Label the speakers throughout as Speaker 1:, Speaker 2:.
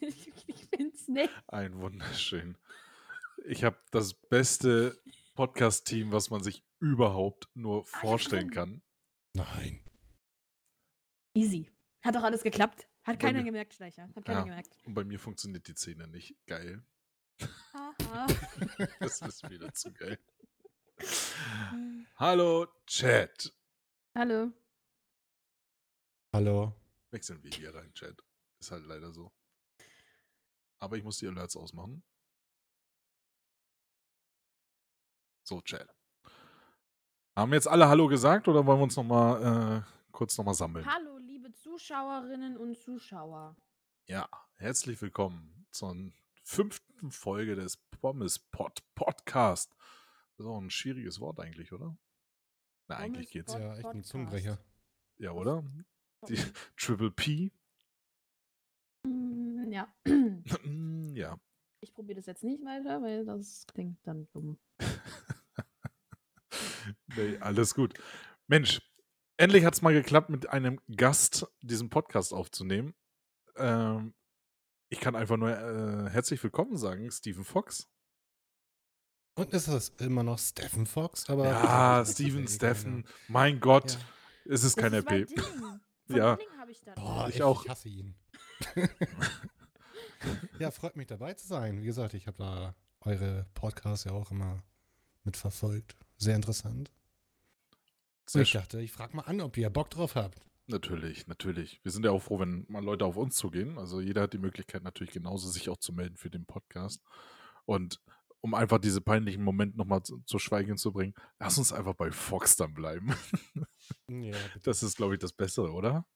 Speaker 1: ich find's nicht.
Speaker 2: Ein wunderschön. Ich habe das beste Podcast-Team, was man sich überhaupt nur
Speaker 1: Ah,
Speaker 2: vorstellen kann.
Speaker 3: Nein.
Speaker 1: Easy. Hat doch alles geklappt. Hat
Speaker 2: Bei
Speaker 1: keiner
Speaker 2: mir-
Speaker 1: gemerkt, Schleicher. Hat keiner
Speaker 2: Ja.
Speaker 1: gemerkt.
Speaker 2: Und bei mir funktioniert die Szene nicht. Geil. Das ist wieder zu geil. Hallo, Chat.
Speaker 1: Hallo.
Speaker 3: Hallo.
Speaker 2: Wechseln wir hier rein, Chat. Ist halt leider so. Aber ich muss die Alerts ausmachen. So, Chat. Haben jetzt alle Hallo gesagt oder wollen wir uns nochmal äh, kurz nochmal sammeln?
Speaker 1: Hallo, liebe Zuschauerinnen und Zuschauer.
Speaker 2: Ja, herzlich willkommen zur fünften Folge des Pommes Pod Podcast. Das ist auch ein schwieriges Wort eigentlich, oder? Na, eigentlich
Speaker 1: Pommes
Speaker 2: geht's.
Speaker 1: Pod-
Speaker 3: Ja, echt ein. Zungenbrecher.
Speaker 2: Ja, oder? Die Triple P.
Speaker 1: Mm, Ja.
Speaker 2: ja.
Speaker 1: Ich probiere das jetzt nicht weiter, weil das klingt dann dumm.
Speaker 2: Nee, alles gut. Mensch, endlich hat es mal geklappt, mit einem Gast diesen Podcast aufzunehmen. Ähm, ich kann einfach nur äh, herzlich willkommen sagen, Stephen Fox.
Speaker 3: Und ist das immer noch Stephen Fox? Aber
Speaker 2: ja,
Speaker 3: ist eh
Speaker 2: Steffen. Mein Gott,
Speaker 3: Ja.
Speaker 2: es ist kein
Speaker 1: das ist mein
Speaker 2: RP. Ja.
Speaker 3: Boah,
Speaker 2: Ich
Speaker 3: ich,
Speaker 2: auch.
Speaker 3: ich hasse ihn. ja, freut mich dabei zu sein. Wie gesagt, ich habe da eure Podcasts ja auch immer mitverfolgt. Sehr interessant.
Speaker 2: Sehr
Speaker 3: ich dachte, ich frage mal an, ob ihr Bock drauf habt.
Speaker 2: Natürlich, natürlich. Wir sind ja auch froh, wenn mal Leute auf uns zugehen. Also jeder hat die Möglichkeit natürlich genauso, sich auch zu melden für den Podcast. Und um einfach diese peinlichen Momente nochmal zu, zu Schweigen zu bringen, lass uns einfach bei Fox dann bleiben.
Speaker 3: Ja.
Speaker 2: Das ist, glaube ich, das Bessere, oder?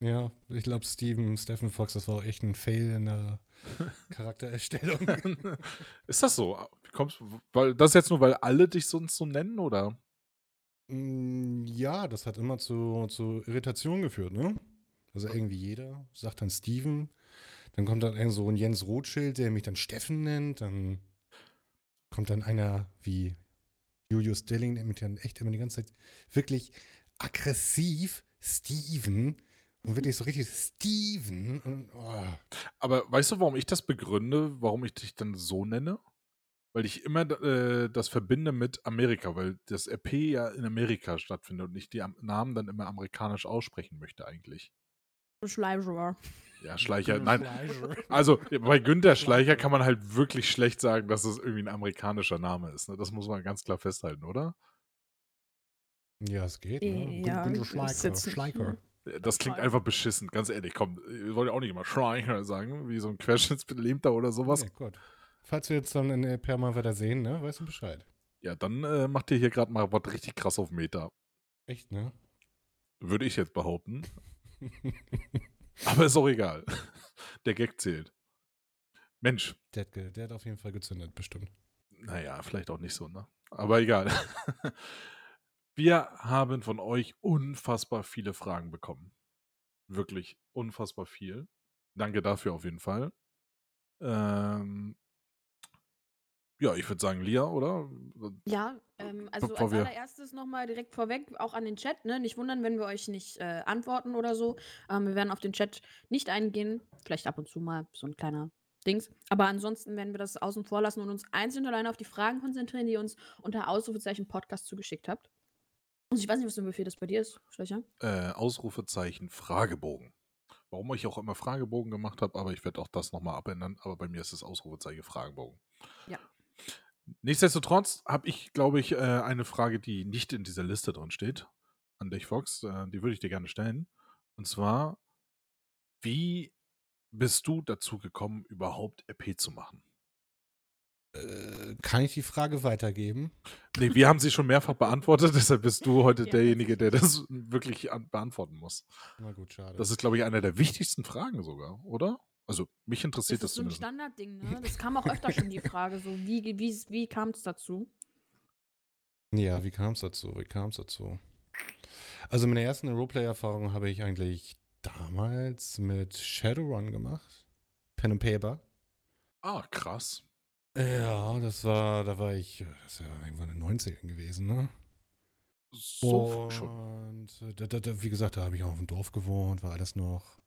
Speaker 3: Ja ich glaube, Steven, Stephen Fox, das war auch echt ein Fail in der Charaktererstellung.
Speaker 2: ist das so? Kommst, weil, das jetzt nur, weil alle dich sonst so nennen, oder?
Speaker 3: Mm, Ja, das hat immer zu, zu Irritation geführt, ne? Also irgendwie jeder sagt dann Steven, dann kommt dann irgend so ein Jens Rothschild, der mich dann Steffen nennt, dann kommt dann einer wie Julius Dilling, der mich dann echt immer die ganze Zeit wirklich aggressiv Steven und wirklich so richtig Steven und oh,
Speaker 2: Aber weißt du, warum ich das begründe, warum ich dich dann so nenne? Weil ich immer äh, das verbinde mit Amerika, weil das RP ja in Amerika stattfindet und ich die Am- Namen dann immer amerikanisch aussprechen möchte eigentlich.
Speaker 1: Schleicher.
Speaker 2: Ja, Schleicher, nein. Also bei Günther Schleicher kann man halt wirklich schlecht sagen, dass es irgendwie ein amerikanischer Name ist. Ne? Das muss man ganz klar festhalten, oder?
Speaker 3: Ja, es geht, ne?
Speaker 1: Ja,
Speaker 3: Günter Schleicher. Schleicher.
Speaker 2: Das klingt einfach beschissen, ganz ehrlich. Komm, ich wollte auch nicht immer Schleicher sagen, wie so ein Querschnittsgelähmter oder sowas.
Speaker 3: Nee, gut. Falls wir jetzt dann in der Per mal wieder sehen, ne, weißt du Bescheid.
Speaker 2: Ja, dann äh, macht ihr hier gerade mal was richtig krass auf Meter.
Speaker 3: Echt, ne?
Speaker 2: Würde ich jetzt behaupten. Aber ist auch egal. Der Gag zählt. Mensch,
Speaker 3: der, hat der hat auf jeden Fall gezündet, bestimmt.
Speaker 2: naja, vielleicht auch nicht so, ne? Aber egal. Wir haben von euch unfassbar viele Fragen bekommen. Wirklich unfassbar viel. Danke dafür auf jeden Fall. Ähm, ja, ich würde sagen, Lia, oder?
Speaker 1: Ja, ähm, also
Speaker 2: Bevor
Speaker 1: als allererstes nochmal direkt vorweg, auch an den Chat, ne? Nicht wundern, wenn wir euch nicht äh, antworten oder so. Ähm, wir werden auf den Chat nicht eingehen. Vielleicht ab und zu mal so ein kleiner Dings. Aber ansonsten werden wir das außen vor lassen und uns einzeln und allein auf die Fragen konzentrieren, die ihr uns unter Ausrufezeichen Podcast zugeschickt habt. Und ich weiß nicht, was für ein Befehl das bei dir ist, Schlecher.
Speaker 2: Äh, Ausrufezeichen Fragebogen. Warum ich auch immer Fragebogen gemacht habe, aber ich werde auch das nochmal abändern. Aber bei mir ist es Ausrufezeichen Fragebogen.
Speaker 1: Ja.
Speaker 2: Nichtsdestotrotz habe ich, glaube ich, äh, eine Frage, die nicht in dieser Liste drin steht, an dich, Fox. Äh, die würde ich dir gerne stellen. Und zwar, wie bist du dazu gekommen, überhaupt RP zu machen?
Speaker 3: Äh, kann ich die Frage weitergeben?
Speaker 2: Nee, wir haben sie schon mehrfach beantwortet, deshalb bist du heute
Speaker 1: Ja.
Speaker 2: derjenige, der das wirklich an beantworten muss.
Speaker 3: Na gut, schade.
Speaker 2: Das ist, glaube ich, eine der wichtigsten Fragen sogar, oder? Also, mich interessiert
Speaker 1: Das
Speaker 2: das,
Speaker 1: ist so ein. Standardding, ne? Das kam auch öfter schon die Frage, so wie, wie, wie kam es dazu?
Speaker 3: ja, wie kam es dazu? Wie kam es dazu? Also meine ersten Roleplay-Erfahrung habe ich eigentlich damals mit Shadowrun gemacht. Pen and Paper.
Speaker 2: Ah, krass.
Speaker 3: Ja, das war, da war ich, äh, das ist ja irgendwann in den 90ern gewesen, ne?
Speaker 2: So schon.
Speaker 3: Und äh, da, da, da, wie gesagt, da habe ich auch auf dem Dorf gewohnt, war alles noch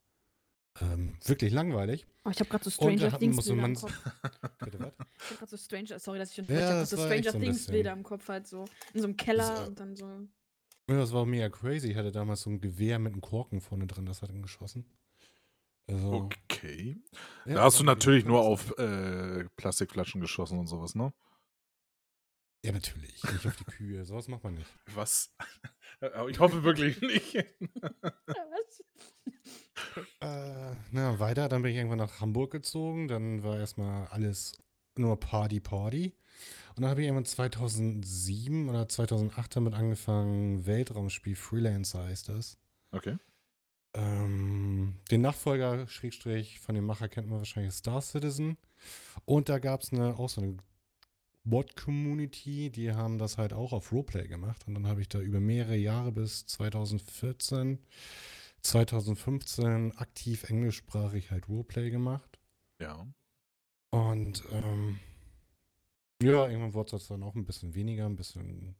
Speaker 3: ähm, wirklich langweilig.
Speaker 1: Oh, ich habe gerade so Stranger Things
Speaker 3: musste
Speaker 1: Bilder im Kopf.
Speaker 3: Bitte was?
Speaker 1: Ich habe gerade so Stranger, sorry, dass ich schon
Speaker 3: Ja,
Speaker 1: ich hab grad
Speaker 3: das
Speaker 1: so Stranger
Speaker 3: so
Speaker 1: Things. Bilder im Kopf halt so. In so einem Keller
Speaker 3: Das, äh,
Speaker 1: und dann so.
Speaker 3: Ja, das war mega crazy. Ich hatte damals so ein Gewehr mit einem Korken vorne drin, das hat ihn geschossen. Also,
Speaker 2: Okay.
Speaker 3: ja,
Speaker 2: da hast du natürlich nur auf äh, Plastikflaschen geschossen und sowas, ne?
Speaker 3: Ja, natürlich. Nicht auf die Kühe. Sowas macht man nicht.
Speaker 2: Was? Aber ich hoffe wirklich nicht.
Speaker 1: Was?
Speaker 3: Äh, na, weiter. Dann bin ich irgendwann nach Hamburg gezogen. Dann war erstmal alles nur Party, Party. Und dann habe ich irgendwann 2007 oder 2008 damit angefangen. Weltraumspiel Freelancer heißt das.
Speaker 2: Okay.
Speaker 3: Ähm, den Nachfolger, Schrägstrich, von dem Macher kennt man wahrscheinlich Star Citizen. Und da gab es eine, auch so eine Bot-Community, die haben das halt auch auf Roleplay gemacht. Und dann habe ich da über mehrere Jahre bis 2014, 2015 aktiv englischsprachig halt Roleplay gemacht.
Speaker 2: Ja.
Speaker 3: Und ähm, ja, irgendwann wurde das dann auch ein bisschen weniger, ein bisschen,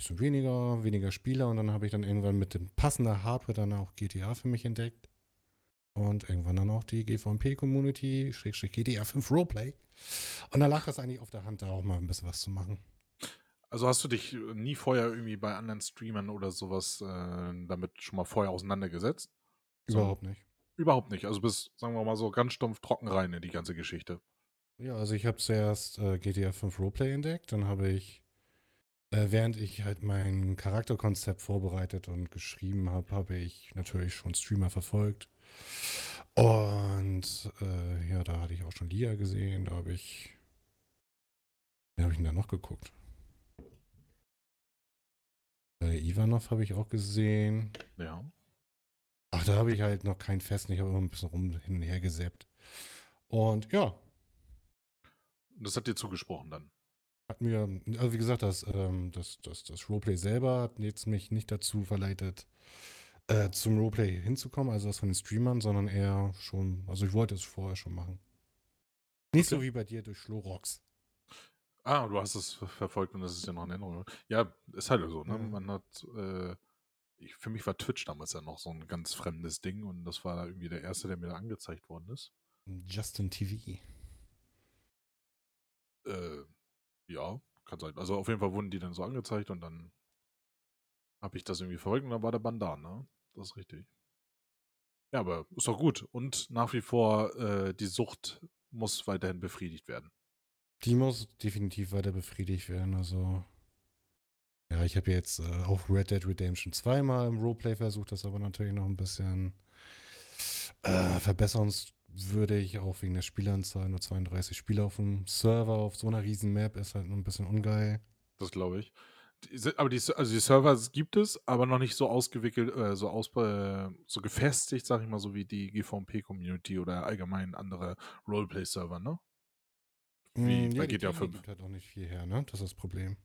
Speaker 3: bisschen weniger, weniger Spieler. Und dann habe ich dann irgendwann mit dem passender Hardware dann auch GTA für mich entdeckt. Und irgendwann dann auch die GVMP-Community, Schrägstrich GTA 5 Roleplay. Und da lag das eigentlich auf der Hand, da auch mal ein bisschen was zu machen.
Speaker 2: Also hast du dich nie vorher irgendwie bei anderen Streamern oder sowas äh, damit schon mal vorher auseinandergesetzt? So.
Speaker 3: Überhaupt nicht.
Speaker 2: Überhaupt nicht. Also bist, sagen wir mal so, ganz stumpf trocken rein in die ganze Geschichte.
Speaker 3: Ja, also ich habe zuerst äh, GTA 5 Roleplay entdeckt, dann habe ich, äh, während ich halt mein Charakterkonzept vorbereitet und geschrieben habe, habe ich natürlich schon Streamer verfolgt. Und äh, ja, da hatte ich auch schon Lia gesehen, da habe ich, wen habe ich denn da noch geguckt? Äh, Ivanov habe ich auch gesehen.
Speaker 2: Ja.
Speaker 3: Ach, da habe ich halt noch keinen festen, ich habe immer ein bisschen rum hin und her gesäppt. Und ja,
Speaker 2: Das hat dir zugesprochen dann.
Speaker 3: Hat mir, also wie gesagt, das, ähm, das, das, das Roleplay selber hat jetzt mich nicht dazu verleitet, äh, zum Roleplay hinzukommen, also das von den Streamern, sondern eher schon, also ich wollte es vorher schon machen. Nicht so
Speaker 2: Okay.
Speaker 3: wie bei dir durch Schlorox.
Speaker 2: Ah, du hast es ver- verfolgt und das ist ja noch in Erinnerung. Ja, ist halt so, ne?
Speaker 3: Ja.
Speaker 2: Man hat, äh, ich, für mich war Twitch damals ja noch so ein ganz fremdes Ding und das war irgendwie der erste, der mir da angezeigt worden ist.
Speaker 3: Justin TV.
Speaker 2: Äh, ja, kann sein. Also auf jeden Fall wurden die dann so angezeigt und dann habe ich das irgendwie verfolgt und dann war der Bandan, ne? Das ist richtig. Ja, aber ist doch gut. Und nach wie vor, äh, die Sucht muss weiterhin befriedigt werden.
Speaker 3: Die muss definitiv weiter befriedigt werden. Also, ja, ich habe jetzt äh, auch Red Dead Redemption 2 mal im Roleplay versucht, das aber natürlich noch ein bisschen äh, verbesserungswürdig, auch wegen der Spielanzahl. Nur 32 Spieler auf dem Server auf so einer riesen Map ist halt nur ein bisschen ungeil.
Speaker 2: Das glaube ich. Die, aber die, also die Server gibt es, aber noch nicht so ausgewickelt, äh, so aus, äh, so gefestigt, sag ich mal, so wie die GVMP-Community oder allgemein andere Roleplay-Server, ne? Wie
Speaker 3: Mm,
Speaker 2: bei
Speaker 3: die
Speaker 2: GTA
Speaker 3: Technik
Speaker 2: 5.
Speaker 3: gibt halt auch nicht viel her, ne? Das ist das Problem.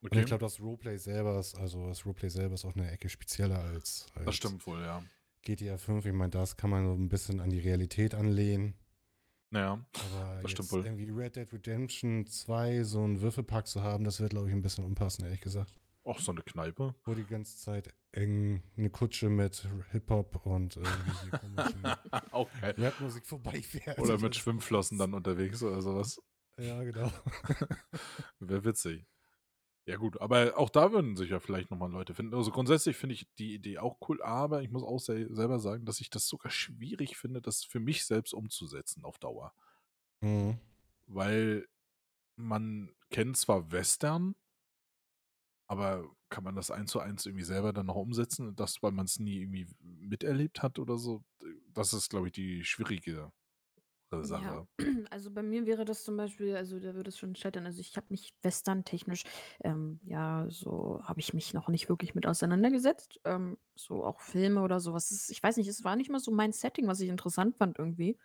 Speaker 3: Und
Speaker 2: Okay,
Speaker 3: ich glaube, das Roleplay selber ist, also das Roleplay selber ist auch eine Ecke spezieller als, als
Speaker 2: das stimmt wohl, ja.
Speaker 3: GTA 5. Ich meine, das kann man so ein bisschen an die Realität anlehnen.
Speaker 2: Naja,
Speaker 3: Aber
Speaker 2: Das stimmt wohl.
Speaker 3: irgendwie Red Dead Redemption 2 so einen Würfelpack zu haben, das wird, glaube ich, ein bisschen unpassend, ehrlich gesagt.
Speaker 2: auch so eine Kneipe.
Speaker 3: Wo die ganze Zeit eng eine Kutsche mit Hip-Hop und irgendwie
Speaker 2: auch geil.
Speaker 3: Rapmusik vorbeifährt.
Speaker 2: Oder mit Schwimmflossen dann unterwegs oder sowas.
Speaker 3: Ja, genau.
Speaker 2: Wäre witzig. Ja, gut, aber auch da würden sich ja vielleicht nochmal Leute finden. Also grundsätzlich finde ich die Idee auch cool, aber ich muss auch sel selber sagen, dass ich das sogar schwierig finde, das für mich selbst umzusetzen auf Dauer.
Speaker 3: Mhm.
Speaker 2: Weil man kennt zwar Western, aber kann man das eins zu eins irgendwie selber dann noch umsetzen? Das, weil man es nie irgendwie miterlebt hat oder so? Das ist, glaube ich, die schwierige Sache.
Speaker 1: Ja, also bei mir wäre das zum Beispiel, also da würde es schon scheitern. Also ich habe mich western-technisch, ähm, ja, so habe ich mich noch nicht wirklich mit auseinandergesetzt. Ähm, so auch Filme oder sowas. ist- Ich weiß nicht, es war nicht mal so mein Setting, was ich interessant fand irgendwie.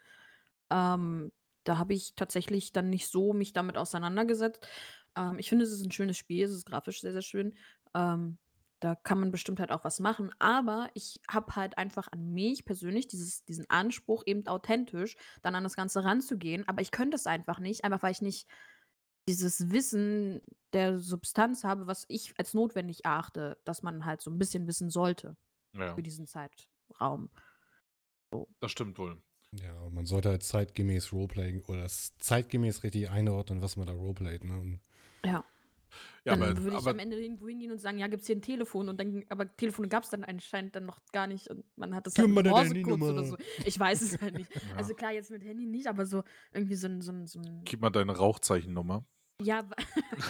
Speaker 1: Ähm, da habe ich tatsächlich dann nicht so mich damit auseinandergesetzt. Ähm, ich finde, es ist ein schönes Spiel, es ist grafisch sehr, sehr schön. Ähm, da kann man bestimmt halt auch was machen. Aber ich habe halt einfach an mich persönlich dieses, diesen Anspruch, eben authentisch dann an das Ganze ranzugehen. Aber ich könnte es einfach nicht, einfach weil ich nicht dieses Wissen der Substanz habe, was ich als notwendig erachte, dass man halt so ein bisschen wissen sollte
Speaker 2: Ja.
Speaker 1: für diesen Zeitraum.
Speaker 2: Das stimmt wohl.
Speaker 3: Ja, man sollte halt zeitgemäß Roleplay oder das zeitgemäß richtig einordnen, was man da roleplayt. Ne? Und
Speaker 1: Ja.
Speaker 2: Ja,
Speaker 1: Dann
Speaker 2: aber,
Speaker 1: würde ich
Speaker 2: aber
Speaker 1: am Ende irgendwo hingehen und sagen, ja, gibt's hier ein Telefon? Und dann, aber Telefone gab's dann anscheinend dann noch gar nicht und man hat das halt mit
Speaker 3: deine
Speaker 1: Morsecodes oder
Speaker 3: Handynummer.
Speaker 1: so. Ich weiß es halt nicht.
Speaker 2: ja.
Speaker 1: Also klar, jetzt mit Handy nicht, aber so irgendwie so ein, so ein, so ein
Speaker 2: gib mal deine Rauchzeichennummer.
Speaker 1: ja,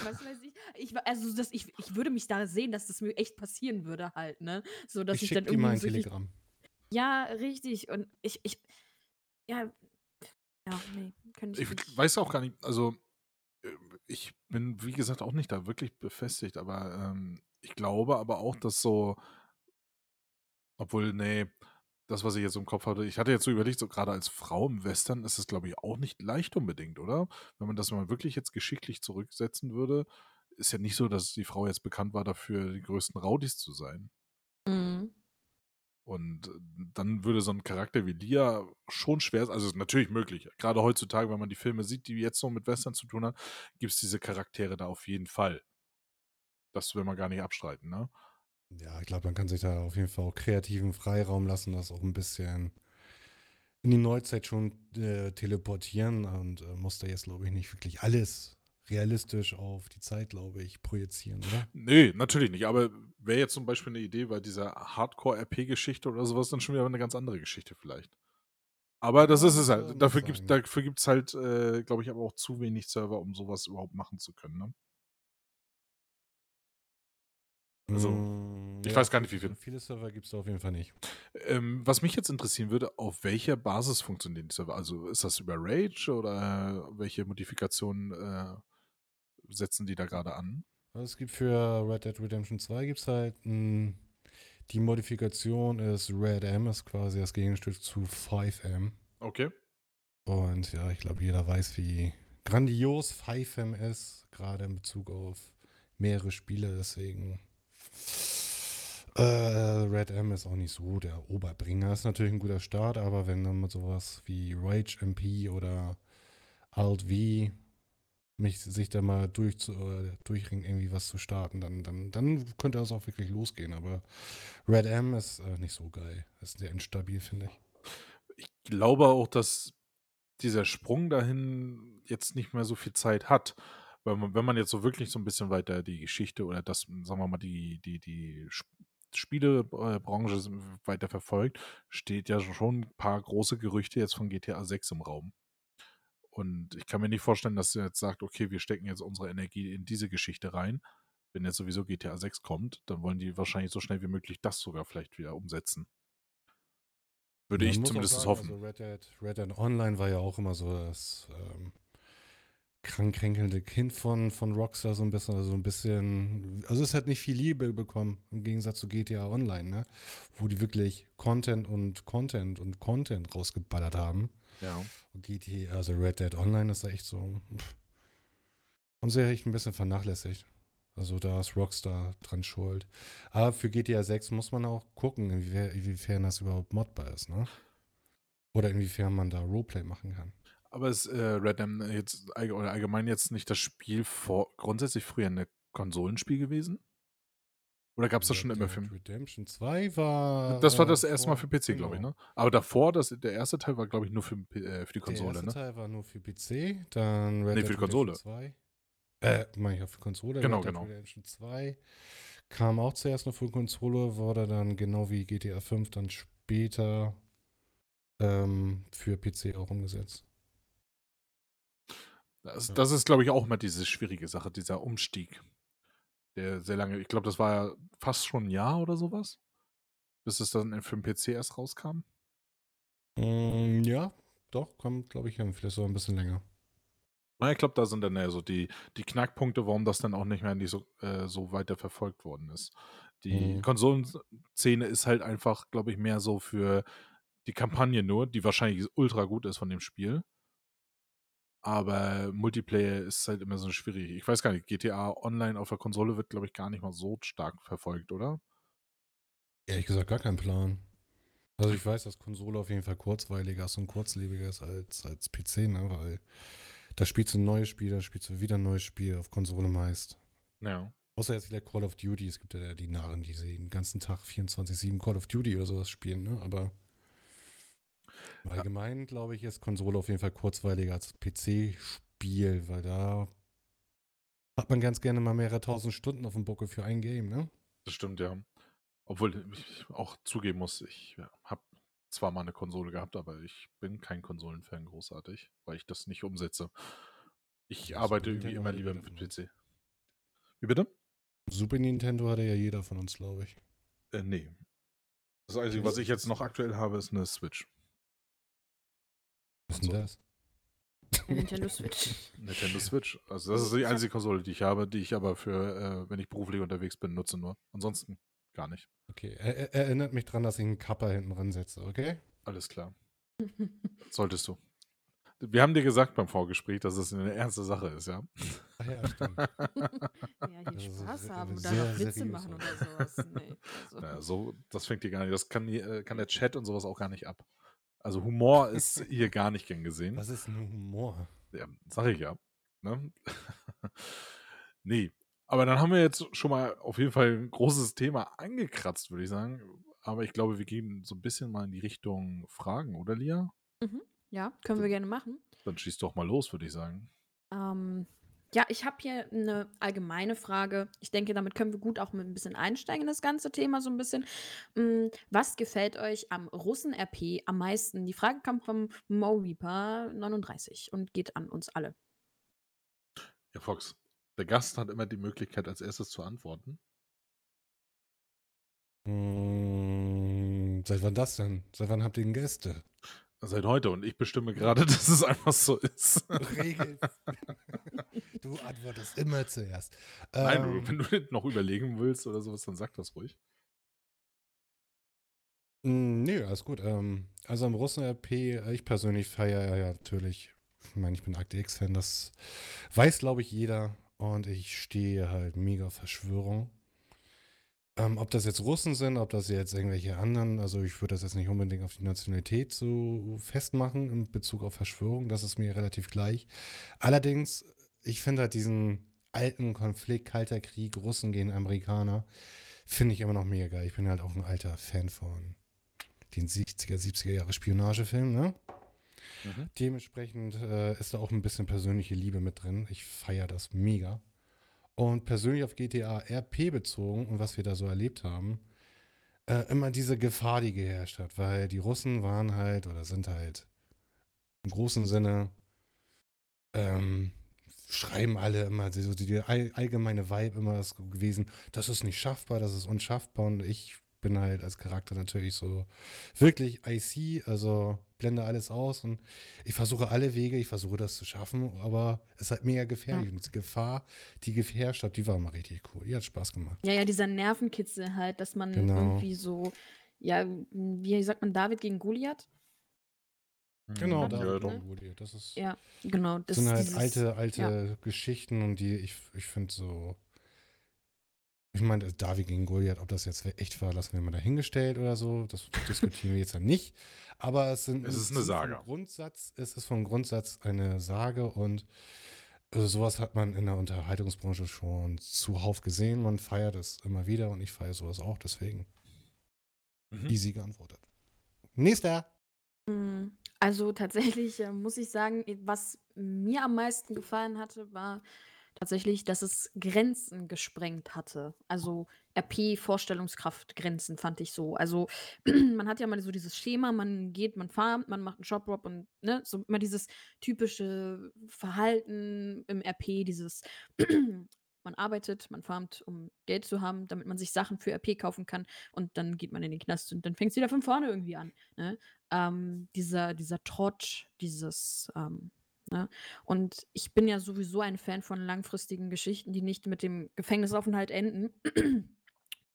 Speaker 1: was weiß ich. ich also das, ich, ich würde mich da sehen, dass das mir echt passieren würde halt, ne? So, dass
Speaker 3: ich
Speaker 1: ich, dann
Speaker 3: dir mal
Speaker 1: irgendwie
Speaker 3: ein
Speaker 1: so
Speaker 3: Telegramm.
Speaker 1: ja, richtig. Und ich, ich, ja, ja, nee, könnte ich
Speaker 2: Ich
Speaker 1: nicht.
Speaker 2: weiß auch gar nicht, also ich bin, wie gesagt, auch nicht da wirklich befestigt, aber ähm, ich glaube aber auch, dass so, obwohl, nee, das, was ich jetzt im Kopf hatte, ich hatte jetzt so überlegt, so gerade als Frau im Western ist es, glaube ich, auch nicht leicht unbedingt, oder? Wenn man das mal wirklich jetzt geschicklich zurücksetzen würde, ist ja nicht so, dass die Frau jetzt bekannt war dafür, die größten Rowdies zu sein.
Speaker 1: Mhm.
Speaker 2: Und äh, dann würde so ein Charakter wie Lia schon schwer, also ist natürlich möglich. Gerade heutzutage, wenn man die Filme sieht, die jetzt so mit Western zu tun haben, gibt es diese Charaktere da auf jeden Fall. Das will man gar nicht abstreiten, ne?
Speaker 3: Ja, ich glaube, man kann sich da auf jeden Fall auch kreativen Freiraum lassen, das auch ein bisschen in die Neuzeit schon äh, teleportieren und äh, muss da jetzt, glaube ich, nicht wirklich alles realistisch auf die Zeit, glaube ich, projizieren, oder?
Speaker 2: Nee, natürlich nicht. Aber wäre jetzt zum Beispiel eine Idee bei dieser Hardcore-RP-Geschichte oder sowas, dann schon wieder eine ganz andere Geschichte vielleicht. Aber das ist es halt. Dafür gibt es dafür gibt's halt, äh, glaube ich, aber auch zu wenig Server, um sowas überhaupt machen zu können. Ne? Also,
Speaker 3: Mm,
Speaker 2: ich
Speaker 3: ja,
Speaker 2: weiß gar nicht, wie
Speaker 3: so
Speaker 2: viel.
Speaker 3: viele Server gibt es auf jeden Fall nicht.
Speaker 2: Ähm, was mich jetzt interessieren würde, auf welcher Basis funktionieren die Server? Also ist das über Rage oder welche Modifikationen äh, setzen die da gerade an?
Speaker 3: Also es gibt für Red Dead Redemption 2 gibt es halt mh, die Modifikation ist Red M, ist quasi das Gegenstück zu 5M.
Speaker 2: Okay.
Speaker 3: Und ja, ich glaube, jeder weiß, wie grandios 5M ist, gerade in Bezug auf mehrere Spiele. Deswegen äh, Red M ist auch nicht so der Oberbringer. Ist natürlich ein guter Start, aber wenn dann mit sowas wie Rage MP oder Alt V mich sich da mal durch zu, äh, durchringen, irgendwie was zu starten, dann, dann, dann könnte das auch wirklich losgehen. Aber Red M ist äh, nicht so geil. Ist sehr instabil, finde ich.
Speaker 2: Ich glaube auch, dass dieser Sprung dahin jetzt nicht mehr so viel Zeit hat. Weil man, wenn man jetzt so wirklich so ein bisschen weiter die Geschichte oder das, sagen wir mal, die, die, die Sp- Spielebranche weiter verfolgt, steht ja schon ein paar große Gerüchte jetzt von GTA 6 im Raum. Und ich kann mir nicht vorstellen, dass er jetzt sagt, okay, wir stecken jetzt unsere Energie in diese Geschichte rein. Wenn jetzt sowieso GTA 6 kommt, dann wollen die wahrscheinlich so schnell wie möglich das sogar vielleicht wieder umsetzen. Würde
Speaker 3: Man
Speaker 2: ich zumindest
Speaker 3: sagen,
Speaker 2: hoffen.
Speaker 3: Also Red, Dead, Red Dead Online war ja auch immer so das ähm, krankkränkelnde Kind von, von Rockstar, so ein bisschen, also ein bisschen, also es hat nicht viel Liebe bekommen, im Gegensatz zu GTA Online, ne? Wo die wirklich Content und Content und Content rausgeballert haben.
Speaker 2: Ja.
Speaker 3: Und GTA, also Red Dead Online ist da echt so, pff, haben sie echt ein bisschen vernachlässigt. Also da ist Rockstar dran schuld. Aber für GTA 6 muss man auch gucken, inwie- inwiefern das überhaupt modbar ist, ne? Oder inwiefern man da Roleplay machen kann.
Speaker 2: Aber ist äh, Red Dead jetzt allg- oder allgemein jetzt nicht das Spiel vor grundsätzlich früher ein Konsolenspiel gewesen? Oder gab es das schon immer für.
Speaker 3: Redemption 2 war.
Speaker 2: Das war
Speaker 3: äh,
Speaker 2: das erste Mal für PC, glaube ich,
Speaker 3: genau.
Speaker 2: ne? Aber davor, das, der erste Teil war, glaube ich, nur für, äh, für die
Speaker 3: Der
Speaker 2: Konsole,
Speaker 3: erste
Speaker 2: ne?
Speaker 3: Teil war nur für PC, dann Red
Speaker 2: Nee,
Speaker 3: Dead
Speaker 2: für die
Speaker 3: Redemption
Speaker 2: Konsole.
Speaker 3: 2. Äh, meine ich auch für Konsole.
Speaker 2: Genau,
Speaker 3: Red Dead
Speaker 2: genau.
Speaker 3: Redemption 2 kam auch zuerst nur für Konsole, wurde dann genau wie GTA 5 dann später ähm, für PC auch umgesetzt.
Speaker 2: Das, das ist, glaube ich, auch mal diese schwierige Sache, dieser Umstieg. Der sehr lange, ich glaube, das war ja fast schon ein Jahr oder sowas, bis es dann für den PC erst rauskam.
Speaker 3: Mm, ja, doch, kommt, glaube ich, hin. Vielleicht sogar ein bisschen länger.
Speaker 2: Na, ich glaube, da sind dann ja so die, die Knackpunkte, warum das dann auch nicht mehr nicht so, äh, so weiter verfolgt worden ist. Die
Speaker 3: Mhm.
Speaker 2: Konsolenszene ist halt einfach, glaube ich, mehr so für die Kampagne nur, die wahrscheinlich ultra gut ist von dem Spiel. Aber Multiplayer ist halt immer so schwierig. Ich weiß gar nicht, GTA Online auf der Konsole wird, glaube ich, gar nicht mal so stark verfolgt, oder?
Speaker 3: Ehrlich gesagt, gar kein Plan. Also ich weiß, dass Konsole auf jeden Fall kurzweiliger ist und kurzlebiger ist als, als PC, ne? Weil da spielst du ein neues Spiel, da spielst du wieder ein neues Spiel auf Konsole meist.
Speaker 2: Ja.
Speaker 3: Außer jetzt wieder Call of Duty. Es gibt ja die Narren, die den ganzen Tag 24-7 Call of Duty oder sowas spielen, ne? Aber Allgemein, glaube ich, ist Konsole auf jeden Fall kurzweiliger als PC-Spiel, weil da hat man ganz gerne mal mehrere tausend Stunden auf dem Buckel für ein Game, ne?
Speaker 2: Das stimmt, ja. Obwohl ich auch zugeben muss, ich habe zwar mal eine Konsole gehabt, aber ich bin kein Konsolenfan großartig, weil ich das nicht umsetze. Ich
Speaker 3: Ja,
Speaker 2: arbeite irgendwie immer lieber mit. PC. Wie bitte?
Speaker 3: Super Nintendo hatte ja jeder von uns, glaube ich.
Speaker 2: Äh, nee. Das Einzige, was ich jetzt noch aktuell habe, ist eine Switch.
Speaker 3: Was ist denn
Speaker 2: So.
Speaker 3: das?
Speaker 1: Nintendo Switch.
Speaker 2: Nintendo Switch. Also das ist die einzige Konsole, die ich habe, die ich aber für, äh, wenn ich beruflich unterwegs bin, nutze nur. Ansonsten gar nicht.
Speaker 3: Okay, er, er, erinnert mich dran, dass ich einen Kappa hinten dran setze, okay?
Speaker 2: Alles klar. Solltest du. Wir haben dir gesagt beim Vorgespräch, dass es eine ernste Sache ist, ja.
Speaker 3: Ach ja, stimmt.
Speaker 1: ja,
Speaker 3: Das
Speaker 1: hier Spaß haben oder
Speaker 3: sehr
Speaker 1: noch Witze machen oder sowas. Nee, also.
Speaker 2: Naja, so, das fängt hier gar nicht. Das kann, äh, kann der Chat und sowas auch gar nicht ab. Also Humor ist hier gar nicht gern gesehen.
Speaker 3: Was ist ein Humor?
Speaker 2: Ja, sag ich ja. Ne? nee. Aber dann haben wir jetzt schon mal auf jeden Fall ein großes Thema angekratzt, würde ich sagen. Aber ich glaube, wir gehen so ein bisschen mal in die Richtung Fragen, oder Lia?
Speaker 1: Mhm. Ja, können wir gerne machen.
Speaker 2: Dann schieß doch mal los, würde ich sagen.
Speaker 1: Ähm, ja, ich habe hier eine allgemeine Frage. Ich denke, damit können wir gut auch mit ein bisschen einsteigen in das ganze Thema so ein bisschen. Mm, Was gefällt euch am Russen-RP am meisten? Die Frage kam vom Mo Reaper 39 und geht an uns alle.
Speaker 2: Ja, Fox, der Gast hat immer die Möglichkeit, als erstes zu antworten.
Speaker 3: Hm, seit wann das denn? Seit wann habt ihr denn Gäste?
Speaker 2: Seit heute. Und ich bestimme gerade, dass es einfach so ist.
Speaker 3: Regel. du antwortest immer zuerst.
Speaker 2: Nein,
Speaker 3: Ähm,
Speaker 2: wenn du noch überlegen willst oder sowas, dann sag das ruhig.
Speaker 3: Mm, Nee, alles gut. Ähm, also am Russen-RP, äh, ich persönlich feiere ja natürlich, ich meine, ich bin Akte X-Fan, das weiß, glaube ich, jeder. Und ich stehe halt mega auf Verschwörung. Ähm, ob das jetzt Russen sind, ob das jetzt irgendwelche anderen, also ich würde das jetzt nicht unbedingt auf die Nationalität so festmachen in Bezug auf Verschwörung, das ist mir relativ gleich. Allerdings, ich finde halt diesen alten Konflikt, Kalter Krieg, Russen gegen Amerikaner, finde ich immer noch mega geil. Ich bin halt auch ein alter Fan von den 60er, 70er Jahre Spionagefilm, ne?
Speaker 2: Mhm.
Speaker 3: Dementsprechend äh, ist da auch ein bisschen persönliche Liebe mit drin. Ich feiere das mega. Und persönlich auf GTA RP bezogen und was wir da so erlebt haben, äh, immer diese Gefahr, die geherrscht hat, weil die Russen waren halt oder sind halt im großen Sinne, ähm, schreiben alle immer, so die, die all, allgemeine Vibe immer ist gewesen, das ist nicht schaffbar, das ist unschaffbar und ich bin halt als Charakter natürlich so wirklich IC, also blende alles aus und ich versuche alle Wege, ich versuche das zu schaffen, aber es ist halt mega gefährlich
Speaker 1: Ja.
Speaker 3: und die Gefahr, die geherrscht hat, die war mal richtig cool. Die hat Spaß gemacht.
Speaker 1: Ja, ja, dieser Nervenkitzel halt, dass man
Speaker 3: Genau.
Speaker 1: irgendwie so, ja, wie sagt man, David gegen Goliath?
Speaker 3: Genau,
Speaker 1: Ja,
Speaker 3: da wird
Speaker 1: ne?
Speaker 3: Goliath. Das ist
Speaker 1: Ja, genau. Das
Speaker 3: sind halt
Speaker 1: dieses-
Speaker 3: alte, alte Geschichten und die, ich, ich finde so. Ich meine, David gegen Goliath, ob das jetzt echt war, lassen wir mal dahingestellt oder so. Das diskutieren wir jetzt dann nicht. Aber es sind
Speaker 2: Es ist eine Sage.
Speaker 3: Grundsatz, es ist vom Grundsatz eine Sage und also sowas hat man in der Unterhaltungsbranche schon zuhauf gesehen. Man feiert es immer wieder und ich feiere sowas auch, deswegen
Speaker 2: Mhm.
Speaker 3: easy geantwortet. Nächster.
Speaker 1: Mm, Also tatsächlich äh, muss ich sagen, was mir am meisten gefallen hatte, war tatsächlich, dass es Grenzen gesprengt hatte. Also RP-Vorstellungskraft Grenzen fand ich so. Also man hat ja mal so dieses Schema, man geht, man farmt, man macht einen Shop-Drop und ne, so immer dieses typische Verhalten im RP, dieses man arbeitet, man farmt, um Geld zu haben, damit man sich Sachen für RP kaufen kann und dann geht man in den Knast und dann fängt es wieder von vorne irgendwie an. Ne? ähm, dieser, dieser Trott, dieses, ähm, ne? Und ich bin ja sowieso ein Fan von langfristigen Geschichten, die nicht mit dem Gefängnisaufenthalt enden.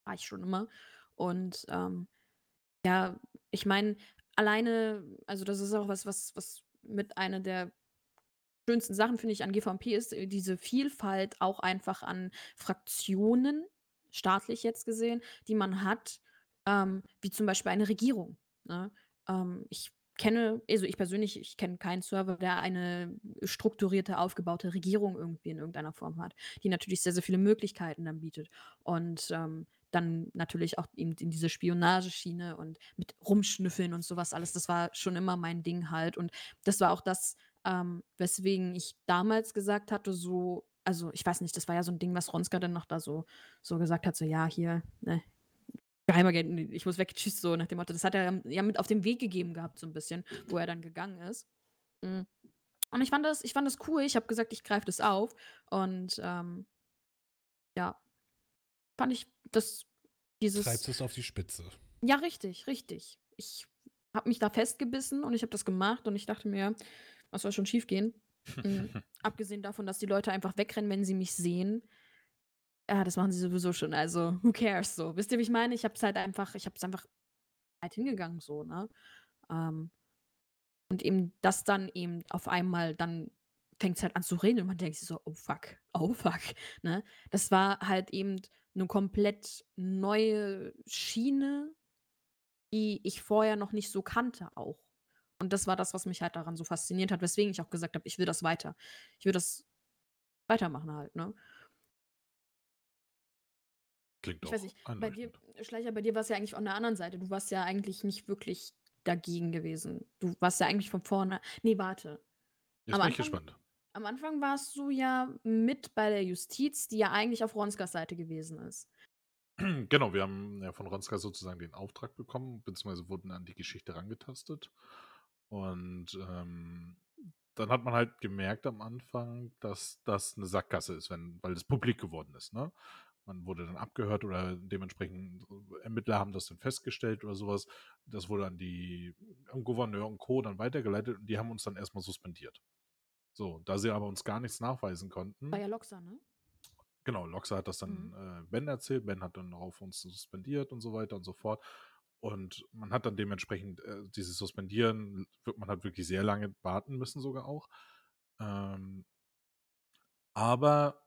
Speaker 1: War ich schon immer. Und ähm, ja, ich meine, alleine, also das ist auch was, was, was mit einer der schönsten Sachen, finde ich, an GVMP ist, äh, diese Vielfalt auch einfach an Fraktionen, staatlich jetzt gesehen, die man hat, ähm, wie zum Beispiel eine Regierung. Ne? Ähm, ich kenne, also ich persönlich, ich kenne keinen Server, der eine strukturierte, aufgebaute Regierung irgendwie in irgendeiner Form hat, die natürlich sehr, sehr viele Möglichkeiten dann bietet. Und ähm, dann natürlich auch eben in diese Spionageschiene und mit Rumschnüffeln und sowas alles. Das war schon immer mein Ding halt. Und das war auch das, ähm, weswegen ich damals gesagt hatte, so, also ich weiß nicht, das war ja so ein Ding, was Ronska dann noch da so, so gesagt hat, so ja, hier, ne, Geheimagent, ich muss weg, tschüss, so nach dem Motto. Das hat er ja mit auf den Weg gegeben gehabt, so ein bisschen, wo er dann gegangen ist. Mhm. Und ich fand das, ich fand das cool. Ich habe gesagt, ich greife das auf. Und ähm, ja, fand ich das, dieses.
Speaker 3: Treibst es auf die Spitze.
Speaker 1: Ja, richtig, richtig. Ich habe mich da festgebissen und ich habe das gemacht und ich dachte mir, was soll schon schiefgehen? Mhm. Abgesehen davon, dass die Leute einfach wegrennen, wenn sie mich sehen. Ja, das machen sie sowieso schon. Also, who cares so? Wisst ihr, wie ich meine? Ich habe es halt einfach, ich habe es einfach halt hingegangen so, ne? Ähm, und eben das dann eben auf einmal dann fängt es halt an zu reden und man denkt sich so, oh fuck, oh fuck, ne? Das war halt eben eine komplett neue Schiene, die ich vorher noch nicht so kannte auch. Und das war das, was mich halt daran so fasziniert hat, weswegen ich auch gesagt habe, ich will das weiter. Ich will das weitermachen halt, ne?
Speaker 2: Klingt
Speaker 1: Ich
Speaker 2: auch
Speaker 1: weiß nicht, bei dir. Schleicher, bei dir war es ja eigentlich von der anderen Seite. Du warst ja eigentlich nicht wirklich dagegen gewesen. Du warst ja eigentlich von vorne. Nee, warte.
Speaker 2: Jetzt
Speaker 1: Am
Speaker 2: bin ich
Speaker 1: Anfang,
Speaker 2: gespannt.
Speaker 1: am Anfang warst du ja mit bei der Justiz, die ja eigentlich auf Ronskas Seite gewesen ist.
Speaker 2: Genau, wir haben ja von Ronska sozusagen den Auftrag bekommen, beziehungsweise wurden an die Geschichte rangetastet. Und ähm, dann hat man halt gemerkt am Anfang, dass das eine Sackgasse ist, wenn, weil es publik geworden ist. Ne? Man wurde dann abgehört oder dementsprechend Ermittler haben das dann festgestellt oder sowas. Das wurde an die an Gouverneur und Co. dann weitergeleitet und die haben uns dann erstmal suspendiert. So, da sie aber uns gar nichts nachweisen
Speaker 1: War
Speaker 2: konnten,
Speaker 1: ja Loxa, ne?
Speaker 2: Genau, Loxa hat das dann
Speaker 1: Mhm.
Speaker 2: äh, Ben erzählt. Ben hat dann auf uns suspendiert und so weiter und so fort. Und man hat dann dementsprechend äh, dieses Suspendieren, man hat wirklich sehr lange warten müssen sogar auch. Ähm, aber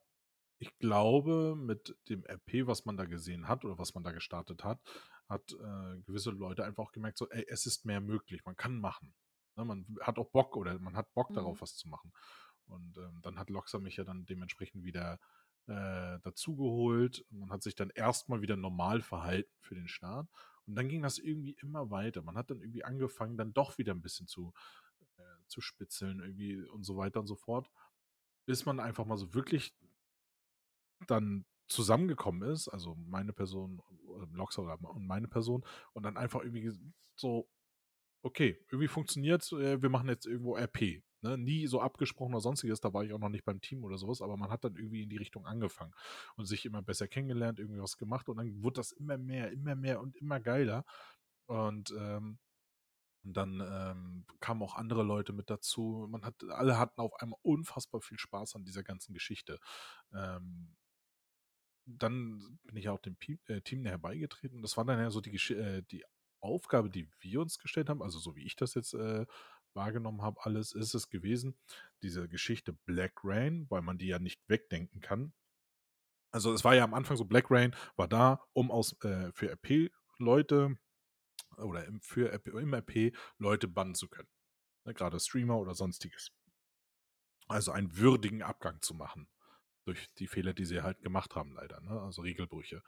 Speaker 2: ich glaube, mit dem RP, was man da gesehen hat oder was man da gestartet hat, hat äh, gewisse Leute einfach auch gemerkt, so, ey, es ist mehr möglich, man kann machen. Ne, man hat auch Bock oder man hat Bock
Speaker 1: Mhm.
Speaker 2: darauf, was zu machen. Und ähm, dann hat Loxa mich ja dann dementsprechend wieder äh, dazugeholt. Man hat sich dann erstmal wieder normal verhalten für den Start. Und dann ging das irgendwie immer weiter. Man hat dann irgendwie angefangen, dann doch wieder ein bisschen zu, äh, zu spitzeln irgendwie und so weiter und so fort. Bis man einfach mal so wirklich dann zusammengekommen ist, also meine Person, Loxa und meine Person, und dann einfach irgendwie so, okay, irgendwie funktioniert äh, wir machen jetzt irgendwo RP. Ne? Nie so abgesprochen oder sonstiges, da war ich auch noch nicht beim Team oder sowas, aber man hat dann irgendwie in die Richtung angefangen und sich immer besser kennengelernt, irgendwie was gemacht und dann wurde das immer mehr, immer mehr und immer geiler. Und ähm, dann ähm, kamen auch andere Leute mit dazu. Man hat, alle hatten auf einmal unfassbar viel Spaß an dieser ganzen Geschichte. Ähm, dann bin ich ja auch dem Pi äh, Team näher beigetreten. Das war dann ja so die, äh, die Aufgabe, die wir uns gestellt haben, also so wie ich das jetzt äh, wahrgenommen habe, alles ist es gewesen, diese Geschichte Black Rain, weil man die ja nicht wegdenken kann. Also es war ja am Anfang so, Black Rain war da, um aus äh, für RP-Leute oder im, für RP, im RP Leute bannen zu können. Ne, Gerade Streamer oder sonstiges. Also einen würdigen Abgang zu machen durch die Fehler, die sie halt gemacht haben, leider. Ne? Also Regelbrüche.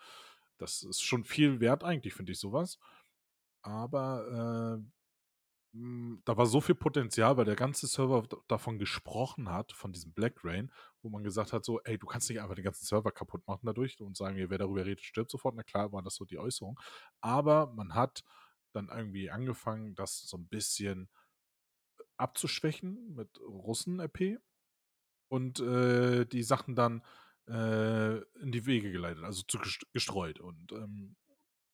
Speaker 2: Das ist schon viel wert eigentlich, finde ich sowas. Aber äh, mh, da war so viel Potenzial, weil der ganze Server davon gesprochen hat, von diesem Black Rain, wo man gesagt hat, so, ey, du kannst nicht einfach den ganzen Server kaputt machen dadurch und sagen, wer darüber redet, stirbt sofort. Na klar, war das so die Äußerung. Aber man hat dann irgendwie angefangen, das so ein bisschen abzuschwächen mit Russen-RP und äh, die Sachen dann äh, in die Wege geleitet, also zu gest- gestreut. Und ähm,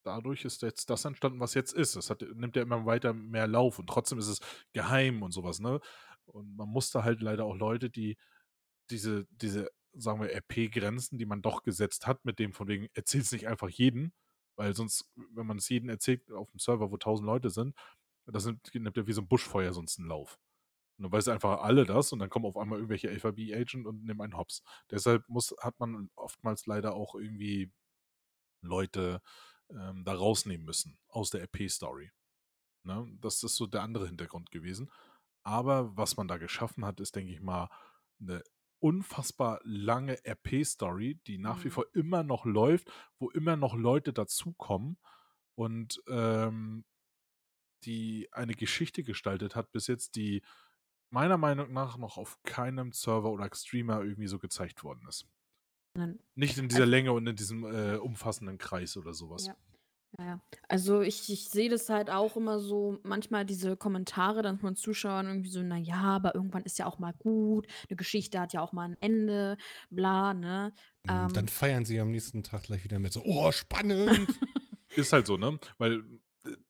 Speaker 2: dadurch ist jetzt das entstanden, was jetzt ist. Es hat, nimmt ja immer weiter mehr Lauf und trotzdem ist es geheim und sowas, ne? Und man musste halt leider auch Leute, die diese, diese, sagen wir, RP-Grenzen, die man doch gesetzt hat, mit dem von wegen, erzählt es nicht einfach jeden, weil sonst, wenn man es jedem erzählt auf dem Server, wo tausend Leute sind, das nimmt, nimmt ja wie so ein Buschfeuer sonst einen Lauf. Und dann weiß einfach alle das und dann kommen auf einmal irgendwelche LVB-Agent und nehmen einen Hops. Deshalb muss, hat man oftmals leider auch irgendwie Leute ähm, da rausnehmen müssen aus der RP-Story. Ne? Das ist so der andere Hintergrund gewesen. Aber was man da geschaffen hat, ist, denke ich mal, eine unfassbar lange RP-Story, die nach wie
Speaker 1: Mhm.
Speaker 2: vor immer noch läuft, wo immer noch Leute dazukommen und ähm, die eine Geschichte gestaltet hat, bis jetzt, die meiner Meinung nach noch auf keinem Server oder Streamer irgendwie so gezeigt worden ist.
Speaker 1: Nein.
Speaker 2: Nicht in dieser
Speaker 1: Also
Speaker 2: Länge und in diesem äh, umfassenden Kreis oder sowas.
Speaker 1: Ja. Ja, ja. Also ich, ich sehe das halt auch immer so, manchmal diese Kommentare dann von Zuschauern irgendwie so, na ja, aber irgendwann ist ja auch mal gut, eine Geschichte hat ja auch mal ein Ende, bla, ne?
Speaker 3: Dann
Speaker 1: Ähm,
Speaker 3: feiern sie am nächsten Tag gleich wieder mit so, oh, spannend.
Speaker 2: Ist halt so, ne? Weil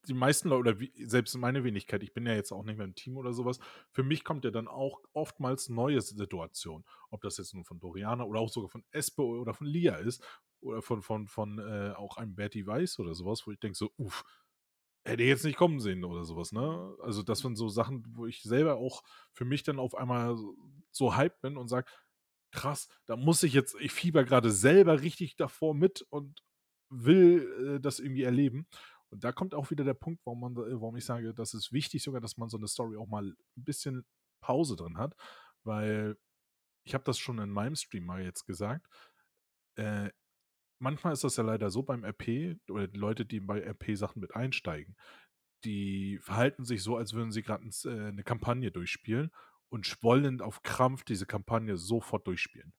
Speaker 2: die meisten Leute, oder wie, selbst meine Wenigkeit, ich bin ja jetzt auch nicht mehr im Team oder sowas, für mich kommt ja dann auch oftmals neue Situationen. Ob das jetzt nun von Doriana oder auch sogar von Espe oder von Lia ist oder von, von, von äh, auch einem Betty Weiss oder sowas, wo ich denke so, uff, hätte ich jetzt nicht kommen sehen oder sowas, ne? Also das sind so Sachen, wo ich selber auch für mich dann auf einmal so, so hyped bin und sage, krass, da muss ich jetzt, ich fieber gerade selber richtig davor mit und will äh, das irgendwie erleben. Und da kommt auch wieder der Punkt, warum, man, warum ich sage, das ist wichtig sogar, dass man so eine Story auch mal ein bisschen Pause drin hat, weil ich habe das schon in meinem Stream mal jetzt gesagt. Äh, manchmal ist das ja leider so beim RP oder die Leute, die bei RP-Sachen mit einsteigen, die verhalten sich so, als würden sie gerade äh, eine Kampagne durchspielen und wollen auf Krampf diese Kampagne sofort durchspielen.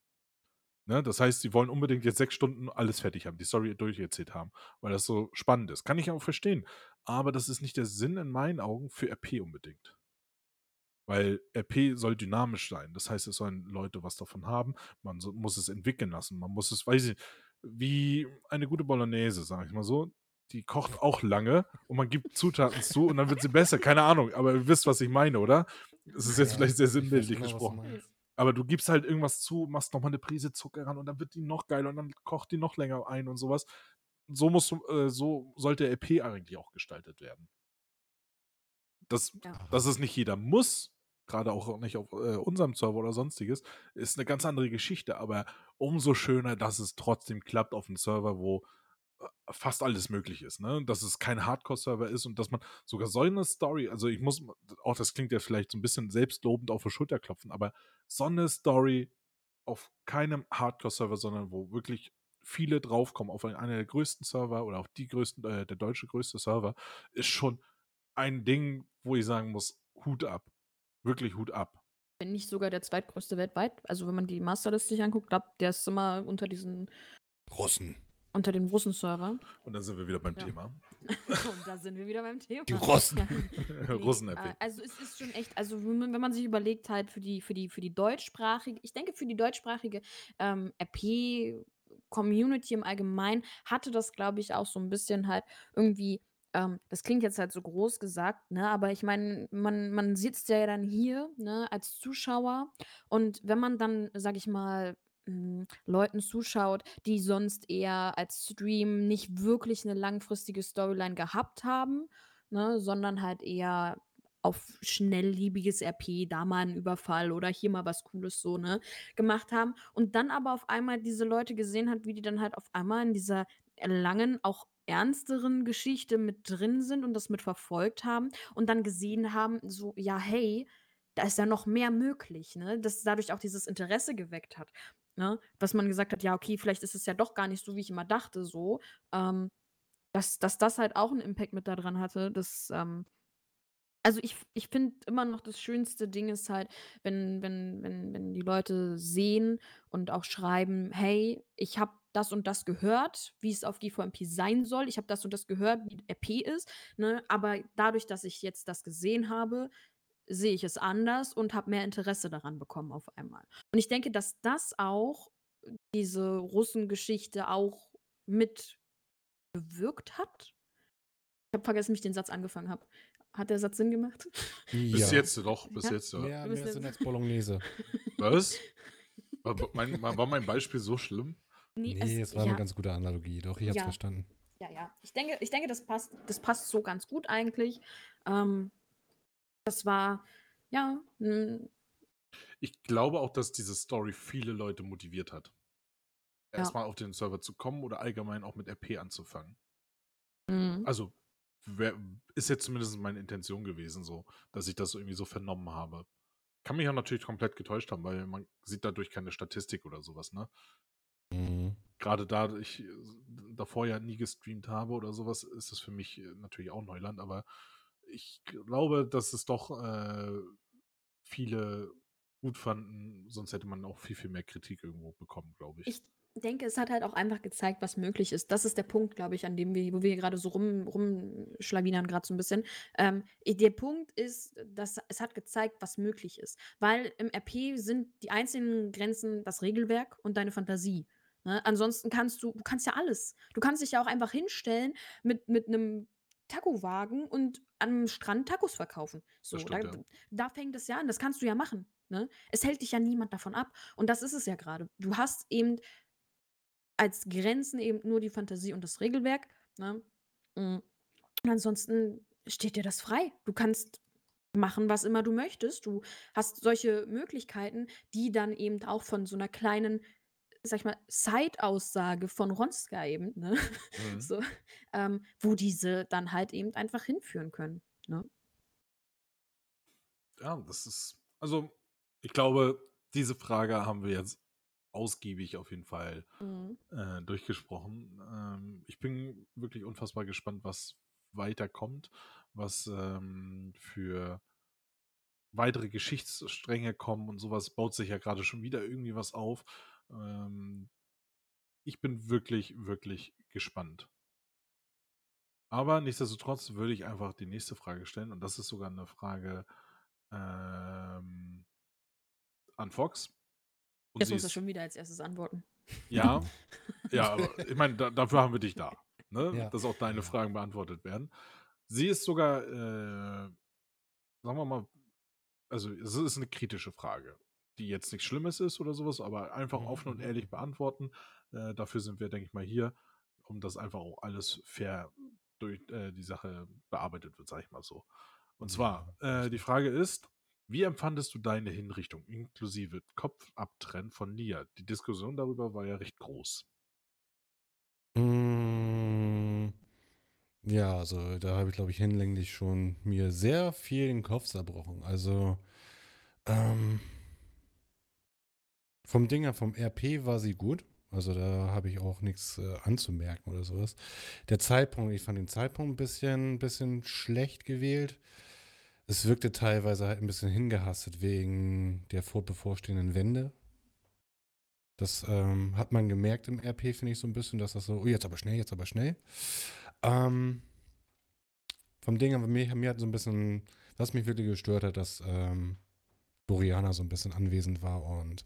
Speaker 2: Ne? Das heißt, sie wollen unbedingt jetzt sechs Stunden alles fertig haben, die Story durcherzählt haben, weil das so spannend ist. Kann ich auch verstehen. Aber das ist nicht der Sinn in meinen Augen für RP unbedingt. Weil RP soll dynamisch sein. Das heißt, es sollen Leute was davon haben. Man so, muss es entwickeln lassen. Man muss es, weiß ich, wie eine gute Bolognese, sage ich mal so. Die kocht auch lange und man gibt Zutaten zu und dann wird sie besser. Keine Ahnung, aber ihr wisst, was ich meine, oder? Es ist jetzt
Speaker 3: Ja,
Speaker 2: vielleicht sehr sinnbildlich gesprochen. Aber du gibst halt irgendwas zu, machst nochmal eine Prise Zucker ran und dann wird die noch geiler und dann kocht die noch länger ein und sowas. So muss, äh, so sollte RP eigentlich auch gestaltet werden. Das,
Speaker 1: Ja.
Speaker 2: dass es nicht jeder muss, gerade auch nicht auf äh, unserem Server oder sonstiges, ist eine ganz andere Geschichte. Aber umso schöner, dass es trotzdem klappt auf einem Server, wo fast alles möglich ist, ne? Dass es kein Hardcore-Server ist und dass man sogar so eine Story, also ich muss, auch das klingt ja vielleicht so ein bisschen selbstlobend auf die Schulter klopfen, aber so eine Story auf keinem Hardcore-Server, sondern wo wirklich viele draufkommen, auf einer der größten Server oder auch die größten, äh, der deutsche größte Server, ist schon ein Ding, wo ich sagen muss, Hut ab. Wirklich Hut ab.
Speaker 1: Wenn nicht sogar der zweitgrößte weltweit. Also wenn man die Masterlist sich anguckt, glaubt, der ist immer unter diesen,
Speaker 3: Russen.
Speaker 1: Unter den Russen-Server.
Speaker 2: Und dann sind wir wieder beim
Speaker 1: Ja.
Speaker 2: Thema.
Speaker 1: Und da sind wir wieder beim Thema.
Speaker 3: Die Russen.
Speaker 1: Ja. Nee,
Speaker 2: Russen-RP.
Speaker 1: äh, Also es ist schon echt, also wenn man, wenn man sich überlegt halt für die, für die, für die deutschsprachige, ich denke für die deutschsprachige ähm, RP-Community im Allgemeinen hatte das, glaube ich, auch so ein bisschen halt irgendwie, ähm, das klingt jetzt halt so groß gesagt, ne, aber ich meine, man, man sitzt ja dann hier, ne, als Zuschauer und wenn man dann, sag ich mal, m, Leuten zuschaut, die sonst eher als Stream nicht wirklich eine langfristige Storyline gehabt haben, ne, sondern halt eher auf schnellliebiges RP, da mal 'n Überfall oder hier mal was Cooles so, ne, gemacht haben und dann aber auf einmal diese Leute gesehen hat, wie die dann halt auf einmal in dieser langen, auch ernsteren Geschichte mit drin sind und das mit verfolgt haben und dann gesehen haben, so: „Ja, hey, da ist ja noch mehr möglich“, ne? Dass dadurch auch dieses Interesse geweckt hat, ne? Dass man gesagt hat: „Ja, okay, vielleicht ist es ja doch gar nicht so, wie ich immer dachte“, so. Ähm, dass dass das halt auch 'n Impact mit da dran hatte, das, ähm also ich ich finde immer noch das schönste Ding ist halt, wenn wenn wenn wenn die Leute sehen und auch schreiben: „Hey, ich habe das und das gehört, wie es auf GVMP sein soll. Ich habe das und das gehört, wie RP ist, ne? Aber dadurch, dass ich jetzt das gesehen habe, sehe ich es anders und habe mehr Interesse daran bekommen auf einmal.“ Und ich denke, dass das auch diese Russengeschichte auch mit bewirkt hat? Ich habe vergessen, wie ich den Satz angefangen habe. Hat der Satz Sinn gemacht?
Speaker 2: Bis
Speaker 3: Ja.
Speaker 2: jetzt doch, bis
Speaker 1: Ja?
Speaker 2: jetzt ja.
Speaker 3: Mehr, mehr Sinn
Speaker 1: jetzt-
Speaker 3: als Bolognese.
Speaker 2: Was? War, mein, war mein Beispiel so schlimm?
Speaker 3: Nee,
Speaker 1: es
Speaker 3: es war
Speaker 1: ja,
Speaker 3: eine ganz gute Analogie. Doch, ich hab's
Speaker 1: Ja.
Speaker 3: verstanden.
Speaker 1: ja, ja. Ich denke ich denke, das passt das passt so ganz gut eigentlich. Ähm, das war, ja,
Speaker 2: Ich glaube auch, dass diese Story viele Leute motiviert hat.
Speaker 1: Ja.
Speaker 2: Erstmal auf den Server zu kommen oder allgemein auch mit RP anzufangen.
Speaker 1: mhm.
Speaker 2: Also, wär, ist jetzt zumindest meine Intention gewesen, so, dass ich das irgendwie so vernommen habe. kann mich auch natürlich komplett getäuscht haben, weil man sieht dadurch keine Statistik oder sowas, ne?
Speaker 3: Mhm.
Speaker 2: Gerade da ich davor ja nie gestreamt habe oder sowas, ist das für mich äh, natürlich auch Neuland, aber ich glaube, dass es doch äh, viele gut fanden, sonst hätte man auch viel, viel mehr Kritik irgendwo bekommen, glaube ich.
Speaker 1: Ich denke, es hat halt auch einfach gezeigt, was möglich ist. Das ist der Punkt, glaube ich, an dem wir, wo wir gerade so rum, rumschlawinern, gerade so ein bisschen. Ähm, der Punkt ist, dass es hat gezeigt, was möglich ist. Weil im RP sind die einzelnen Grenzen das Regelwerk und deine Fantasie. Ne? Ansonsten kannst du, du kannst ja alles. Du kannst dich ja auch einfach hinstellen mit, mit einem Taco-Wagen und am Strand Tacos verkaufen. So,
Speaker 2: stimmt,
Speaker 1: da,
Speaker 2: ja.
Speaker 1: da fängt es ja an. Das kannst du ja machen. Ne? Es hält dich ja niemand davon ab. Und das ist es ja gerade. Du hast eben als Grenzen eben nur die Fantasie und das Regelwerk. Ne? Mm. Und ansonsten steht dir das frei. Du kannst machen, was immer du möchtest. Du hast solche Möglichkeiten, die dann eben auch von so einer kleinen, sag ich mal, Side-Aussage von Ronska eben, ne?
Speaker 2: Mhm.
Speaker 1: so, ähm, wo diese dann halt eben einfach hinführen können. Ne?
Speaker 2: Ja, das ist, also ich glaube, diese Frage haben wir jetzt ausgiebig auf jeden Fall
Speaker 1: Mhm.
Speaker 2: äh, durchgesprochen. Ähm, ich bin wirklich unfassbar gespannt, was weiterkommt, was ähm, für weitere Geschichtsstränge kommen und sowas. Baut sich ja gerade schon wieder irgendwie was auf. Ähm, ich bin wirklich, wirklich gespannt. Aber nichtsdestotrotz würde ich einfach die nächste Frage stellen und das ist sogar eine Frage ähm, an Fox. Und
Speaker 1: Jetzt muss er schon wieder als erstes antworten.
Speaker 2: ja, ja, aber ich meine, da, dafür haben wir dich da, ne?
Speaker 3: Ja.
Speaker 2: dass auch deine. Fragen beantwortet werden. Sie ist sogar, äh, sagen wir mal, also es ist eine kritische Frage, die jetzt nichts Schlimmes ist oder sowas, aber einfach
Speaker 3: Mhm,
Speaker 2: offen und
Speaker 3: mhm,
Speaker 2: ehrlich
Speaker 3: mhm.
Speaker 2: beantworten. Äh, dafür sind wir, denke ich mal, hier, um das einfach auch alles fair durch äh, die Sache bearbeitet wird, sage ich mal so. Und zwar,
Speaker 3: Ja,
Speaker 2: äh, die Frage ist, wie empfandest du deine Hinrichtung inklusive Kopfabtrennen von Nia? Die Diskussion darüber war ja recht groß.
Speaker 3: Mm, Ja, also da habe ich, glaube ich, hinlänglich schon mir sehr viel den Kopf zerbrochen. Also ähm, vom Dinger, vom RP war sie gut. Also da habe ich auch nichts äh, anzumerken oder sowas. Der Zeitpunkt, ich fand den Zeitpunkt ein bisschen, bisschen schlecht gewählt. Es wirkte teilweise halt ein bisschen hingehastet wegen der vor bevorstehenden Wende. Das ähm, hat man gemerkt im RP, finde ich so ein bisschen, dass das so, oh, jetzt aber schnell, jetzt aber schnell. Ähm, vom Ding, aber mir, mir hat so ein bisschen, was mich wirklich gestört hat, dass ähm, Doriana so ein bisschen anwesend war und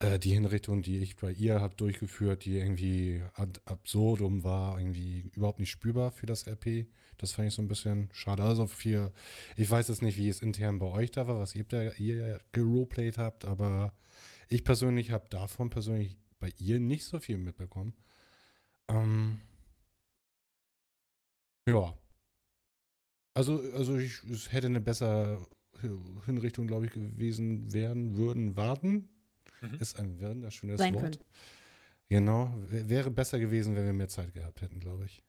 Speaker 3: äh, die Hinrichtung, die ich bei ihr habe durchgeführt, die irgendwie ad absurdum war, irgendwie überhaupt nicht spürbar für das RP. Das fand ich so ein bisschen schade. Also für, ich weiß jetzt nicht, wie es intern bei euch da war, was ihr da ihr geroleplayt habt, aber ich persönlich habe davon persönlich bei ihr nicht so viel mitbekommen. Ähm, ja. Also, also ich, es hätte eine bessere Hinrichtung, glaube ich, gewesen werden, würden, warten.
Speaker 2: Mhm.
Speaker 3: Ist ein wunderschönes
Speaker 1: Sein
Speaker 3: Wort.
Speaker 1: können.
Speaker 3: Genau. Wäre besser gewesen, wenn wir mehr Zeit gehabt hätten, glaube ich.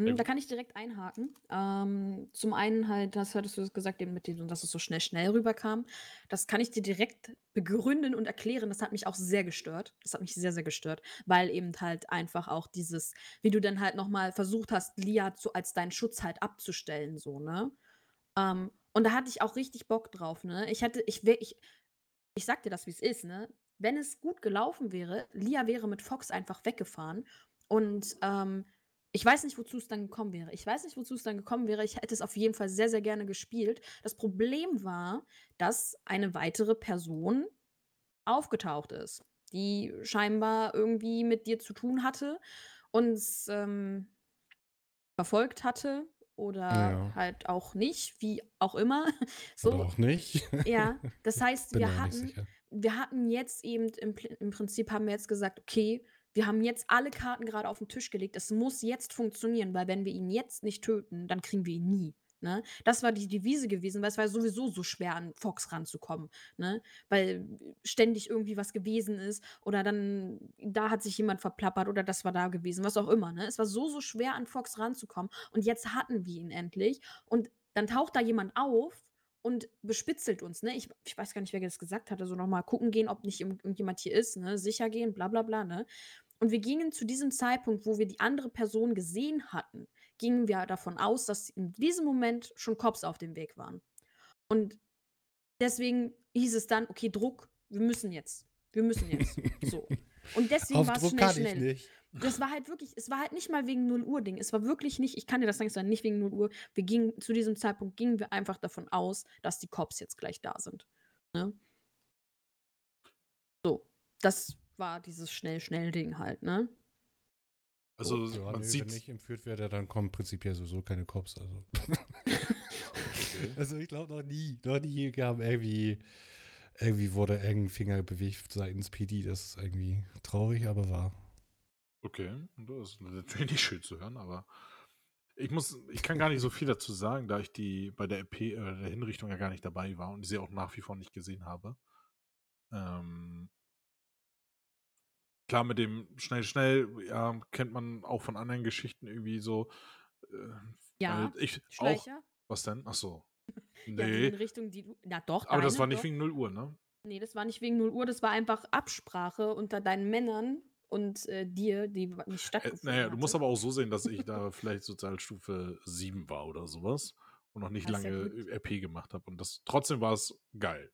Speaker 1: Hm, Da kann ich direkt einhaken. Ähm, zum einen halt, das hattest du gesagt, eben mit dem, dass es so schnell, schnell rüberkam. Das kann ich dir direkt begründen und erklären. Das hat mich auch sehr gestört. Das hat mich sehr, sehr gestört, weil eben halt einfach auch dieses, wie du dann halt nochmal versucht hast, Lia zu, als deinen Schutz halt abzustellen, so, ne? Ähm, und da hatte ich auch richtig Bock drauf, ne? Ich hatte, ich ich, ich sag dir das, wie es ist, ne? Wenn es gut gelaufen wäre, Lia wäre mit Fox einfach weggefahren und ähm, ich weiß nicht, wozu es dann gekommen wäre. Ich weiß nicht, wozu es dann gekommen wäre. Ich hätte es auf jeden Fall sehr, sehr gerne gespielt. Das Problem war, dass eine weitere Person aufgetaucht ist, die scheinbar irgendwie mit dir zu tun hatte, uns ähm, verfolgt hatte oder
Speaker 3: Ja.
Speaker 1: halt auch nicht, wie auch immer.
Speaker 3: Oder
Speaker 1: So,
Speaker 3: auch nicht.
Speaker 1: ja, das heißt,
Speaker 3: Bin
Speaker 1: wir
Speaker 3: nicht
Speaker 1: hatten,
Speaker 3: sicher.
Speaker 1: wir hatten jetzt eben, im, Pl- im Prinzip haben wir jetzt gesagt, okay, wir haben jetzt alle Karten gerade auf den Tisch gelegt. Es muss jetzt funktionieren, weil wenn wir ihn jetzt nicht töten, dann kriegen wir ihn nie. Ne? Das war die Devise gewesen, weil es war sowieso so schwer, an Fox ranzukommen. Ne? Weil ständig irgendwie was gewesen ist oder dann, da hat sich jemand verplappert oder das war da gewesen, was auch immer. Ne? Es war so, so schwer, an Fox ranzukommen. Und jetzt hatten wir ihn endlich. Und dann taucht da jemand auf und bespitzelt uns, ne? Ich ich weiß gar nicht, wer das gesagt hatte, so noch mal gucken gehen, ob nicht irgend irgendjemand hier ist, ne? Sicher gehen, bla bla bla, ne? Und wir gingen zu diesem Zeitpunkt, wo wir die andere Person gesehen hatten, gingen wir davon aus, dass in diesem Moment schon Cops auf dem Weg waren. Und deswegen hieß es dann: „Okay, Druck, wir müssen jetzt. Wir müssen jetzt.“ So. Und deswegen war's
Speaker 3: Druck
Speaker 1: schnell, schnell.
Speaker 3: nicht.
Speaker 1: Das war halt wirklich es war halt nicht mal wegen 0:00-Ding. Es war wirklich nicht ich kann dir das sagen, es war nicht wegen 0:00. Wir gingen zu diesem Zeitpunkt gingen wir einfach davon aus, dass die Cops jetzt gleich da sind, ne? So, das war dieses Schnell-Schnell-Ding halt, ne?
Speaker 2: Also,
Speaker 3: Ja,
Speaker 2: man
Speaker 3: nö,
Speaker 2: sieht
Speaker 3: wenn ich entführt werde, dann kommen prinzipiell sowieso keine Cops. Also, also ich glaube noch nie, noch nie kam irgendwie, irgendwie wurde irgendein Finger bewegt seitens PD. Das ist irgendwie traurig, aber wahr.
Speaker 2: Okay, das ist natürlich nicht schön zu hören, aber ich muss ich kann gar nicht so viel dazu sagen, da ich die bei der EP äh, der Hinrichtung ja gar nicht dabei war und sie auch nach wie vor nicht gesehen habe. Ähm klar, mit dem schnell, schnell, ja, kennt man auch von anderen Geschichten irgendwie so, äh,
Speaker 1: Ja,
Speaker 2: ich auch
Speaker 1: Schleicher?
Speaker 2: was denn? Ach so.
Speaker 1: Ja, die
Speaker 2: Ne.
Speaker 1: Hinrichtung, die du na doch,
Speaker 2: Aber das
Speaker 1: deine,
Speaker 2: war nicht
Speaker 1: doch.
Speaker 2: wegen 0:00, ne?
Speaker 1: Ne, das war nicht wegen 0:00, das war einfach Absprache unter deinen Männern und, äh, dir, die nicht
Speaker 2: Äh,
Speaker 1: stattgefunden
Speaker 2: na ja, du musst
Speaker 1: hatte.
Speaker 2: aber auch so sehen, dass ich da vielleicht Sozialstufe 7 war oder so was und noch nicht
Speaker 1: ja
Speaker 2: lange
Speaker 1: gut.
Speaker 2: RP gemacht habe und das trotzdem war es geil.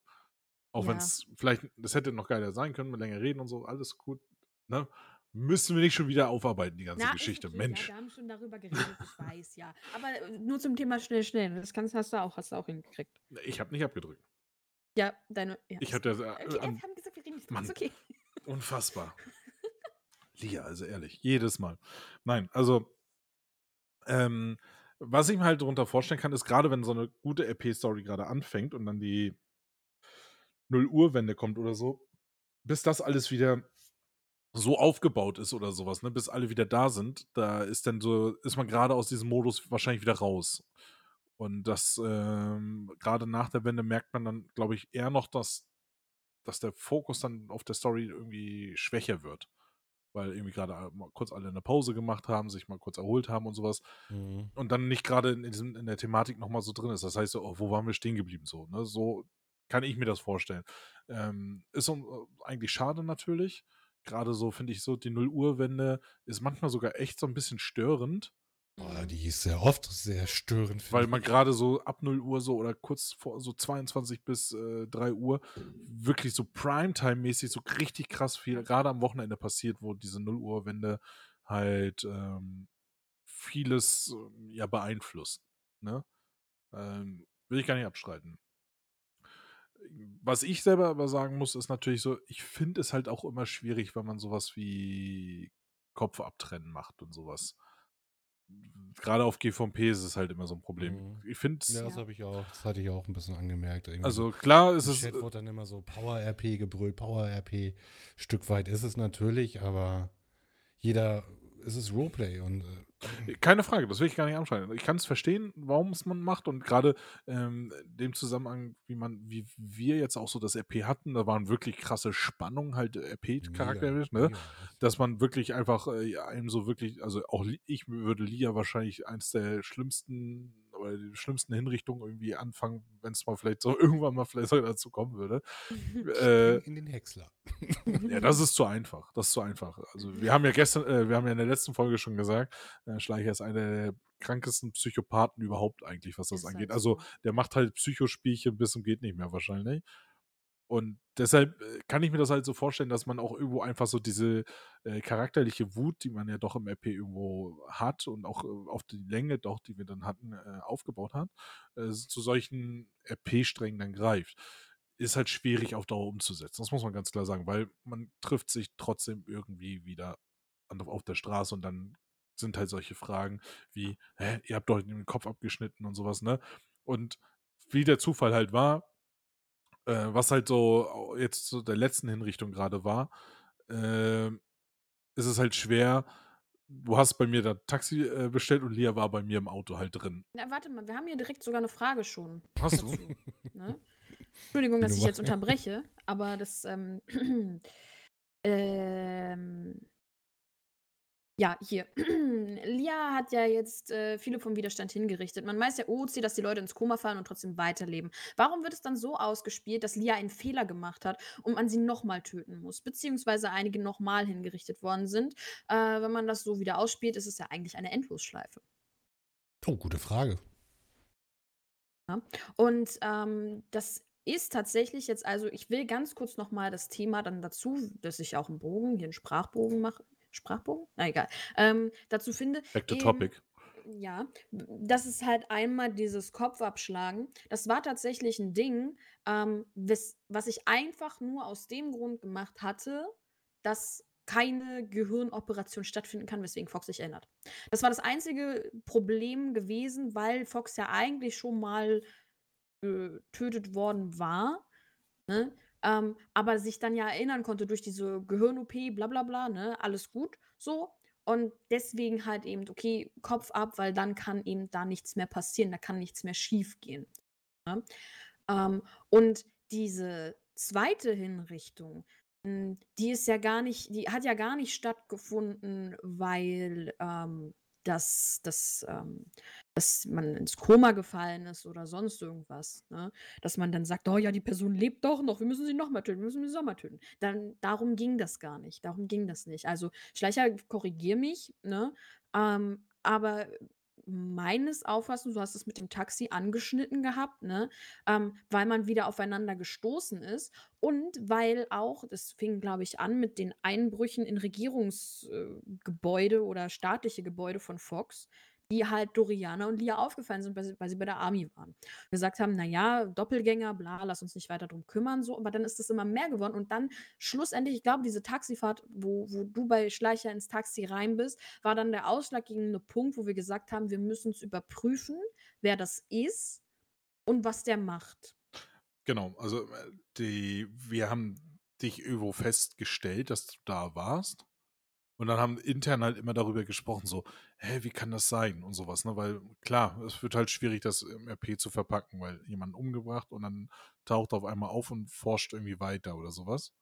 Speaker 2: Auch
Speaker 1: Ja.
Speaker 2: wenn's vielleicht das hätte noch geiler sein können, mit länger reden und so, alles gut, ne? Müssen wir nicht schon wieder aufarbeiten, die ganze
Speaker 1: Na,
Speaker 2: Geschichte,
Speaker 1: ja,
Speaker 2: Mensch.
Speaker 1: wir haben schon darüber geredet, ich weiß, ja. Aber, äh, nur zum Thema schnell, schnell, das kannst hast du auch hast du auch hingekriegt.
Speaker 2: Ich habe nicht abgedrückt.
Speaker 1: Ja, deine ja,
Speaker 2: Ich hatte,
Speaker 1: okay.
Speaker 2: äh,
Speaker 1: Okay, wir
Speaker 2: an
Speaker 1: haben gesagt, wir reden nicht
Speaker 2: Mann,
Speaker 1: ist okay.
Speaker 2: unfassbar. Lia, also ehrlich, jedes Mal. Nein, also ähm, was ich mir halt drunter vorstellen kann, ist grade wenn so 'ne gute RP-Story grade anfängt und dann die 0:00-Wende kommt oder so, bis das alles wieder so aufgebaut ist oder so was, ne, bis alle wieder da sind, da ist dann so ist man grade aus diesem Modus wahrscheinlich wieder raus. Und das, ähm grade nach der Wende merkt man dann, glaube ich, eher noch, dass dass der Fokus dann auf der Story irgendwie schwächer wird, weil irgendwie grade a mal kurz alle 'ne Pause gemacht haben, sich mal kurz erholt haben und so was
Speaker 3: Mhm.
Speaker 2: und dann nicht grade in diesem in der Thematik noch mal so drin ist. Das heißt so: „Oh, wo waren wir stehen geblieben?“ So, ne? So kann ich mir das vorstellen. Ähm, ist äh, eigentlich schade natürlich. Grade so finde ich so die 0:00-Wende ist manchmal sogar echt so 'n bisschen störend.
Speaker 1: Mhm.
Speaker 3: die ist sehr oft sehr störend,
Speaker 2: Weil man
Speaker 3: ich.
Speaker 2: grade so ab 0:00 so oder kurz vor so 22 bis, äh, 3:00 wirklich so Primetime-mäßig so richtig krass viel grade am Wochenende passiert, wo diese 0:00-Wende halt, ähm, vieles, ähm, ja, beeinflusst, ne? Ähm, will ich gar nicht abstreiten. Was ich selber aber sagen muss, ist natürlich so, ich finde es halt auch immer schwierig, wenn man so was wie Kopf abtrennen macht und so was. Grade auf GVP ist es halt immer so 'n Problem.
Speaker 3: Mhm.
Speaker 2: Ich finde
Speaker 3: Ja, das
Speaker 1: Ja.
Speaker 3: habe ich auch das hatte ich auch 'n bisschen angemerkt irgendwie.
Speaker 2: Also klar ist es,
Speaker 3: Chat
Speaker 2: äh
Speaker 3: wurde dann immer so Power-RP gebrüllt, Power-RP. Stück weit ist es natürlich, aber jeder es ist Roleplay und, äh
Speaker 2: Keine Frage, das will ich gar nicht anschneiden. Ich kann's verstehen, warum's man macht und grade, ähm, dem Zusammenhang, wie man wie wir jetzt auch so das RP hatten, da waren wirklich krasse Spannungen halt
Speaker 3: Mega,
Speaker 2: RP-charakterisch, ne?
Speaker 3: mega.
Speaker 2: Dass man wirklich einfach, äh, einem so wirklich also auch ich würde Lia wahrscheinlich eins der schlimmsten oder die schlimmsten Hinrichtungen irgendwie anfangen, wenn's mal vielleicht so irgendwann mal vielleicht dazu kommen würde. Äh
Speaker 3: in den Häcksler.
Speaker 2: Ja, das ist zu einfach. Das ist zu einfach. Also, wir haben ja gestern äh, wir haben ja in der letzten Folge schon gesagt, äh, Schleicher ist einer der krankesten Psychopathen überhaupt eigentlich, was das
Speaker 1: Ist
Speaker 2: angeht.
Speaker 1: halt
Speaker 2: Also,
Speaker 1: so.
Speaker 2: der macht halt Psychospielchen bis zum geht nicht mehr wahrscheinlich. Und deshalb, äh, kann ich mir das halt so vorstellen, dass man auch irgendwo einfach so diese, äh, charakterliche Wut, die man ja doch im RP irgendwo hat und auch, äh, auf die Länge doch, die wir dann hatten, äh, aufgebaut hat, äh, zu solchen RP-Strängen dann greift. Ist halt schwierig auf Dauer umzusetzen. Das muss man ganz klar sagen, weil man trifft sich trotzdem irgendwie wieder auf der Straße und dann sind halt solche Fragen wie: „Hä, ihr habt doch den Kopf abgeschnitten“ und so was, ne? Und wie der Zufall halt war äh, was halt so au jetzt zu der letzten Hinrichtung grade war, ähm, ist es halt schwer du hast bei mir da Taxi, äh, bestellt und Lia war bei mir im Auto halt drin.
Speaker 1: Na, warte mal, wir haben hier direkt sogar 'ne Frage schon
Speaker 2: Hast du?
Speaker 1: ne? Entschuldigung, dass ich jetzt unterbreche, aber das, ähm ähm Ja, hier. Lia hat ja jetzt, äh, viele vom Widerstand hingerichtet. Man weiß ja OOC, dass die Leute ins Koma fallen und trotzdem weiterleben. Warum wird es dann so ausgespielt, dass Lia einen Fehler gemacht hat und man sie noch mal töten muss, beziehungsweise einige noch mal hingerichtet worden sind? Äh, wenn man das so wieder ausspielt, ist es ja eigentlich eine Endlosschleife.
Speaker 3: Oh, gute Frage.
Speaker 1: Ja, und, ähm, das ist tatsächlich jetzt also ich will ganz kurz noch mal das Thema dann dazu, dass ich auch 'n Bogen hier 'n Sprachbogen mache Sprachbogen? Na egal. Ähm, dazu finde,
Speaker 2: Back to
Speaker 1: eben
Speaker 2: topic.
Speaker 1: ja, das ist halt einmal dieses Kopfabschlagen. Das war tatsächlich 'n Ding, ähm, wes was ich einfach nur aus dem Grund gemacht hatte, dass keine Gehirnoperation stattfinden kann, weswegen Fox sich erinnert. Das war das einzige Problem gewesen, weil Fox ja eigentlich schon mal getötet worden war, ne? Ähm, aber sich dann ja erinnern konnte durch diese Gehirn-OP, bla bla bla, ne? Alles gut so. Und deswegen halt eben, okay, Kopf ab, weil dann kann eben da nichts mehr passieren, da kann nichts mehr schiefgehen, ne? Ähm, und diese zweite Hinrichtung, hm, die ist ja gar nicht die hat ja gar nicht stattgefunden, weil, ähm, dass dass, ähm dass man ins Koma gefallen ist oder sonst irgendwas, ne? Dass man dann sagt: „Oh ja, die Person lebt doch noch, wir müssen sie noch mal töten, wir müssen sie noch mal töten.“ Dann darum ging das gar nicht. Darum ging das nicht. Also, Schleicher, korrigiere mich, ne? Ähm, aber meines Auffassens du hast es mit dem Taxi angeschnitten gehabt, ne, ähm, weil man wieder aufeinander gestoßen ist und weil auch das fing, glaube ich, an mit den Einbrüchen in Regierungsgebäude äh, oder staatliche Gebäude von Fox, die halt Doriana und Lia aufgefallen sind, weil sie weil sie bei der Army waren. Gesagt haben: „Na ja, Doppelgänger, bla, lass uns nicht weiter drum kümmern“, so. Aber dann ist es immer mehr geworden und dann schlussendlich ich glaube, diese Taxifahrt, wo wo du bei Schleicher ins Taxi rein bist, war dann der ausschlaggebende Punkt, wo wir gesagt haben: „Wir müssen's überprüfen, wer das ist und was der macht.“
Speaker 2: Genau, also, äh, die wir haben dich irgendwo festgestellt, dass du da warst. Und dann haben intern halt immer darüber gesprochen, so: „Hä, wie kann das sein?“ und sowas, ne? Weil klar, es wird halt schwierig, das im RP zu verpacken, weil jemanden umgebracht und dann taucht er auf einmal auf und forscht irgendwie weiter oder sowas.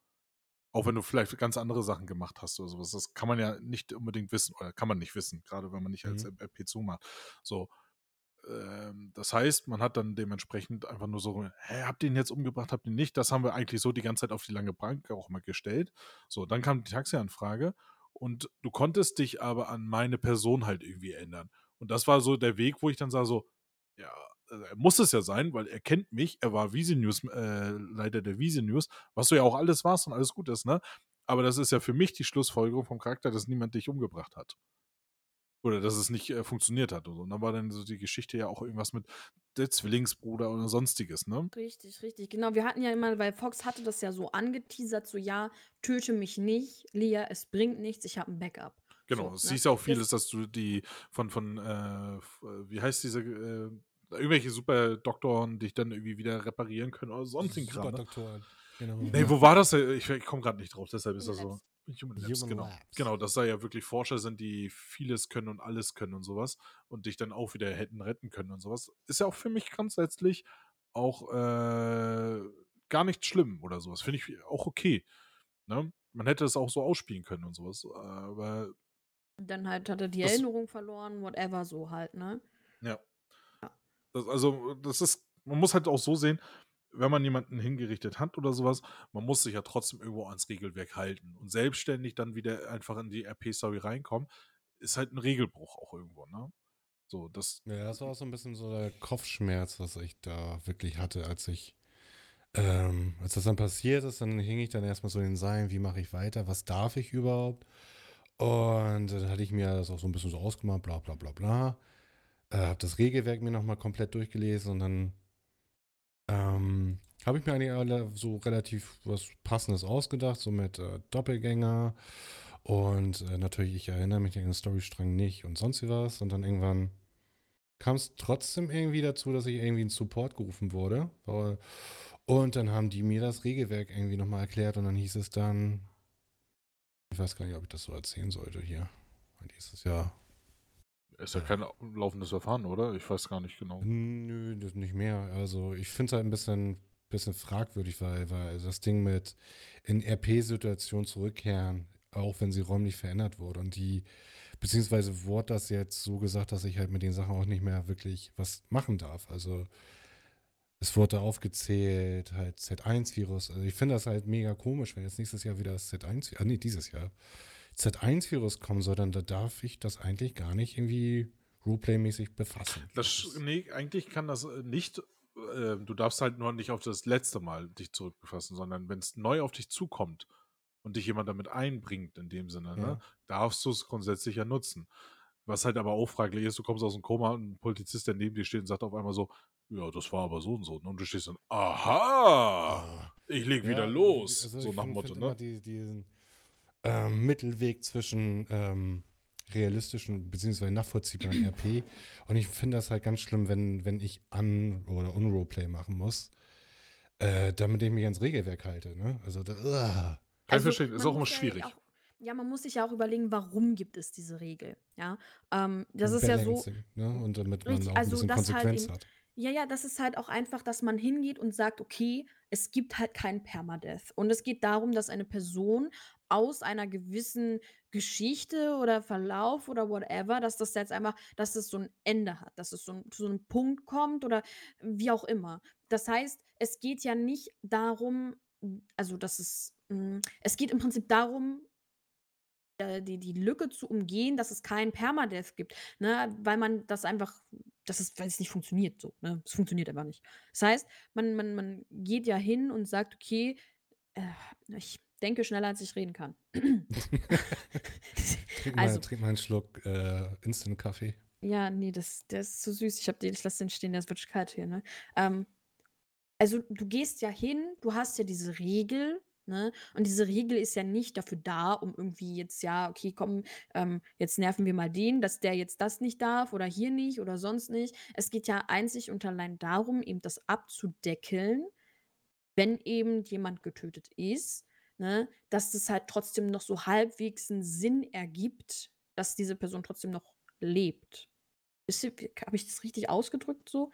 Speaker 2: Auch wenn du vielleicht ganz andere Sachen gemacht hast oder sowas. Das kann man ja nicht unbedingt wissen oder kann man nicht wissen, gerade wenn man nicht als
Speaker 3: Mhm.
Speaker 2: RP zumacht. So, ähm, das heißt, man hat dann dementsprechend einfach nur so: „Hä, habt ihr ihn jetzt umgebracht, habt ihr ihn nicht?“ Das haben wir eigentlich so die ganze Zeit auf die lange Bank auch mal gestellt. So, dann kam die Taxianfrage und du konntest dich aber an meine Person halt irgendwie erinnern. Und das war so der Weg, wo ich dann sah so: „Ja, äh, er muss es ja sein, weil er kennt mich. Er war Vize-News äh, Leiter der Vize-News“, was du ja auch alles warst und alles gut ist, ne? Aber das ist ja für mich die Schlussfolgerung vom Charakter, dass niemand dich umgebracht hat. Oder dass es nicht, äh, funktioniert hat und so. Und dann war dann so die Geschichte ja auch irgendwas mit der Zwillingsbruder oder Sonstiges, ne?
Speaker 1: Richtig, richtig. Genau, wir hatten ja immer weil Fox hatte das ja so angeteasert, so: „Ja, töte mich nicht, Lia, es bringt nichts, ich habe 'n Backup.“
Speaker 2: Genau,
Speaker 1: So,
Speaker 2: es
Speaker 1: ne?
Speaker 2: hieß auch vieles, dass du die von von, äh, äh, wie heißt diese, äh irgendwelche Superdoktoren dich dann irgendwie wieder reparieren können oder sonstigen Kram, ne?
Speaker 3: Superdoktoren, genau.
Speaker 2: Ne, wo war das? Äh, ich ich komme grad nicht drauf, deshalb ist das so. Human Labs,
Speaker 3: Human
Speaker 2: genau.
Speaker 3: Labs.
Speaker 2: Genau, dass da ja wirklich Forscher sind, die vieles können und alles können und sowas und dich dann auch wieder hätten retten können und sowas. Ist ja auch für mich grundsätzlich auch, äh, gar nicht schlimm oder sowas. Finde ich auch okay, ne? Man hätte es auch so ausspielen können und sowas, aber
Speaker 1: dann halt hat er die
Speaker 2: das
Speaker 1: Erinnerung verloren, whatever so halt, ne?
Speaker 2: Ja.
Speaker 1: Ja.
Speaker 2: Das also, das ist man muss halt auch so sehen, wenn man jemanden hingerichtet hat oder sowas, man muss sich ja trotzdem irgendwo ans Regelwerk halten. Und selbstständig dann wieder einfach in die RP-Story reinkommen, ist halt 'n Regelbruch auch irgendwo, ne? So, das
Speaker 3: Ja, das war auch so 'n bisschen so der Kopfschmerz, was ich da wirklich hatte, als ich ähm, als das dann passiert ist, dann hing ich dann erst mal so in den Seilen: „Wie mache ich weiter? Was darf ich überhaupt?“ Und dann hatte ich mir das auch so 'n bisschen so ausgemalt, bla bla bla bla. Äh, habe das Regelwerk mir noch mal komplett durchgelesen und dann ähm, habe ich mir eigentlich alle so relativ was Passendes ausgedacht, so mit, äh, Doppelgänger und, äh, natürlich, ich erinnere mich an den Storystrang nicht und sonst wie was. Und dann irgendwann kam's trotzdem irgendwie dazu, dass ich irgendwie in Support gerufen wurde, und dann haben die mir das Regelwerk irgendwie noch mal erklärt und dann hieß es dann ich weiß gar nicht, ob ich das so erzählen sollte hier. Dann hieß es ja
Speaker 2: Ist ja kein laufendes Verfahren, oder? Ich weiß gar nicht genau.
Speaker 3: Nö, das nicht mehr. Also, ich finde es halt 'n bisschen bisschen fragwürdig, weil weil das Ding mit in RP-Situationen zurückkehren, auch wenn sie räumlich verändert wurde und die Beziehungsweise wurde das jetzt so gesagt, dass ich halt mit den Sachen auch nicht mehr wirklich was machen darf. Also es wurde aufgezählt, halt Z1-Virus. Also ich finde das halt mega komisch, wenn jetzt nächstes Jahr wieder das Z1, ah nee, dieses Jahr, Z1-Virus kommen soll, dann da darf ich das eigentlich gar nicht irgendwie Roleplay-mäßig befassen.
Speaker 2: Das, nee, eigentlich kann das äh, nicht. Äh, du darfst halt nur nicht auf das letzte Mal dich zurückbefassen, sondern wenn es neu auf dich zukommt und dich jemand damit einbringt, in dem Sinne, ne,
Speaker 3: Ja.
Speaker 2: darfst du es grundsätzlich ja nutzen. Was halt aber auch fraglich ist, du kommst aus dem Koma und ein Polizist, der neben dir steht und sagt auf einmal so, ja, das war aber so und so. ne? Und du stehst dann, aha,
Speaker 3: Ah.
Speaker 2: ich leg wieder
Speaker 3: Ja,
Speaker 2: los.
Speaker 3: also
Speaker 2: so nach Motto, ne?
Speaker 3: die, diesen ähm, Mittelweg zwischen ähm, realistischen bzw. nachvollziehbaren RP. Und ich finde das halt ganz schlimm, wenn, wenn ich an- oder un-Roleplay machen muss, äh, damit ich mich ans Regelwerk halte. Ne? Also, da, uah.
Speaker 2: Kann ich verstehen, ist auch immer schwierig.
Speaker 1: Auch, ja, man muss sich ja auch überlegen, warum gibt es diese Regel. Ja, ähm, das ist ja so.
Speaker 3: Ne? Und damit man
Speaker 1: Richtig,
Speaker 3: auch
Speaker 1: also
Speaker 3: ein bisschen
Speaker 1: das halt
Speaker 3: Konsequenz
Speaker 1: eben-
Speaker 3: hat.
Speaker 1: Ja, ja, das ist halt auch einfach, dass man hingeht und sagt, okay, es gibt halt kein Permadeath. Und es geht darum, dass eine Person aus einer gewissen Geschichte oder Verlauf oder whatever, dass das jetzt einfach, dass es so ein Ende hat, dass es so ein, zu so einem Punkt kommt oder wie auch immer. Das heißt, es geht ja nicht darum, also dass es, mh, es geht im Prinzip darum, äh, die, die Lücke zu umgehen, dass es keinen Permadeath gibt, ne? weil man das einfach, das ist, weil es nicht funktioniert so. Ne? Es funktioniert einfach nicht. Das heißt, man, man, man geht ja hin und sagt, okay, äh, ich denke schneller, als ich reden kann.
Speaker 3: Trink mal,
Speaker 1: also,
Speaker 3: trink mal einen Schluck äh, Instant-Kaffee.
Speaker 1: ja, nee, das, der ist zu süß. Ich, hab den, ich lasse den stehen, der ist wirklich kalt hier. Ne? Ähm, also, du gehst ja hin, du hast ja diese Regel, ne? Und diese Regel ist ja nicht dafür da, um irgendwie jetzt, ja, okay, komm, ähm, jetzt nerven wir mal den, dass der jetzt das nicht darf oder hier nicht oder sonst nicht. Es geht ja einzig und allein darum, eben das abzudeckeln, wenn eben jemand getötet ist, ne, dass das halt trotzdem noch so halbwegs einen Sinn ergibt, dass diese Person trotzdem noch lebt. Habe ich das richtig ausgedrückt so?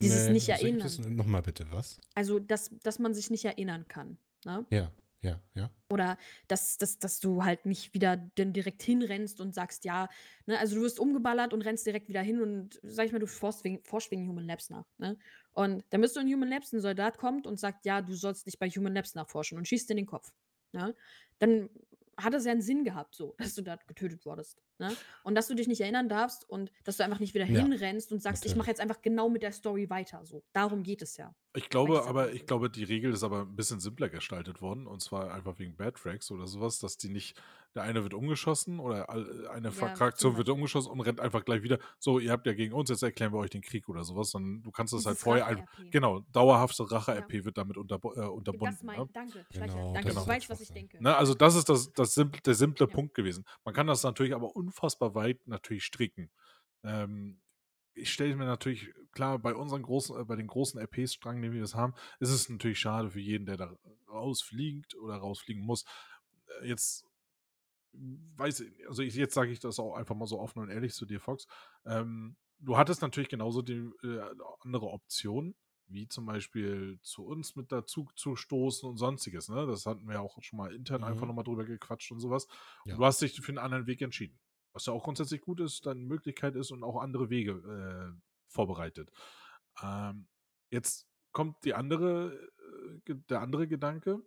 Speaker 1: Dieses
Speaker 3: Nee,
Speaker 1: nicht
Speaker 3: also
Speaker 1: erinnern.
Speaker 3: Nochmal bitte, was?
Speaker 1: Also, dass, dass man sich nicht erinnern kann. Ne?
Speaker 3: Ja, ja, ja.
Speaker 1: Oder dass, dass, dass du halt nicht wieder dann direkt hinrennst und sagst, ja, ne, also du wirst umgeballert und rennst direkt wieder hin und sag ich mal, du forst wegen, forschst wegen Human Labs nach. Ne? Und dann bist du in Human Labs, ein Soldat kommt und sagt, ja, du sollst dich bei Human Labs nachforschen und schießt in den Kopf. Ne? Dann hat es ja einen Sinn gehabt, so, dass du da getötet wurdest. Ne? Und dass du dich nicht erinnern darfst und dass du einfach nicht wieder
Speaker 3: Ja,
Speaker 1: hinrennst und sagst, ich mache
Speaker 3: natürlich.
Speaker 1: jetzt einfach genau mit der Story weiter. So, darum geht es ja.
Speaker 2: Ich glaube aber, ich glaube, die Regel ist aber ein bisschen simpler gestaltet worden. Und zwar einfach wegen Bad Tracks oder sowas, dass die nicht, der eine wird umgeschossen oder eine
Speaker 1: Ja,
Speaker 2: Fraktion
Speaker 1: zum
Speaker 2: wird umgeschossen und rennt einfach gleich wieder. So, ihr habt ja gegen uns, jetzt erklären wir euch den Krieg oder sowas. Sondern du kannst das halt
Speaker 1: Dieses
Speaker 2: vorher einfach.
Speaker 1: Rache-RP.
Speaker 2: Genau, dauerhafte Rache-RP wird damit unterbo äh,
Speaker 1: Das
Speaker 2: unterbunden.
Speaker 1: mein,
Speaker 2: ne?
Speaker 1: danke,
Speaker 3: Genau,
Speaker 1: danke,
Speaker 2: das
Speaker 1: du
Speaker 2: ist
Speaker 1: weißt, was ich denke.
Speaker 2: Ne, also das ist das, das simple, der simple
Speaker 1: Ja.
Speaker 2: Punkt gewesen. Man kann das natürlich aber unfassbar weit natürlich stricken. Ähm, ich stelle mir natürlich, klar, bei unseren großen, äh, bei den großen RP-Strang, den wir das haben, ist es natürlich schade für jeden, der da rausfliegt oder rausfliegen muss. Äh, Jetzt weiß ich, also ich, jetzt sage ich das auch einfach mal so offen und ehrlich zu dir, Fox. Ähm, du hattest natürlich genauso die äh, andere Optionen, wie zum Beispiel zu uns mit dazu zu stoßen und sonstiges. Ne? Das hatten wir auch schon mal intern einfach
Speaker 3: Mhm.
Speaker 2: nochmal drüber gequatscht und sowas.
Speaker 3: Ja.
Speaker 2: Und du hast dich für einen anderen Weg entschieden. Was ja auch grundsätzlich gut ist, dann Möglichkeit ist und auch andere Wege äh, vorbereitet. Ähm, jetzt kommt die andere, äh, der andere Gedanke.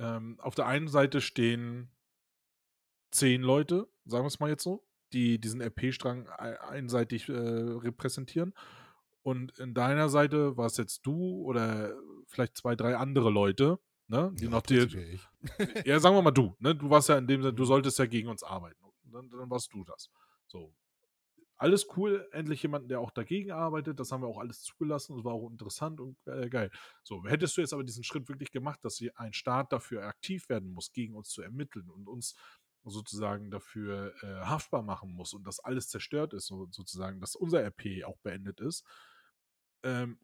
Speaker 2: Ähm, auf der einen Seite stehen zehn Leute, sagen wir es mal jetzt so, die diesen RP-Strang ei- einseitig äh, repräsentieren. Und in deiner Seite war es jetzt du oder vielleicht zwei, drei andere Leute, ne, die
Speaker 3: Ja,
Speaker 2: noch dir, ja, sagen wir mal du, ne? Du warst ja in dem Sinne, du
Speaker 3: Mhm.
Speaker 2: solltest ja gegen uns arbeiten. Dann, dann warst du das. So. Alles cool, endlich jemanden, der auch dagegen arbeitet. Das haben wir auch alles zugelassen. Das war auch interessant und äh, geil. So, hättest du jetzt aber diesen Schritt wirklich gemacht, dass ein Staat dafür aktiv werden muss, gegen uns zu ermitteln und uns sozusagen dafür äh, haftbar machen muss und das alles zerstört ist, so, sozusagen, dass unser RP auch beendet ist, ähm,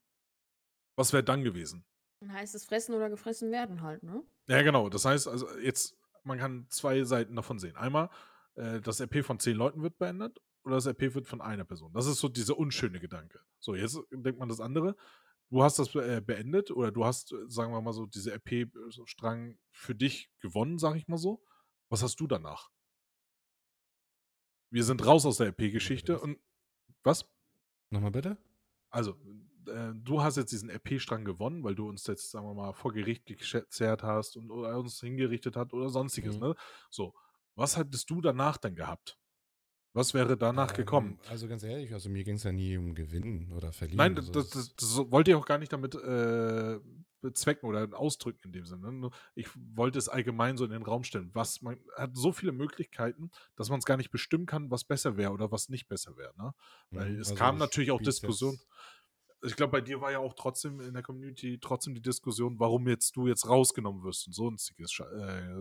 Speaker 2: was wäre dann gewesen?
Speaker 1: Dann heißt es fressen oder gefressen werden halt, ne?
Speaker 2: Ja, genau. Das heißt, also jetzt, man kann zwei Seiten davon sehen. Einmal, äh, das RP von zehn Leuten wird beendet oder das RP wird von einer Person. Das ist so dieser unschöne Gedanke. So, jetzt denkt man das andere. Du hast das äh, beendet oder du hast, äh, sagen wir mal so, diese RP-Strang für dich gewonnen, sag ich mal so. Was hast du danach? wir sind raus aus der EP-Geschichte und was?
Speaker 3: Nochmal bitte?
Speaker 2: Also, äh, du hast jetzt diesen EP-Strang gewonnen, weil du uns jetzt, sagen wir mal, vor Gericht gezerrt hast und oder uns hingerichtet hat oder sonstiges,
Speaker 3: Mhm.
Speaker 2: ne? So, was hättest du danach denn gehabt? Was wäre danach gekommen?
Speaker 3: Ähm, Also ganz ehrlich, also mir ging es ja nie um Gewinnen oder Verlieren.
Speaker 2: Nein,
Speaker 3: also
Speaker 2: das, das, das wollte ich auch gar nicht damit äh, bezwecken oder ausdrücken in dem Sinne. Nur Ich wollte es allgemein so in den Raum stellen. Was man hat so viele Möglichkeiten, dass man es gar nicht bestimmen kann, was besser wäre oder was nicht besser wäre. Ne? Weil
Speaker 3: Mhm,
Speaker 2: es
Speaker 3: also
Speaker 2: kam
Speaker 3: ich
Speaker 2: natürlich auch Diskussionen.
Speaker 3: jetzt-
Speaker 2: Ich glaube, bei dir war ja auch trotzdem in der Community trotzdem die Diskussion, warum jetzt du jetzt rausgenommen wirst und sonstige Scha-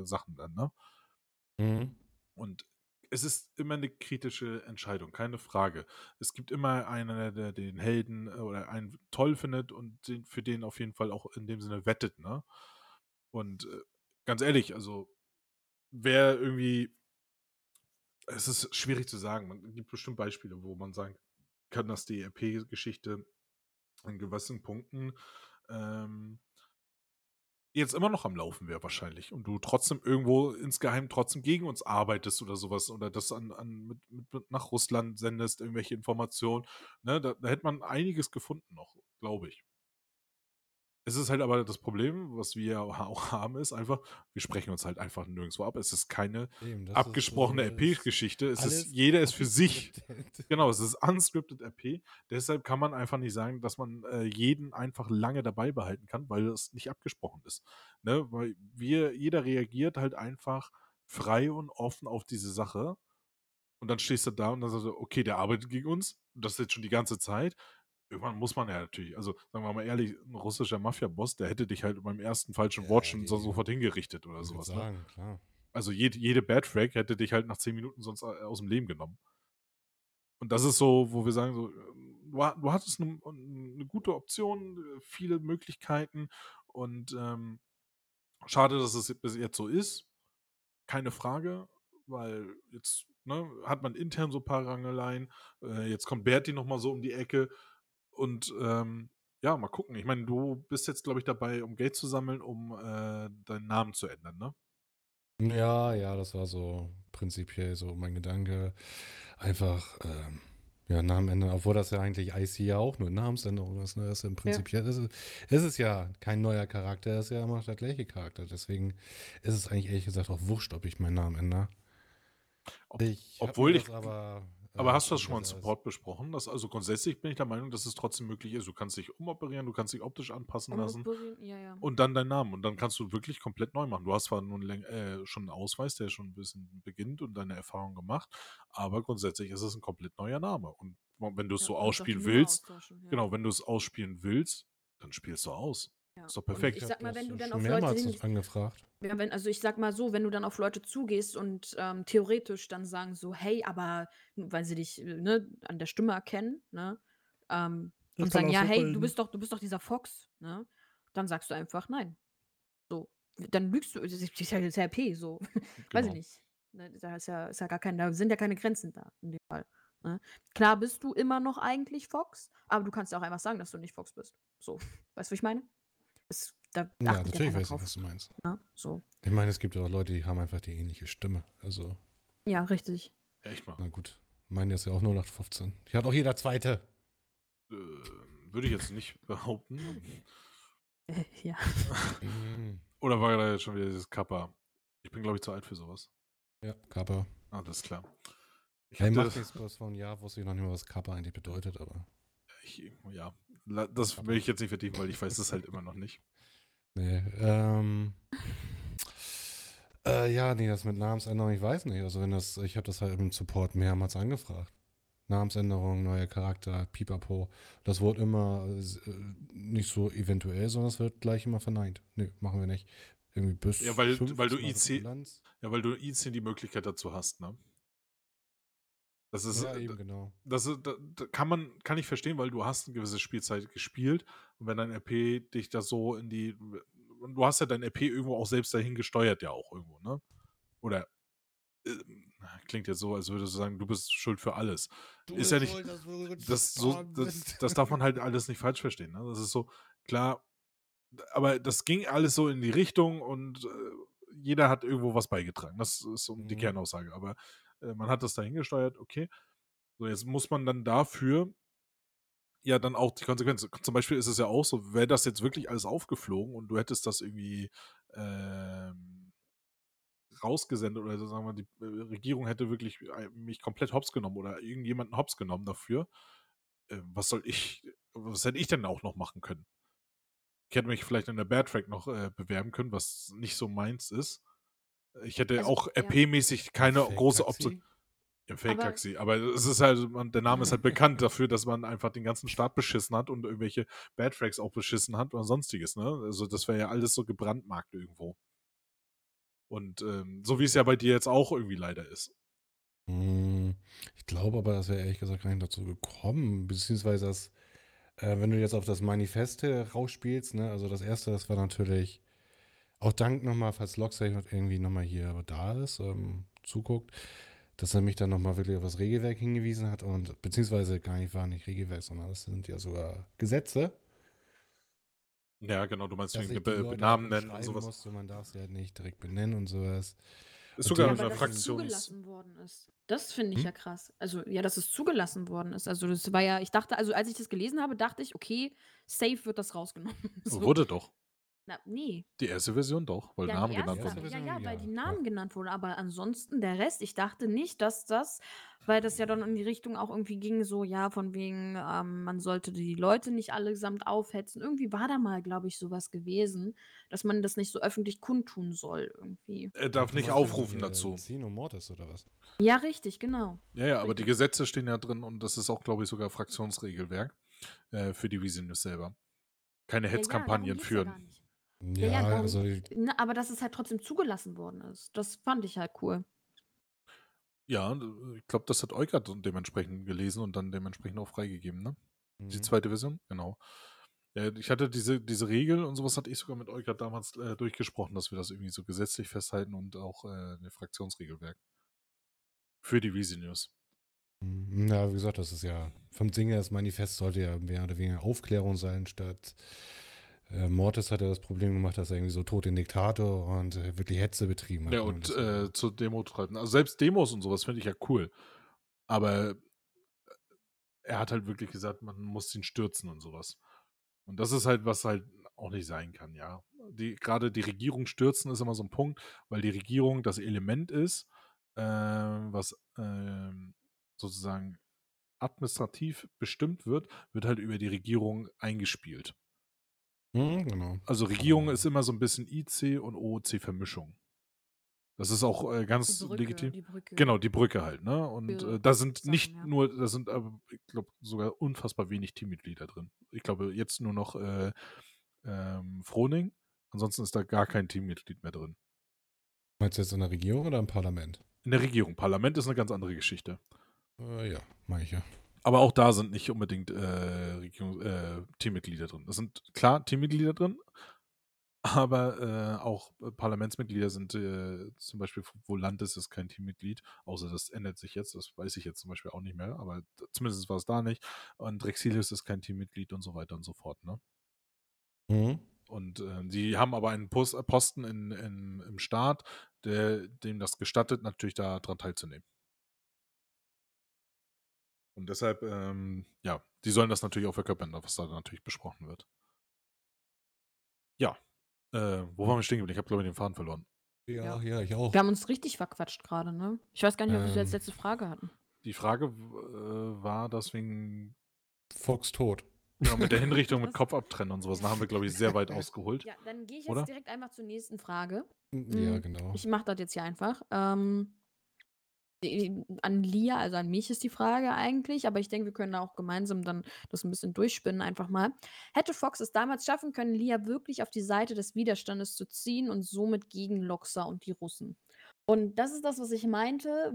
Speaker 2: äh, Sachen dann, ne?
Speaker 3: Mhm.
Speaker 2: Und es ist immer eine kritische Entscheidung, keine Frage. Es gibt immer einen, der den Helden äh, oder einen toll findet und den, für den auf jeden Fall auch in dem Sinne wettet, ne? Und äh, ganz ehrlich, also wer irgendwie, es ist schwierig zu sagen. Man gibt bestimmt Beispiele, wo man sagen kann, dass die RP-Geschichte in gewissen Punkten ähm, jetzt immer noch am Laufen wäre wahrscheinlich und du trotzdem irgendwo insgeheim trotzdem gegen uns arbeitest oder sowas oder das an, an mit, mit, nach Russland sendest, irgendwelche Informationen, ne, da, da hätte man einiges gefunden noch, glaube ich. Es ist halt aber das Problem, was wir auch haben, ist einfach, wir sprechen uns halt einfach nirgendwo ab. Es ist keine
Speaker 3: Eben, das ist,
Speaker 2: abgesprochene RP-Geschichte. Es ist, jeder ist für sich. Genau, es ist unscripted RP. Deshalb kann man einfach nicht sagen, dass man äh, jeden einfach lange dabei behalten kann, weil es nicht abgesprochen ist. Ne? Weil wir, jeder reagiert halt einfach frei und offen auf diese Sache. Und dann stehst du da und dann sagst du, okay, der arbeitet gegen uns. Und das jetzt schon die ganze Zeit. Irgendwann muss man ja natürlich, also sagen wir mal ehrlich, ein russischer Mafia-Boss, der hätte dich halt beim ersten falschen
Speaker 3: Ja,
Speaker 2: Wort schon so sofort hingerichtet oder sowas. Ne?
Speaker 3: sagen, klar.
Speaker 2: Also jede, jede Bad Frag hätte dich halt nach 10 Minuten sonst äh, aus dem Leben genommen. Und das ist so, wo wir sagen, so, ähm, du, du hattest eine, eine gute Option, äh, viele Möglichkeiten und ähm, schade, dass es bis jetzt so ist. Keine Frage, weil jetzt ne, hat man intern so ein paar Rangeleien. Äh, jetzt kommt Berti nochmal so um die Ecke und ähm, ja, mal gucken. Ich meine, du bist jetzt, glaube ich, dabei, um Geld zu sammeln, um äh, deinen Namen zu ändern, ne?
Speaker 3: Ja, ja, das war so prinzipiell so mein Gedanke. Einfach, ähm, ja, Namen ändern, obwohl das ja eigentlich IC ja auch nur Namensänderung ist. Ne? Das ist im Prinzip, ja. ist, es- ist es ja kein neuer Charakter, es ist ja immer noch der gleiche Charakter. Deswegen ist es eigentlich ehrlich gesagt auch wurscht, ob ich meinen Namen ändere.
Speaker 2: Ob-
Speaker 3: Ich
Speaker 2: obwohl ich-
Speaker 3: das aber.
Speaker 2: Aber
Speaker 3: äh,
Speaker 2: hast du das schon mal im Support besprochen? Dass, also grundsätzlich bin ich der Meinung, dass es trotzdem möglich ist. Du kannst dich umoperieren, du kannst dich optisch anpassen lassen
Speaker 1: Umoperieren, Ja, ja.
Speaker 2: und dann deinen Namen. Und dann kannst du wirklich komplett neu machen. Du hast zwar nun läng- äh, schon einen Ausweis, der schon ein bisschen beginnt und deine Erfahrung gemacht, aber grundsätzlich ist es ein komplett neuer Name. Und wenn du es
Speaker 1: Ja,
Speaker 2: so
Speaker 1: und auch die
Speaker 2: ausspielen
Speaker 1: Nummer
Speaker 2: willst,
Speaker 1: austauschen, ja.
Speaker 2: genau, wenn du es ausspielen willst, dann spielst du aus.
Speaker 1: Ja.
Speaker 2: ist doch
Speaker 1: Und
Speaker 2: perfekt.
Speaker 1: Ich
Speaker 3: hab
Speaker 1: sag mal, wenn du dann auf Leute hin,
Speaker 3: angefragt.
Speaker 1: Ja, wenn, also ich sag mal so, wenn du dann auf Leute zugehst und ähm, theoretisch dann sagen so, hey, aber weil sie dich äh, ne, an der Stimme erkennen, ne, ähm, und sagen, ja, hey, du bist doch, du bist doch dieser Fox, ne, dann sagst du einfach nein. So, dann lügst du, das ist ja das ist ja so, weiß ich
Speaker 2: Genau.
Speaker 1: nicht. Ne, da ist ja, ist ja gar kein, da sind ja keine Grenzen da in dem Fall. Ne? Klar bist du immer noch eigentlich Fox, aber du kannst ja auch einfach sagen, dass du nicht Fox bist. So, weißt du, was ich meine? Es, da
Speaker 3: Ja, natürlich weiß ich, was du meinst.
Speaker 1: ne? So,
Speaker 3: Ich meine, es gibt ja auch Leute, die haben einfach die ähnliche Stimme. Also,
Speaker 1: ja, richtig.
Speaker 2: Echt mal.
Speaker 3: na gut. Meine ist ja auch 0815. Die hat auch jeder zweite.
Speaker 2: Äh, würde ich jetzt nicht behaupten.
Speaker 1: Äh, ja.
Speaker 2: Oder war da jetzt schon wieder dieses Kappa? Ich bin, glaube ich, zu alt für sowas.
Speaker 3: Ja, Kappa.
Speaker 2: Ah, das ist klar. Ich
Speaker 3: Hey, macht
Speaker 2: das-
Speaker 3: nichts bloß von ja, wusste ich noch nicht mal, was Kappa eigentlich bedeutet, aber.
Speaker 2: Ich, ja, das will ich jetzt nicht vertiefen, weil ich weiß es halt immer noch nicht.
Speaker 3: Nee, ähm. Äh, ja, nee, das mit Namensänderung, ich weiß nicht. Also wenn das, ich habe das halt im Support mehrmals angefragt. Namensänderung, neuer Charakter, pipapo. Das wurde immer äh, nicht so eventuell, sondern es wird gleich immer verneint. Nee, machen wir nicht. Irgendwie bis
Speaker 2: Ja, weil- weil du IC. Ja, weil du IC die Möglichkeit dazu hast, ne? Das ist,
Speaker 3: Ja,
Speaker 2: äh,
Speaker 3: eben genau.
Speaker 2: das ist, da, da kann man, kann ich verstehen, weil du hast eine gewisse Spielzeit gespielt und wenn dein RP dich da so in die, und du hast ja dein RP irgendwo auch selbst dahin gesteuert ja auch irgendwo, ne? Oder äh, klingt jetzt so, als würdest du sagen, du bist schuld für alles. ist ja nicht, das, so, das, das darf man halt alles nicht falsch verstehen, ne? Das ist so, klar, aber das ging alles so in die Richtung und äh, jeder hat irgendwo was beigetragen. Das ist so die
Speaker 3: Mhm.
Speaker 2: Kernaussage. Aber man hat das dahin gesteuert, okay. So, jetzt muss man dann dafür ja dann auch die Konsequenzen. Zum Beispiel ist es ja auch so, wäre das jetzt wirklich alles aufgeflogen und du hättest das irgendwie ähm, rausgesendet oder sagen wir, die äh, Regierung hätte wirklich äh, mich komplett hops genommen oder irgendjemanden hops genommen dafür. Äh, was soll ich, was hätte ich denn auch noch machen können? Ich hätte mich vielleicht in der Bad Track noch äh, bewerben können, was nicht so meins ist. Ich hätte
Speaker 1: Also,
Speaker 2: auch
Speaker 1: ja.
Speaker 2: RP-mäßig keine
Speaker 3: Fake
Speaker 2: große? Option. Ja,
Speaker 1: Aber-
Speaker 2: Fake-Taxi. Aber es ist halt, man, der Name ist halt bekannt dafür, dass man einfach den ganzen Staat beschissen hat und irgendwelche Bad Tracks auch beschissen hat oder sonstiges, ne? Also das wäre ja alles so gebrandmarkt irgendwo. Und ähm, so wie es ja bei dir jetzt auch irgendwie leider ist.
Speaker 3: Hm, Ich glaube aber, dass wir ehrlich gesagt gar nicht dazu gekommen, beziehungsweise das, äh, wenn du jetzt auf das Manifest äh, rausspielst, ne, also das erste, das war natürlich auch Dank nochmal, falls Locksafe irgendwie nochmal hier da ist, ähm, zuguckt, dass er mich dann nochmal wirklich auf das Regelwerk hingewiesen hat und beziehungsweise gar nicht war nicht Regelwerk, sondern das sind ja sogar Gesetze.
Speaker 2: Ja, genau, du meinst
Speaker 3: dass
Speaker 2: wegen
Speaker 3: ich die
Speaker 2: Be
Speaker 3: auch
Speaker 2: nennen und sowas.
Speaker 3: Musste. Man darf sie halt nicht direkt benennen und sowas.
Speaker 2: Ist sogar in
Speaker 1: aber
Speaker 2: der
Speaker 1: dass es
Speaker 2: Fraktions...
Speaker 1: zugelassen worden ist. Das finde ich
Speaker 3: Hm?
Speaker 1: ja krass. Also, ja, dass es zugelassen worden ist. Also, das war ja, ich dachte, also als ich das gelesen habe, dachte ich, okay, safe wird das rausgenommen. So.
Speaker 2: Wurde doch.
Speaker 1: Na, nee.
Speaker 2: Die erste Version doch, weil
Speaker 1: Ja,
Speaker 2: Namen
Speaker 1: die
Speaker 2: genannt
Speaker 1: erste,
Speaker 2: wurden.
Speaker 1: ja, ja, weil
Speaker 3: Ja,
Speaker 1: die
Speaker 3: ja.
Speaker 1: Namen genannt wurden. Aber ansonsten der Rest, ich dachte nicht, dass das, weil das ja dann in die Richtung auch irgendwie ging, so, ja, von wegen, ähm, man sollte die Leute nicht allesamt aufhetzen. Irgendwie war da mal, glaube ich, sowas gewesen, dass man das nicht so öffentlich kundtun soll, irgendwie.
Speaker 2: Er darf nicht
Speaker 3: meinst
Speaker 2: aufrufen
Speaker 3: äh,
Speaker 2: dazu.
Speaker 3: Sino Mortis oder was?
Speaker 1: Ja, richtig, genau.
Speaker 2: Ja, ja, aber die. Gesetze stehen ja drin und das ist auch, glaube ich, sogar Fraktionsregelwerk äh, für die Visinus selber. Keine
Speaker 1: Ja, ja,
Speaker 2: Hetzkampagnen
Speaker 1: geht's ja
Speaker 2: führen.
Speaker 1: gar nicht.
Speaker 3: Ja,
Speaker 1: ja, darum-
Speaker 3: also
Speaker 1: Ne, aber dass es halt trotzdem zugelassen worden ist. Das fand ich halt cool.
Speaker 2: Ja, d- ich glaube, das hat Eukert dementsprechend gelesen und dann dementsprechend auch freigegeben, ne? Die
Speaker 3: mhm.
Speaker 2: zweite Version, genau. Ja, ich hatte diese, diese Regel und sowas hatte ich sogar mit Eukert damals äh, durchgesprochen, dass wir das irgendwie so gesetzlich festhalten und auch äh, eine Fraktionsregelwerk. Für die Visinus.
Speaker 3: Mhm. Ja, wie gesagt, das ist ja vom Ding her, das Manifest sollte ja mehr oder weniger Aufklärung sein, statt äh, Mortis hat ja das Problem gemacht, dass er irgendwie so tot den Diktator und äh, wirklich Hetze betrieben hat.
Speaker 2: Ja, und
Speaker 3: das-
Speaker 2: äh, zur Demo treiben. Also selbst Demos und sowas finde ich ja cool. Aber äh, er hat halt wirklich gesagt, man muss ihn stürzen und sowas. Und das ist halt, was halt auch nicht sein kann, ja. Die, gerade die Regierung stürzen ist immer so ein Punkt, weil die Regierung das Element ist, ähm, was ähm, sozusagen administrativ bestimmt wird, wird halt über die Regierung eingespielt.
Speaker 3: Mhm, genau.
Speaker 2: Also Regierung ist immer so ein bisschen IC und OOC-Vermischung. Das ist auch äh, ganz
Speaker 1: Die Brücke,
Speaker 2: legitim.
Speaker 1: die Brücke.
Speaker 2: Genau, die Brücke halt, ne? Und
Speaker 1: Für
Speaker 2: äh, da sind
Speaker 1: Sachen,
Speaker 2: nicht
Speaker 1: ja.
Speaker 2: nur, da sind aber, ich glaube, sogar unfassbar wenig Teammitglieder drin. Ich glaube, jetzt nur noch äh, ähm, Froning. Ansonsten ist da gar kein Teammitglied mehr drin.
Speaker 3: Meinst du jetzt in der Regierung oder im Parlament?
Speaker 2: In der Regierung. Parlament ist eine ganz andere Geschichte.
Speaker 3: Äh, ja, meine ich ja.
Speaker 2: Aber auch da sind nicht unbedingt äh, Regierung, äh, Teammitglieder drin. Es sind klar Teammitglieder drin, aber äh, auch Parlamentsmitglieder sind äh, zum Beispiel Volantis ist kein Teammitglied, außer das ändert sich jetzt, das weiß ich jetzt zum Beispiel auch nicht mehr, aber zumindest war es da nicht. Und Rexilis ist kein Teammitglied und so weiter und so fort. Ne?
Speaker 3: Mhm.
Speaker 2: Und äh, die haben aber einen Pos Posten in, in, im Staat, der dem das gestattet, natürlich daran teilzunehmen. Und deshalb, ähm, ja, die sollen das natürlich auch verkörpern, was da natürlich besprochen wird. Ja. Äh, wo waren wir stehen geblieben? Ich habe, glaube ich, den Faden verloren.
Speaker 3: Ja,
Speaker 1: Ja.
Speaker 3: ja, ich auch.
Speaker 1: Wir haben uns richtig verquatscht gerade, ne? Ich weiß gar nicht, ob wir
Speaker 3: Ähm.
Speaker 1: als letzte Frage hatten.
Speaker 2: Die Frage äh, war deswegen
Speaker 3: Fox tot.
Speaker 2: genau, mit der Hinrichtung mit? Kopf abtrennen und sowas. Da haben wir, glaube ich, sehr weit ausgeholt.
Speaker 1: Ja, dann gehe ich jetzt
Speaker 2: Oder?
Speaker 1: direkt einfach zur nächsten Frage.
Speaker 3: Ja,
Speaker 1: Mhm.
Speaker 3: genau.
Speaker 1: Ich mache das jetzt hier einfach. Ähm, an Lia, also an mich ist die Frage eigentlich, aber ich denke, wir können auch gemeinsam dann das ein bisschen durchspinnen, einfach mal. Hätte Fox es damals schaffen können, Lia wirklich auf die Seite des Widerstandes zu ziehen und somit gegen Loxa und die Russen? Und das ist das, was ich meinte.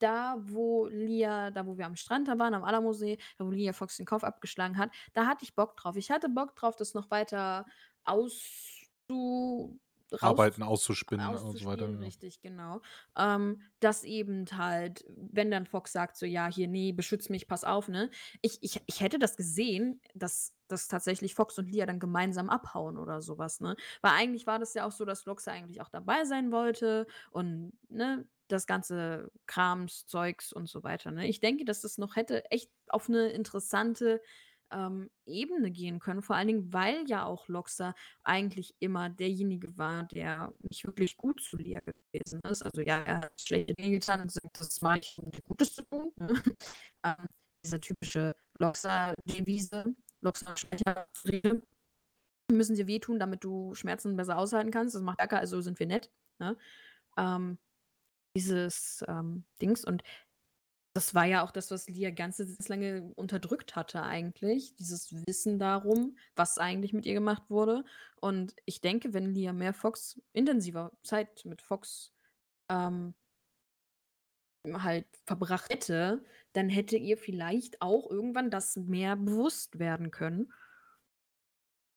Speaker 1: Da, wo Lia, da, wo wir am Strand da waren, am Alamusee, da, wo Lia Fox den Kopf abgeschlagen hat, da hatte ich Bock drauf. Ich hatte Bock drauf, das noch weiter auszu
Speaker 2: Arbeiten auszuspinnen und so weiter.
Speaker 1: auszuspielen,
Speaker 2: Ja.
Speaker 1: richtig, genau. Ähm, dass eben halt, wenn dann Fox sagt so: „Ja, hier, nee, beschütz mich, pass auf“, ne? Ich ich ich hätte das gesehen, dass dass tatsächlich Fox und Lia dann gemeinsam abhauen oder sowas, ne? Weil eigentlich war das ja auch so, dass Loxa eigentlich auch dabei sein wollte und, ne, das ganze Krams, Zeugs und so weiter, ne? Ich denke, dass das noch hätte echt auf eine interessante, ähm, Ebene gehen können, vor allen Dingen, weil ja auch Loxa eigentlich immer derjenige war, der nicht wirklich gut zu Lia gewesen ist. Also ja, er hat schlechte Dinge getan und gesagt, das mache ich, um Gutes zu tun. Ne? ähm, diese typische Loxa-Devise, Loxa-Sprecherrede. Müssen dir wehtun, damit du Schmerzen besser aushalten kannst. Das macht Acker, also sind wir nett. Ne? Ähm, dieses ähm, Dings und das war ja auch das, was Lia ganz lange unterdrückt hatte eigentlich, dieses Wissen darum, was eigentlich mit ihr gemacht wurde. Und ich denke, wenn Lia mehr Fox intensiver Zeit mit Fox, ähm halt verbracht hätte, dann hätte ihr vielleicht auch irgendwann das mehr bewusst werden können.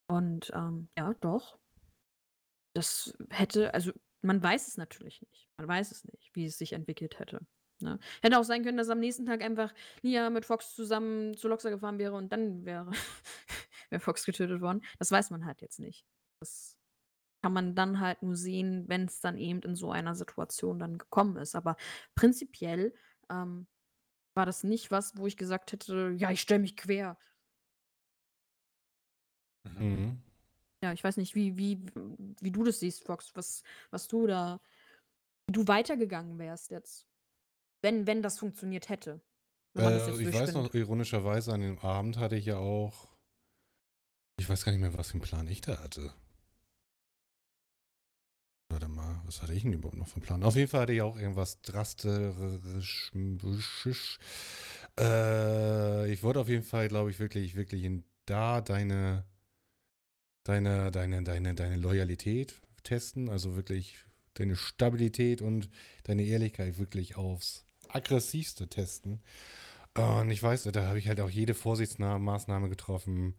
Speaker 1: Und, ähm, ja, doch. Das hätte also, man weiß es natürlich nicht. Man weiß es nicht, wie es sich entwickelt hätte, ne? Hätte auch sein können, dass am nächsten Tag einfach Lia mit Fox zusammen zu Loxa gefahren wäre und dann wäre wäre Fox getötet worden. Das weiß man halt jetzt nicht. Das kann man dann halt nur sehen, wenn's dann eben in so einer Situation dann gekommen ist. Aber prinzipiell, ähm, war das nicht was, wo ich gesagt hätte: „Ja, ich stelle mich quer.“
Speaker 2: Mhm.
Speaker 3: Mhm.
Speaker 1: Ja, ich weiß nicht, wie wie wie du das siehst, Fox, was was du da wie du weitergegangen wärst jetzt, wenn wenn das funktioniert hätte, wenn man das
Speaker 3: Äh, ich weiß
Speaker 1: durchspinnt.
Speaker 3: noch, ironischerweise an dem Abend hatte ich ja auch ich weiß gar nicht mehr, was für 'n Plan ich da hatte. Warte mal, was hatte ich denn überhaupt noch für 'n Plan? Auf jeden Fall hatte ich auch irgendwas drasterisch äh, ich wollte auf jeden Fall, glaube ich, wirklich wirklich in da deine deine deine deine deine Loyalität testen, also wirklich deine Stabilität und deine Ehrlichkeit wirklich aufs Aggressivste testen. Und ich weiß, da habe ich halt auch jede Vorsichtsmaßnahme getroffen,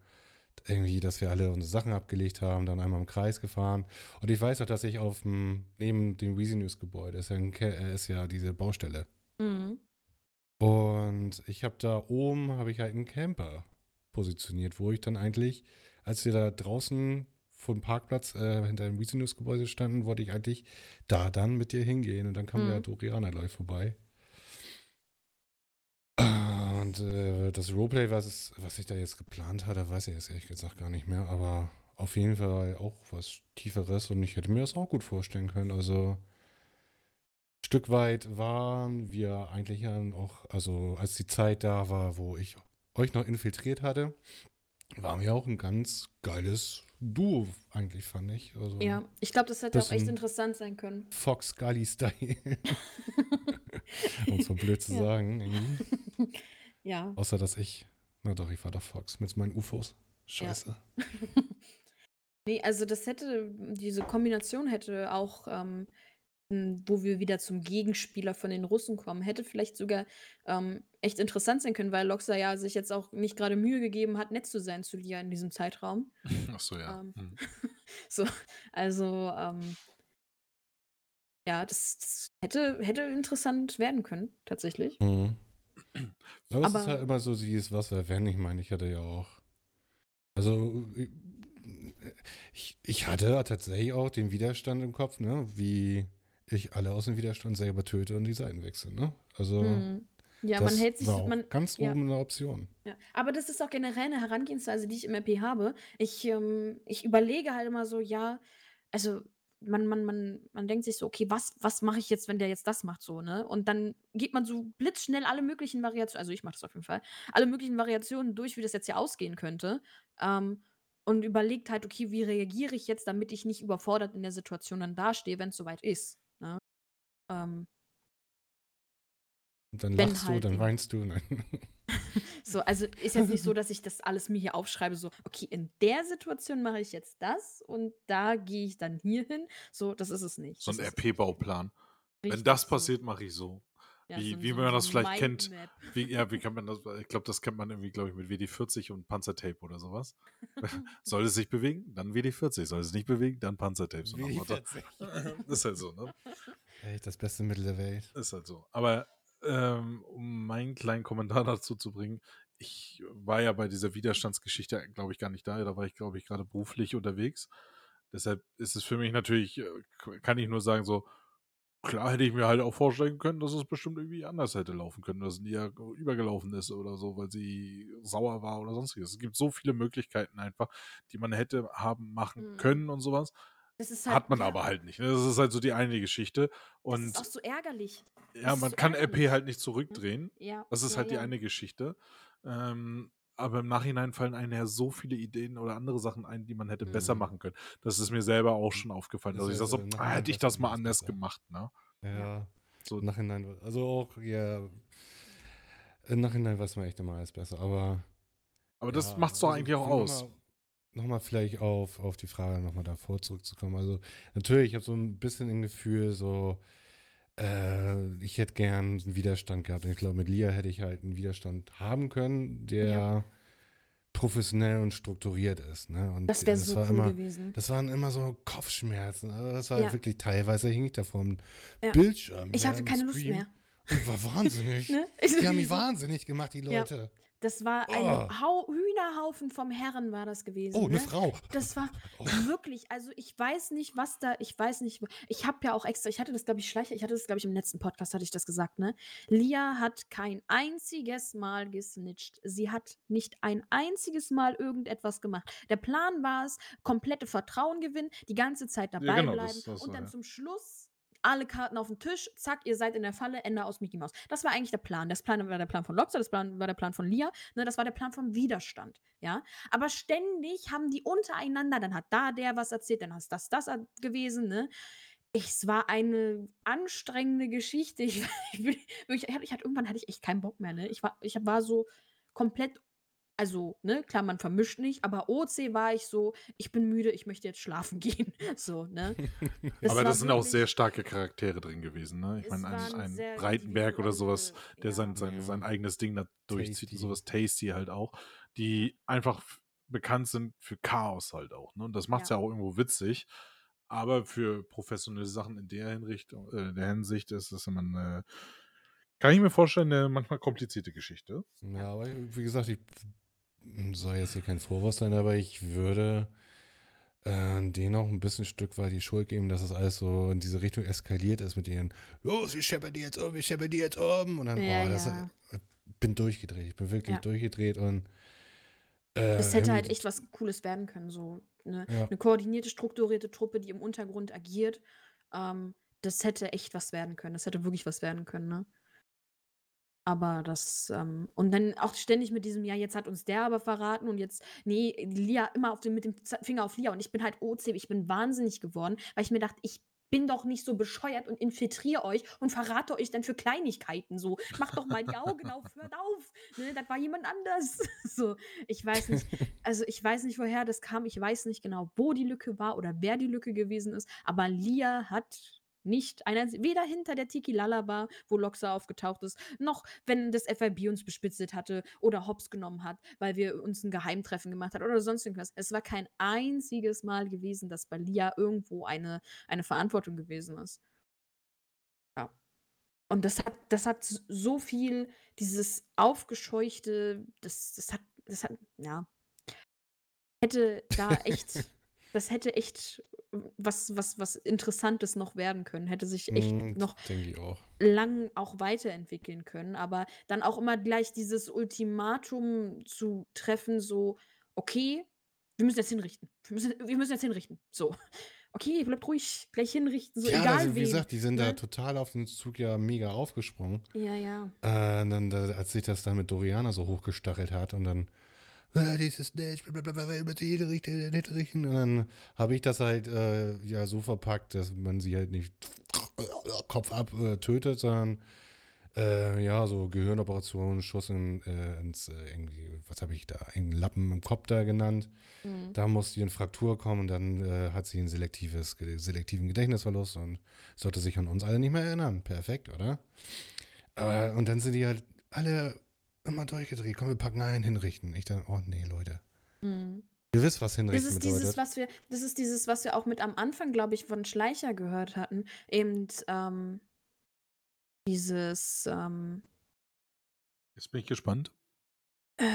Speaker 3: irgendwie, dass wir alle unsere Sachen abgelegt haben, dann einmal im Kreis gefahren. Und ich weiß auch, dass ich auf'm neben dem Weezy News Gebäude ist ja äh, ist ja diese Baustelle.
Speaker 1: Mhm.
Speaker 3: Und ich habe da oben habe ich halt 'n Camper positioniert, wo ich dann eigentlich, als wir da draußen vorm Parkplatz, äh, hinter dem Weezy News Gebäude standen, wollte ich eigentlich da dann mit dir hingehen und dann kam
Speaker 1: Mhm.
Speaker 3: Doriana gleich vorbei. Und, äh, das Roleplay, was was ich da jetzt geplant hatte, weiß ich jetzt ehrlich gesagt gar nicht mehr, aber auf jeden Fall auch was Tieferes und ich hätte mir das auch gut vorstellen können. Also Stück weit waren wir eigentlich ja auch also, als die Zeit da war, wo ich euch noch infiltriert hatte, waren wir auch 'n ganz geiles Duo eigentlich, fand ich. Also
Speaker 1: Ja, ich glaube, das hätte auch echt interessant sein können.
Speaker 3: Fox Scully-Style. Um's mal blöd zu
Speaker 1: Ja.
Speaker 3: sagen irgendwie.
Speaker 1: Ja.
Speaker 3: Außer, dass ich na doch, ich war doch Fox mit meinen UFOs.
Speaker 1: Ja.
Speaker 3: Scheiße.
Speaker 1: Ne, also das hätte diese Kombination hätte auch, ähm, hm, wo wir wieder zum Gegenspieler von den Russen kommen, hätte vielleicht sogar, ähm, echt interessant sein können, weil Loxa ja sich jetzt auch nicht grade Mühe gegeben hat, nett zu sein zu Lia in diesem Zeitraum.
Speaker 2: Ach so, ja.
Speaker 1: Ähm,
Speaker 2: Mhm.
Speaker 1: so, also, ähm ja, das das hätte hätte interessant werden können, tatsächlich.
Speaker 3: Mhm. Aber es ist halt immer so dieses Was wäre wenn. Ich meine, ich hatte ja auch also, i ich ich hatte tatsächlich auch den Widerstand im Kopf, ne, wie ich alle aus dem Widerstand selber töte und die Seiten wechsle, ne? Also,
Speaker 1: Mhm. Ja, man
Speaker 3: das
Speaker 1: hält sich man
Speaker 3: ganz
Speaker 1: ja.
Speaker 3: oben 'ne Option.
Speaker 1: Ja, aber das ist auch generell 'ne Herangehensweise, die ich im RP habe. Ich, ähm ich überlege halt immer so, ja also, man man man man denkt sich so: „Okay, was was mache ich jetzt, wenn der jetzt das macht“, so, ne? Und dann geht man so blitzschnell alle möglichen Variationen also, ich mache das auf jeden Fall, alle möglichen Variationen durch, wie das jetzt hier ausgehen könnte, ähm, und überlegt halt: „Okay, wie reagiere ich jetzt, damit ich nicht überfordert in der Situation dann dastehe, wenn's so weit ist“, ne? Ähm
Speaker 3: Und dann
Speaker 1: wenn
Speaker 3: lachst du,
Speaker 1: halt
Speaker 3: dann
Speaker 1: eben
Speaker 3: weinst du, nein.
Speaker 1: So, also, ist jetzt nicht so, dass ich das alles mir hier aufschreibe, so: „Okay, in der Situation mache ich jetzt das und da gehe ich dann hier hin.“ So, das ist es nicht.
Speaker 2: So 'n
Speaker 1: Das ist
Speaker 2: RP-Bauplan. Wenn das passiert, mache ich so.
Speaker 1: Ja,
Speaker 2: Wie-
Speaker 1: so
Speaker 2: wie
Speaker 1: so
Speaker 2: man
Speaker 1: so
Speaker 2: das vielleicht kennt. Wie, ja, wie kann man das? Ich glaube, das kennt man irgendwie, glaube ich, mit WD-40 und Panzertape oder sowas. Soll es sich bewegen, dann WD-40. Soll es nicht bewegen, dann Panzertape. So nach dem Motto. Das ist halt so, ne?
Speaker 3: Echt das beste Mittel der Welt.
Speaker 2: Ist halt so. Aber ähm, um meinen kleinen Kommentar dazu zu bringen, ich war ja bei dieser Widerstandsgeschichte, glaube ich, gar nicht da. Da war ich, glaube ich, gerade beruflich unterwegs. Deshalb ist es für mich natürlich, äh, kann ich nur sagen, so, klar hätte ich mir halt auch vorstellen können, dass es bestimmt irgendwie anders hätte laufen können, dass es eher übergelaufen ist oder so, weil sie sauer war oder sonstiges. Es gibt so viele Möglichkeiten einfach, die man hätte haben machen
Speaker 1: Mhm.
Speaker 2: können und sowas.
Speaker 1: Das ist halt,
Speaker 2: Hat man
Speaker 1: ja,
Speaker 2: aber halt nicht. ne? Das ist halt so die eine Geschichte.
Speaker 1: Das
Speaker 2: Und
Speaker 1: ist auch so ärgerlich.
Speaker 2: ja,
Speaker 1: das
Speaker 2: man
Speaker 1: so
Speaker 2: kann
Speaker 1: ärgerlich.
Speaker 2: RP halt nicht zurückdrehen.
Speaker 1: Ja.
Speaker 2: Das ist
Speaker 1: ja,
Speaker 2: halt die
Speaker 1: ja.
Speaker 2: eine Geschichte. Ähm, aber im Nachhinein fallen einem ja so viele Ideen oder andere Sachen ein, die man hätte besser
Speaker 3: Mhm.
Speaker 2: machen können. Das ist mir selber auch schon aufgefallen.
Speaker 3: Das
Speaker 2: Also ich
Speaker 3: ist
Speaker 2: sag
Speaker 3: ja
Speaker 2: so, ah, hätte ich das mal anders
Speaker 3: besser.
Speaker 2: gemacht, ne?
Speaker 3: Ja.
Speaker 2: So,
Speaker 3: Im Nachhinein, also auch, ja, im Nachhinein weiß man echt immer alles besser, aber.
Speaker 2: aber das
Speaker 3: ja,
Speaker 2: macht's doch
Speaker 3: also
Speaker 2: eigentlich auch aus.
Speaker 3: Mal, Nochmal vielleicht auf, auf die Frage nochmal davor zurückzukommen. Also, natürlich, ich habe so ein bisschen ein Gefühl, so, äh, ich hätte gern einen Widerstand gehabt. Und ich glaube, mit Lia hätte ich halt einen Widerstand haben können, der
Speaker 1: Ja.
Speaker 3: professionell und strukturiert ist. Ne? Und
Speaker 1: Das wäre so cool
Speaker 3: immer,
Speaker 1: gewesen.
Speaker 3: Das waren immer so Kopfschmerzen. Also das war
Speaker 1: Ja.
Speaker 3: wirklich teilweise hing ich da vorm
Speaker 1: Ja.
Speaker 3: Bildschirm.
Speaker 1: Ich
Speaker 3: ja,
Speaker 1: hatte keine Lust
Speaker 3: Stream
Speaker 1: mehr.
Speaker 3: Und war wahnsinnig.
Speaker 1: Ne?
Speaker 3: Die haben mich wahnsinnig gemacht, die
Speaker 1: Ja. Das war ein
Speaker 3: Oh.
Speaker 1: Hau Hühnerhaufen vom Herren war das gewesen.
Speaker 3: Oh, eine
Speaker 1: ne?
Speaker 3: Frau.
Speaker 1: Das war
Speaker 3: Oh.
Speaker 1: wirklich, also ich weiß nicht, was da, ich weiß nicht, ich habe ja auch extra, ich hatte das, glaube ich, Schleicher, ich hatte das, glaube ich, im letzten Podcast hatte ich das gesagt, ne? Lia hat kein einziges Mal gesnitcht. Sie hat nicht ein einziges Mal irgendetwas gemacht. Der Plan war es, komplette Vertrauen gewinnen, die ganze Zeit dabei
Speaker 2: genau,
Speaker 1: bleiben
Speaker 2: das- das
Speaker 1: und
Speaker 2: war,
Speaker 1: dann
Speaker 2: ja.
Speaker 1: zum Schluss alle Karten auf den Tisch, zack, ihr seid in der Falle, Ende aus Mickey Mouse. Das war eigentlich der Plan. Das Plan war der Plan von Lobster, das Plan war der Plan von Lia, ne, das war der Plan vom Widerstand, ja. Aber ständig haben die untereinander, dann hat da der was erzählt, dann ist das das gewesen, ne? Es war eine anstrengende Geschichte. Ich, ich, ich, ich hatte, irgendwann hatte ich echt keinen Bock mehr, ne? Ich war, ich war so komplett, also, ne, klar, man vermischt nicht, aber OC war ich so, ich bin müde, ich möchte jetzt schlafen gehen. So, ne? Es
Speaker 2: Aber das sind auch sehr starke Charaktere drin gewesen, ne? Ich meine, ein, ein Breitenberg oder sowas, der
Speaker 1: ja.
Speaker 2: sein, sein, sein eigenes Ding da durchzieht und
Speaker 3: Tasty.
Speaker 2: sowas, Tasty halt auch, die einfach bekannt sind für Chaos halt auch, ne? Und das macht es ja.
Speaker 1: Ja.
Speaker 2: auch irgendwo witzig. Aber für professionelle Sachen in der Hinrichtung, äh, in der Hinsicht ist das immer eine, kann ich mir vorstellen, eine manchmal komplizierte Geschichte.
Speaker 3: Ja, aber wie gesagt, ich soll jetzt hier kein Vorwurf sein, aber ich würde äh, denen auch ein bisschen Stück weit die Schuld geben, dass das alles so in diese Richtung eskaliert ist mit ihren, los, wir scheppern die jetzt um, wir scheppern die jetzt um. Und dann,
Speaker 1: Ja,
Speaker 3: oh, das,
Speaker 1: ja.
Speaker 3: bin durchgedreht. Ich bin wirklich
Speaker 1: Ja.
Speaker 3: durchgedreht und äh,
Speaker 1: Es hätte halt echt was Cooles werden können, so ne?
Speaker 3: Ja.
Speaker 1: eine koordinierte, strukturierte Truppe, die im Untergrund agiert. Ähm, das hätte echt was werden können. Das hätte wirklich was werden können, ne? Aber das, ähm, und dann auch ständig mit diesem, ja, jetzt hat uns der aber verraten und jetzt, nee, Lia, immer auf dem, mit dem Finger auf Lia. Und ich bin halt OC, ich bin wahnsinnig geworden, weil ich mir dachte, ich bin doch nicht so bescheuert und infiltriere euch und verrate euch dann für Kleinigkeiten so. Macht doch mal die Augen auf, hört auf. Ne, das war jemand anders. So, ich weiß nicht. Also ich weiß nicht, woher das kam. Ich weiß nicht genau, wo die Lücke war oder wer die Lücke gewesen ist. Aber Lia hat nicht einer, weder hinter der Tiki Lala war, wo Loxa aufgetaucht ist, noch wenn das FIB uns bespitzelt hatte oder Hops genommen hat, weil wir uns ein Geheimtreffen gemacht hat oder sonst irgendwas. Es war kein einziges Mal gewesen, dass bei Lia irgendwo eine, eine Verantwortung gewesen ist. Ja. Und das hat, das hat so viel, dieses aufgescheuchte, das, das hat, das hat, ja, hätte da echt, das hätte echt was, was, was Interessantes noch werden können, hätte sich echt
Speaker 3: Mm,
Speaker 1: noch
Speaker 3: auch.
Speaker 1: lang auch weiterentwickeln können, aber dann auch immer gleich dieses Ultimatum zu treffen, so, okay, wir müssen jetzt hinrichten. Wir müssen, wir müssen jetzt hinrichten. So. Okay, bleibt ruhig, gleich hinrichten, so
Speaker 3: ja,
Speaker 1: egal
Speaker 3: also, wie
Speaker 1: wen.
Speaker 3: gesagt, die sind da
Speaker 1: ne?
Speaker 3: total auf den Zug ja mega aufgesprungen.
Speaker 1: Ja, ja.
Speaker 3: Äh, dann, da, als sich das dann mit Doriana so hochgestachelt hat und dann, äh, dieses nicht, blablabla, müssen jede richten, nicht richten. Und dann habe ich das halt äh, ja so verpackt, dass man sie halt nicht Kopf ab äh, tötet, sondern äh, ja, so Gehirnoperation, Schuss in, äh, ins äh, irgendwie, was habe ich da, einen Lappen im Kopf da genannt.
Speaker 1: Mhm.
Speaker 3: Da musste eine Fraktur kommen und dann äh, hat sie einen selektives, selektiven Gedächtnisverlust und sollte sich an uns alle nicht mehr erinnern. Perfekt, oder? Aber, und dann sind die halt alle immer durchgedreht. Komm, wir packen einen hinrichten. Ich dann, oh nee, Leute.
Speaker 1: Mhm.
Speaker 3: Ihr wisst, was
Speaker 1: Das
Speaker 3: hinrichten
Speaker 1: ist dieses,
Speaker 3: bedeutet.
Speaker 1: was wir, das ist dieses, was wir auch mit am Anfang, glaube ich, von Schleicher gehört hatten. Eben ähm, dieses, ähm,
Speaker 2: Jetzt bin ich gespannt.
Speaker 1: äh,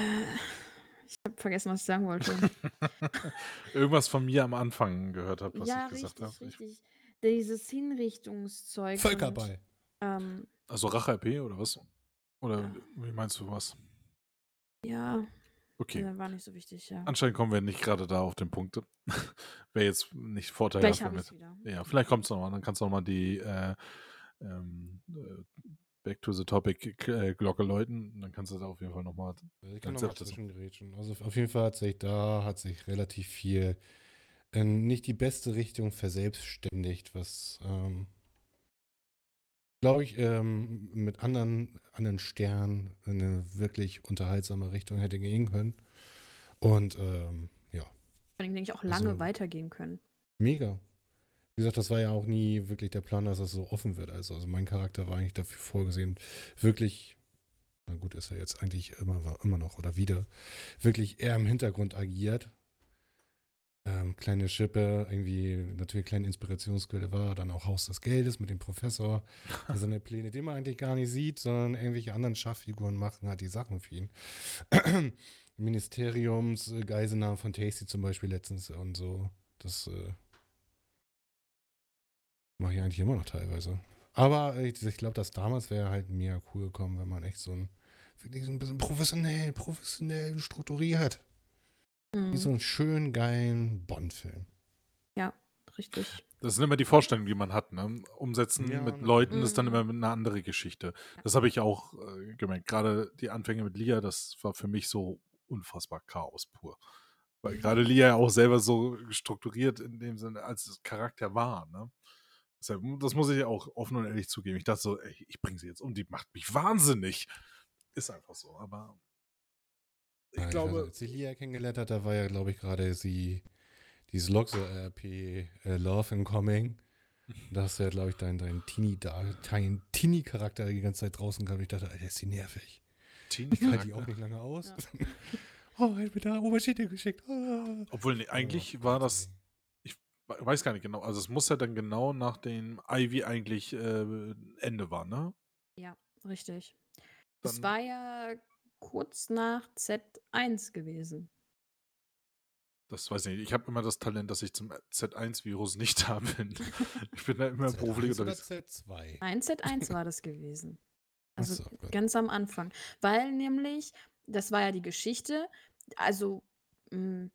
Speaker 1: ich habe vergessen, was ich sagen wollte.
Speaker 2: Irgendwas von mir am Anfang gehört habe, was
Speaker 1: ja,
Speaker 2: ich gesagt
Speaker 1: richtig,
Speaker 2: habe. Ich-
Speaker 1: richtig. Dieses Hinrichtungszeug.
Speaker 3: Völkerball.
Speaker 1: Und, ähm,
Speaker 2: Also Rache-RP oder was? Oder wie meinst du was?
Speaker 1: ja,
Speaker 2: Okay.
Speaker 1: war nicht so wichtig, ja.
Speaker 2: Anscheinend kommen wir nicht gerade da auf den Punkt. Wäre jetzt nicht vorteilhaft.
Speaker 1: Vielleicht wieder.
Speaker 2: Ja, vielleicht kommt es nochmal. Dann kannst du nochmal die äh, ähm, äh, Back to the Topic äh, Glocke läuten. Dann kannst du da auf jeden Fall nochmal.
Speaker 3: Ich kann
Speaker 2: Dann
Speaker 3: noch mal
Speaker 2: sagt das-
Speaker 3: zwischengrätschen. Also auf jeden Fall hat sich da hat sich relativ viel in nicht die beste Richtung verselbstständigt, was ähm, glaube ich ähm, mit anderen anderen Sternen in eine wirklich unterhaltsame Richtung hätte gehen können. Und ähm, ja,
Speaker 1: Vor allem denke ich auch lange
Speaker 3: Also-
Speaker 1: weitergehen können.
Speaker 3: mega. Wie gesagt, das war ja auch nie wirklich der Plan, dass das so offen wird. Also, also mein Charakter war eigentlich dafür vorgesehen, wirklich, na gut, ist er jetzt eigentlich immer, war immer noch oder wieder, wirklich eher im Hintergrund agiert. Ähm, kleine Schippe, irgendwie natürlich kleine Inspirationsquelle war, dann auch Haus des Geldes mit dem Professor, der seine Pläne, den man eigentlich gar nicht sieht, sondern irgendwelche anderen Schachfiguren machen halt die Sachen für ihn. Ministeriums, äh, Geiselnahmen von Tasty zum Beispiel letztens und so. Das äh, mache ich eigentlich immer noch teilweise. Aber ich, ich glaube, dass damals wäre halt mega cool gekommen, wenn man echt so ein, wirklich so ein bisschen professionell, professionell strukturiert.
Speaker 1: Mhm.
Speaker 3: Wie so einen schönen, geilen Bond-Film.
Speaker 1: Richtig.
Speaker 2: Das sind immer die Vorstellungen, die man hat. Ne? Umsetzen
Speaker 3: Ja,
Speaker 2: mit
Speaker 3: ne.
Speaker 2: Leuten ist dann
Speaker 1: Mhm.
Speaker 2: immer eine andere Geschichte. Das habe ich auch äh, gemerkt. Gerade die Anfänge mit Lia, das war für mich so unfassbar Chaos pur. Weil gerade Lia ja auch selber so strukturiert in dem Sinne als Charakter war. Ne? Deshalb, das muss ich auch offen und ehrlich zugeben. Ich dachte so, ey, ich bringe sie jetzt um, die macht mich wahnsinnig. Ist einfach so. Aber ich
Speaker 3: Ja, weiß
Speaker 2: glaube,
Speaker 3: nicht, als ich Lia kennengelernt hat, da war ja, glaube ich, gerade sie, dieses Loxo-RP äh, Love Incoming. Da hast du ja, glaube ich, deinen dein Teenie da, deinen Teenie-Charakter die ganze Zeit draußen gehabt. Ich dachte, Alter, ist die nervig.
Speaker 2: Teenie
Speaker 3: Ich halte die auch nicht lange aus.
Speaker 1: Ja.
Speaker 3: oh, er hat mir da Oberschiede geschickt. Ah.
Speaker 2: Obwohl, nee, eigentlich
Speaker 3: Oh,
Speaker 2: war das ich we- weiß gar nicht genau. Also es muss ja dann genau nach dem Ivy eigentlich äh, Ende war, ne?
Speaker 1: Ja, richtig. Es
Speaker 2: Dann-
Speaker 1: war ja kurz nach Z1 gewesen.
Speaker 2: Das weiß ich nicht. Ich habe immer das Talent, dass ich zum Z1-Virus nicht da bin. Ich bin da immer beruflich
Speaker 3: Z1 oder
Speaker 2: unterwegs.
Speaker 3: Z2?
Speaker 1: Nein, Z1 war das gewesen. Also
Speaker 3: so,
Speaker 1: ganz am Anfang. Weil nämlich, das war ja die Geschichte, also mh,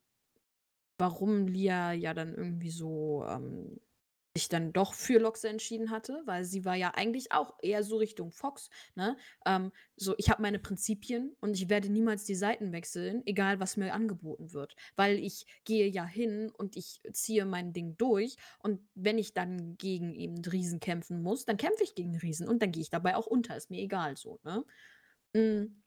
Speaker 1: warum Lia ja dann irgendwie so ähm, sich dann doch für Loxe entschieden hatte, weil sie war ja eigentlich auch eher so Richtung Fox, ne? Ähm, so, ich habe meine Prinzipien und ich werde niemals die Seiten wechseln, egal was mir angeboten wird. Weil ich gehe ja hin und ich ziehe mein Ding durch und wenn ich dann gegen eben Riesen kämpfen muss, dann kämpfe ich gegen Riesen und dann gehe ich dabei auch unter, ist mir egal so, ne? Mm,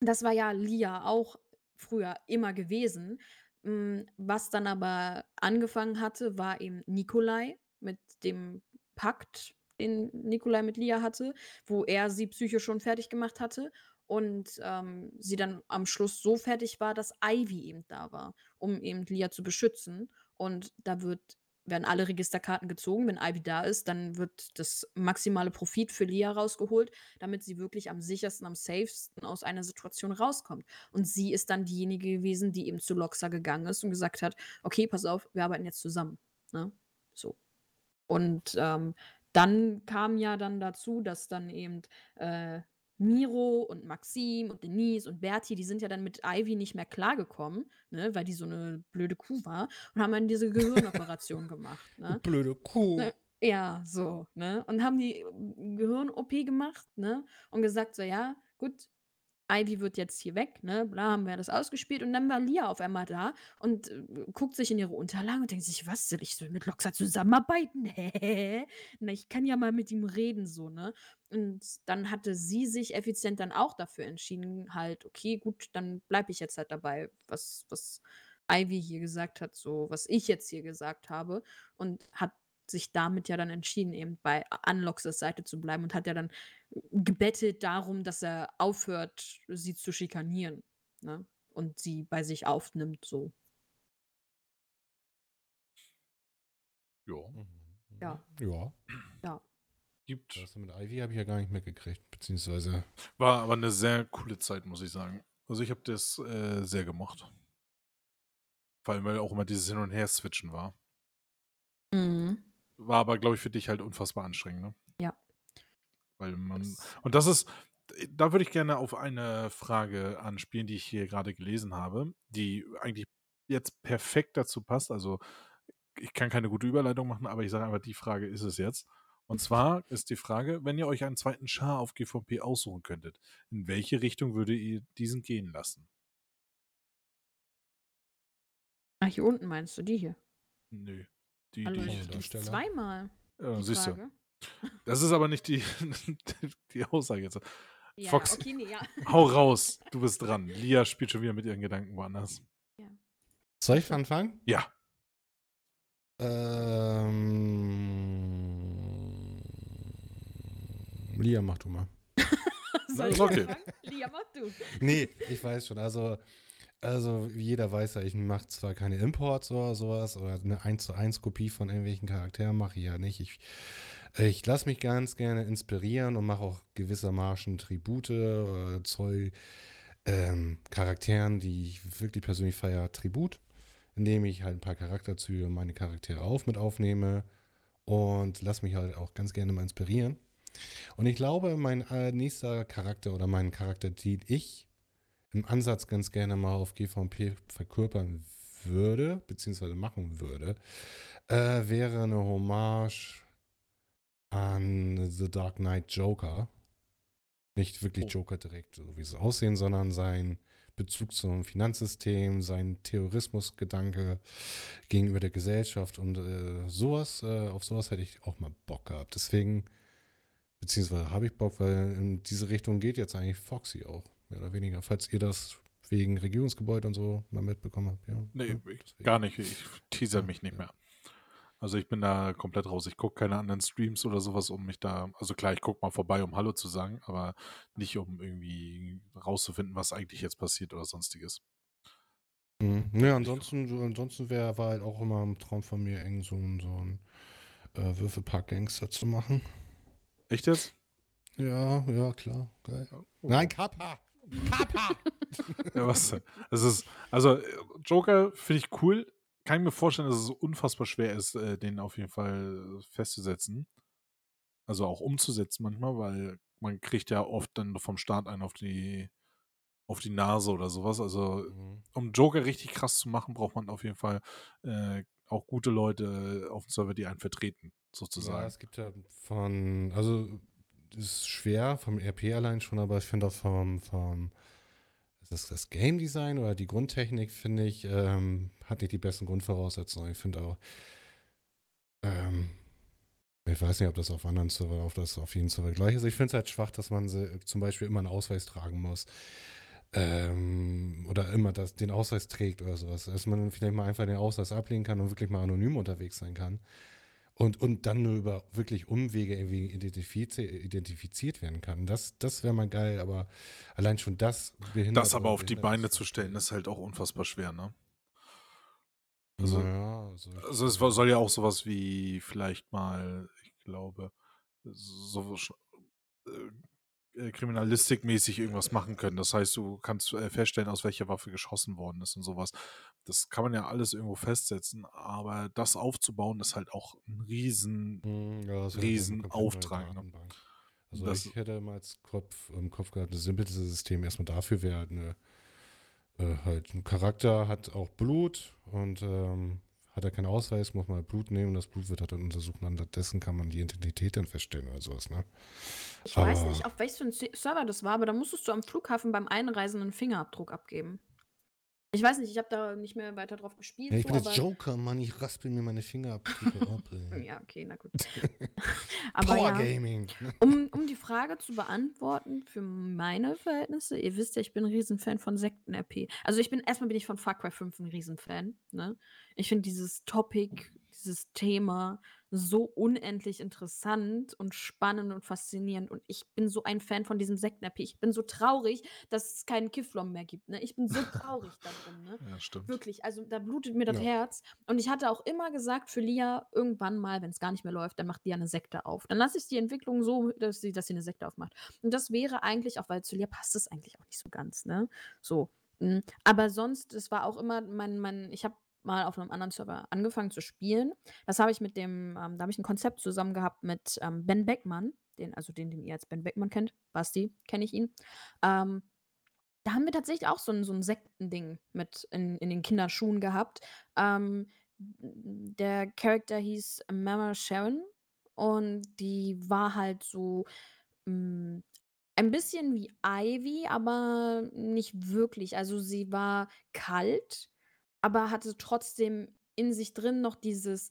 Speaker 1: Das war ja Lia auch früher immer gewesen. Mm, Was dann aber angefangen hatte, war eben Nikolai mit dem Pakt, den Nikolai mit Lia hatte, wo er sie psychisch schon fertig gemacht hatte und ähm, sie dann am Schluss so fertig war, dass Ivy eben da war, um eben Lia zu beschützen. Und da wird, werden alle Registerkarten gezogen. Wenn Ivy da ist, dann wird das maximale Profit für Lia rausgeholt, damit sie wirklich am sichersten, am safesten aus einer Situation rauskommt. Und sie ist dann diejenige gewesen, die eben zu Loxa gegangen ist und gesagt hat, okay, pass auf, wir arbeiten jetzt zusammen. Ne? So. Und ähm, dann kam ja dann dazu, dass dann eben äh, Miro und Maxim und Denise und Bertie, die sind ja dann mit Ivy nicht mehr klargekommen, ne, weil die so eine blöde Kuh war und haben dann diese Gehirnoperation gemacht. Ne?
Speaker 3: Blöde Kuh.
Speaker 1: Ne, Ja, so, ne? Und haben die Gehirn-OP gemacht, ne? Und gesagt, so, ja, gut, Ivy wird jetzt hier weg, ne? Bla, haben wir das ausgespielt. Und dann war Lia auf einmal da und äh, guckt sich in ihre Unterlagen und denkt sich, was, soll ich so mit Loxa zusammenarbeiten? Hä? Na, ich kann ja mal mit ihm reden, so, ne? Und dann hatte sie sich effizient dann auch dafür entschieden, halt, okay, gut, dann bleibe ich jetzt halt dabei, was, was Ivy hier gesagt hat, so, was ich jetzt hier gesagt habe. Und hat sich damit ja dann entschieden, eben bei Unlocks Seite zu bleiben und hat ja dann gebettet darum, dass er aufhört, sie zu schikanieren, ne? Und sie bei sich aufnimmt, so.
Speaker 2: Ja.
Speaker 3: Mhm.
Speaker 1: Ja.
Speaker 3: Ja.
Speaker 1: Ja.
Speaker 2: Gibt.
Speaker 3: Das mit Ivy habe ich ja gar nicht mitgekriegt, beziehungsweise.
Speaker 2: War aber eine sehr coole Zeit, muss ich sagen. Also ich habe das äh, sehr gemocht. Vor allem, weil auch immer dieses Hin- und Her-Switchen war.
Speaker 1: Mhm.
Speaker 2: War aber, glaube ich, für dich halt unfassbar anstrengend, ne?
Speaker 1: Ja.
Speaker 2: Weil man.
Speaker 1: Das
Speaker 2: Und das ist, da würde ich gerne auf eine Frage anspielen, die ich hier gerade gelesen habe, die eigentlich jetzt perfekt dazu passt. Also ich kann keine gute Überleitung machen, aber ich sage einfach, die Frage ist es jetzt. Und zwar ist die Frage, wenn ihr euch einen zweiten Char auf GVP aussuchen könntet, in welche Richtung würdet ihr diesen gehen lassen?
Speaker 1: Ah, hier unten meinst du die hier?
Speaker 2: Nö. Die, die
Speaker 1: ich, die
Speaker 3: Darsteller.
Speaker 1: zweimal,
Speaker 2: ja,
Speaker 1: die
Speaker 2: siehst du. Das ist aber nicht die, die Aussage jetzt.
Speaker 1: Ja,
Speaker 2: Fox,
Speaker 1: okay, nee, ja.
Speaker 2: hau raus, du bist dran. Lia spielt schon wieder mit ihren Gedanken woanders.
Speaker 3: Soll ich anfangen?
Speaker 2: Ja,
Speaker 3: Ähm. Lia, mach du mal.
Speaker 1: Soll ich
Speaker 2: okay.
Speaker 1: Lia, mach du.
Speaker 3: Nee, ich weiß schon. Also, also jeder weiß ja, ich mache zwar keine Imports oder sowas oder eine 1 zu 1 Kopie von irgendwelchen Charakteren mache ich ja nicht. Ich, ich lasse mich ganz gerne inspirieren und mache auch gewissermaßen Tribute oder Zoll ähm, Charakteren, die ich wirklich persönlich feiere, Tribut, indem ich halt ein paar Charakterzüge meine Charaktere auf mit aufnehme und lasse mich halt auch ganz gerne mal inspirieren. Und ich glaube, mein äh, nächster Charakter oder mein Charakter, den ich im Ansatz ganz gerne mal auf GVP verkörpern würde, beziehungsweise machen würde, äh, wäre eine Hommage an The Dark Knight Joker. Nicht wirklich
Speaker 2: Oh.
Speaker 3: Joker direkt, so wie sie aussehen, sondern sein Bezug zum Finanzsystem, sein Terrorismusgedanke gegenüber der Gesellschaft und äh, sowas, äh, auf sowas hätte ich auch mal Bock gehabt. Deswegen, beziehungsweise habe ich Bock, weil in diese Richtung geht jetzt eigentlich Foxy auch, mehr oder weniger. Falls ihr das wegen Regierungsgebäude und so mal mitbekommen habt, ja.
Speaker 2: nee,
Speaker 3: ja, deswegen.
Speaker 2: gar nicht. Ich teaser mich nicht mehr. Also ich bin da komplett raus. Ich gucke keine anderen Streams oder sowas, um mich da. Also klar, ich gucke mal vorbei, um Hallo zu sagen, aber nicht um irgendwie rauszufinden, was eigentlich jetzt passiert oder sonstiges.
Speaker 3: Mhm. Ja, ansonsten, so, ansonsten wäre war halt auch immer ein Traum von mir, eng so, ein- so ein äh, Würfelpark-Gangster zu machen.
Speaker 2: Echt jetzt?
Speaker 3: Ja, ja, klar. Geil.
Speaker 2: Oh.
Speaker 3: Nein, Kappa! Kappa!
Speaker 2: Ja, was denn? Es ist, also äh, Joker finde ich cool. Kann ich mir vorstellen, dass es unfassbar schwer ist, äh, den auf jeden Fall festzusetzen. Also auch umzusetzen manchmal, weil man kriegt ja oft dann vom Start einen auf die auf die Nase oder sowas. Also
Speaker 3: Mhm.
Speaker 2: um Joker richtig krass zu machen, braucht man auf jeden Fall äh, auch gute Leute auf dem Server, die einen vertreten,
Speaker 3: Ja,
Speaker 2: sozusagen.
Speaker 3: es gibt ja von, also ist schwer vom RP allein schon, aber ich finde auch vom, vom das, das Game Design oder die Grundtechnik, finde ich, ähm, hat nicht die besten Grundvoraussetzungen. Ich finde auch, ähm, ich weiß nicht, ob das auf anderen Server, auf das auf jeden Server gleich ist. Ich finde es halt schwach, dass man se- zum Beispiel immer einen Ausweis tragen muss. Ähm, oder immer das, den Ausweis trägt oder sowas. Dass man vielleicht mal einfach den Ausweis ablegen kann und wirklich mal anonym unterwegs sein kann. Und, und dann nur über wirklich Umwege irgendwie identifiziert, identifiziert werden kann. Das, das wäre mal geil, aber allein schon das behindert.
Speaker 2: Das aber auf die Beine zu stellen, ist halt auch unfassbar schwer, ne?
Speaker 3: Also, ja, also,
Speaker 2: Also es soll ja auch sowas wie vielleicht mal, ich glaube, so äh, äh, kriminalistikmäßig irgendwas machen können. Das heißt, du kannst äh, feststellen, aus welcher Waffe geschossen worden ist und sowas. Das kann man ja alles irgendwo festsetzen, aber das aufzubauen ist halt auch ein riesen
Speaker 3: Hm, ja, halt
Speaker 2: riesen Auftrag, ne?
Speaker 3: Also
Speaker 2: Das-
Speaker 3: ich hätte mal als Kopf, im Kopf gehabt, das simpelste System erstmal dafür wäre halt eine äh, halt ein Charakter hat auch Blut und ähm, hat er keinen Ausweis, muss man halt Blut nehmen, das Blut wird halt dann untersucht und anstattdessen kann man die Identität dann feststellen oder sowas, ne?
Speaker 1: Ich weiß
Speaker 3: Aber-
Speaker 1: nicht, auf welchem Server das war, aber da musstest du am Flughafen beim Einreisen einen Fingerabdruck abgeben. Ich weiß nicht, ich habe da nicht mehr weiter drauf gespielt.
Speaker 3: Ja, ich
Speaker 1: so,
Speaker 3: bin jetzt
Speaker 1: aber-
Speaker 3: Joker, Mann, ich raspel mir meine Fingerabdrücke ab. ey.
Speaker 1: Ja, okay, na gut. aber
Speaker 3: Power
Speaker 1: ja,
Speaker 3: Gaming.
Speaker 1: um, um die Frage zu beantworten, für meine Verhältnisse, ihr wisst ja, ich bin ein Riesenfan von Sekten-RP. Also ich bin, erstmal bin ich von Far Cry 5 ein Riesenfan. Ne? Ich finde dieses Topic, dieses Thema so unendlich interessant und spannend und faszinierend und ich bin so ein Fan von diesem Sekten-RP. Ich bin so traurig, dass es keinen Kifflom mehr gibt, ne? Ich bin so traurig darum, ne?
Speaker 2: Ja, stimmt.
Speaker 1: Wirklich, also da blutet mir das
Speaker 3: Ja.
Speaker 1: Herz und ich hatte auch immer gesagt für Lia, irgendwann mal, wenn's gar nicht mehr läuft, dann macht Lia 'ne Sekte auf. Dann lasse ich die Entwicklung so, dass sie dass sie 'ne Sekte aufmacht. Und das wäre eigentlich auch weil zu Lia passt es eigentlich auch nicht so ganz, ne? So, hm, aber sonst, es war auch immer mein mein ich habe mal auf 'nem anderen Server angefangen zu spielen. Das habe ich mit dem ähm, da habe ich 'n Konzept zusammen gehabt mit, ähm, Ben Beckmann, den also den, den ihr als Ben Beckmann kennt. Basti, kenne ich ihn. Ähm, da haben wir tatsächlich auch so 'n so 'n Sektending mit in in den Kinderschuhen gehabt. Ähm, der Character hieß Mama Sharon und die war halt so, hm, ein bisschen wie Ivy, aber nicht wirklich. Also, sie war kalt, aber hatte trotzdem in sich drin noch dieses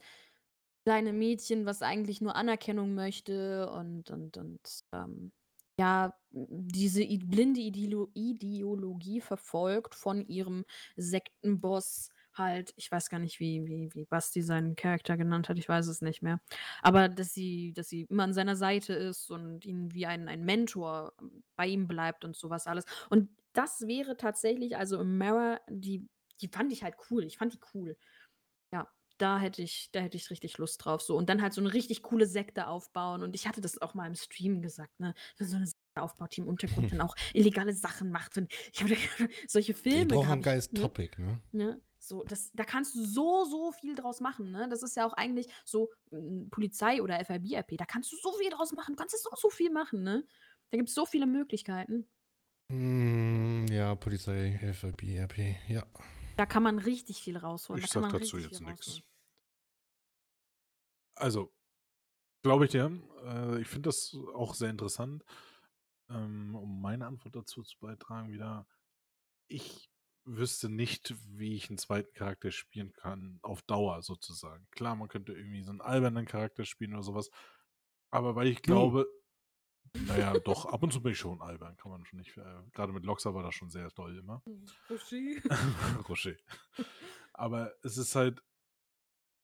Speaker 1: kleine Mädchen, was eigentlich nur Anerkennung möchte und und und, ähm, ja, diese blinde Idilo Ideologie verfolgt von ihrem Sektenboss halt. Ich weiß gar nicht, wie wie wie Basti seinen Charakter genannt hat, ich weiß es nicht mehr. Aber dass sie dass sie immer an seiner Seite ist und ihn wie ein ein Mentor bei ihm bleibt und so was alles. Und das wäre tatsächlich also Mara, die die fand ich halt cool. Ich fand die cool. Ja, da hätte ich da hätte ich richtig Lust drauf so. Und dann halt so 'ne richtig coole Sekte aufbauen und ich hatte das auch mal im Stream gesagt, ne? So 'ne Sekte aufbaut, die im Untergrund dann auch illegale Sachen macht und ich habe solche
Speaker 3: Die
Speaker 1: Filme
Speaker 3: brauchen 'n
Speaker 1: habe ich,
Speaker 3: geiles
Speaker 1: ne?
Speaker 3: Topic, ne?
Speaker 1: Ne? So, das da kannst du so, so viel draus machen, ne? Das ist ja auch eigentlich so, hm, Polizei oder FIB-RP. Da kannst du so viel draus machen. Du kannst so, so viel machen, ne? Da gibt's so viele Möglichkeiten.
Speaker 3: Hm, ja, Polizei, FIB, RP, ja.
Speaker 1: Da kann man richtig viel rausholen.
Speaker 2: Ich
Speaker 1: Da man
Speaker 2: dazu jetzt nix.
Speaker 1: rausholen.
Speaker 2: Also, glaube ich dir. Äh, ich finde das auch sehr interessant. Ähm, um meine Antwort dazu zu beitragen wieder. Ich wüsste nicht, wie ich 'n zweiten Charakter spielen kann auf Dauer sozusagen. Klar, man könnte irgendwie so 'n albernen Charakter spielen oder so was, aber weil ich
Speaker 3: Hm.
Speaker 2: glaube na ja, doch, ab und zu bin ich schon albern, kann man schon nicht äh, grade mit Loxa war das schon sehr doll immer.
Speaker 1: Rocher.
Speaker 2: Rocher. Aber es ist halt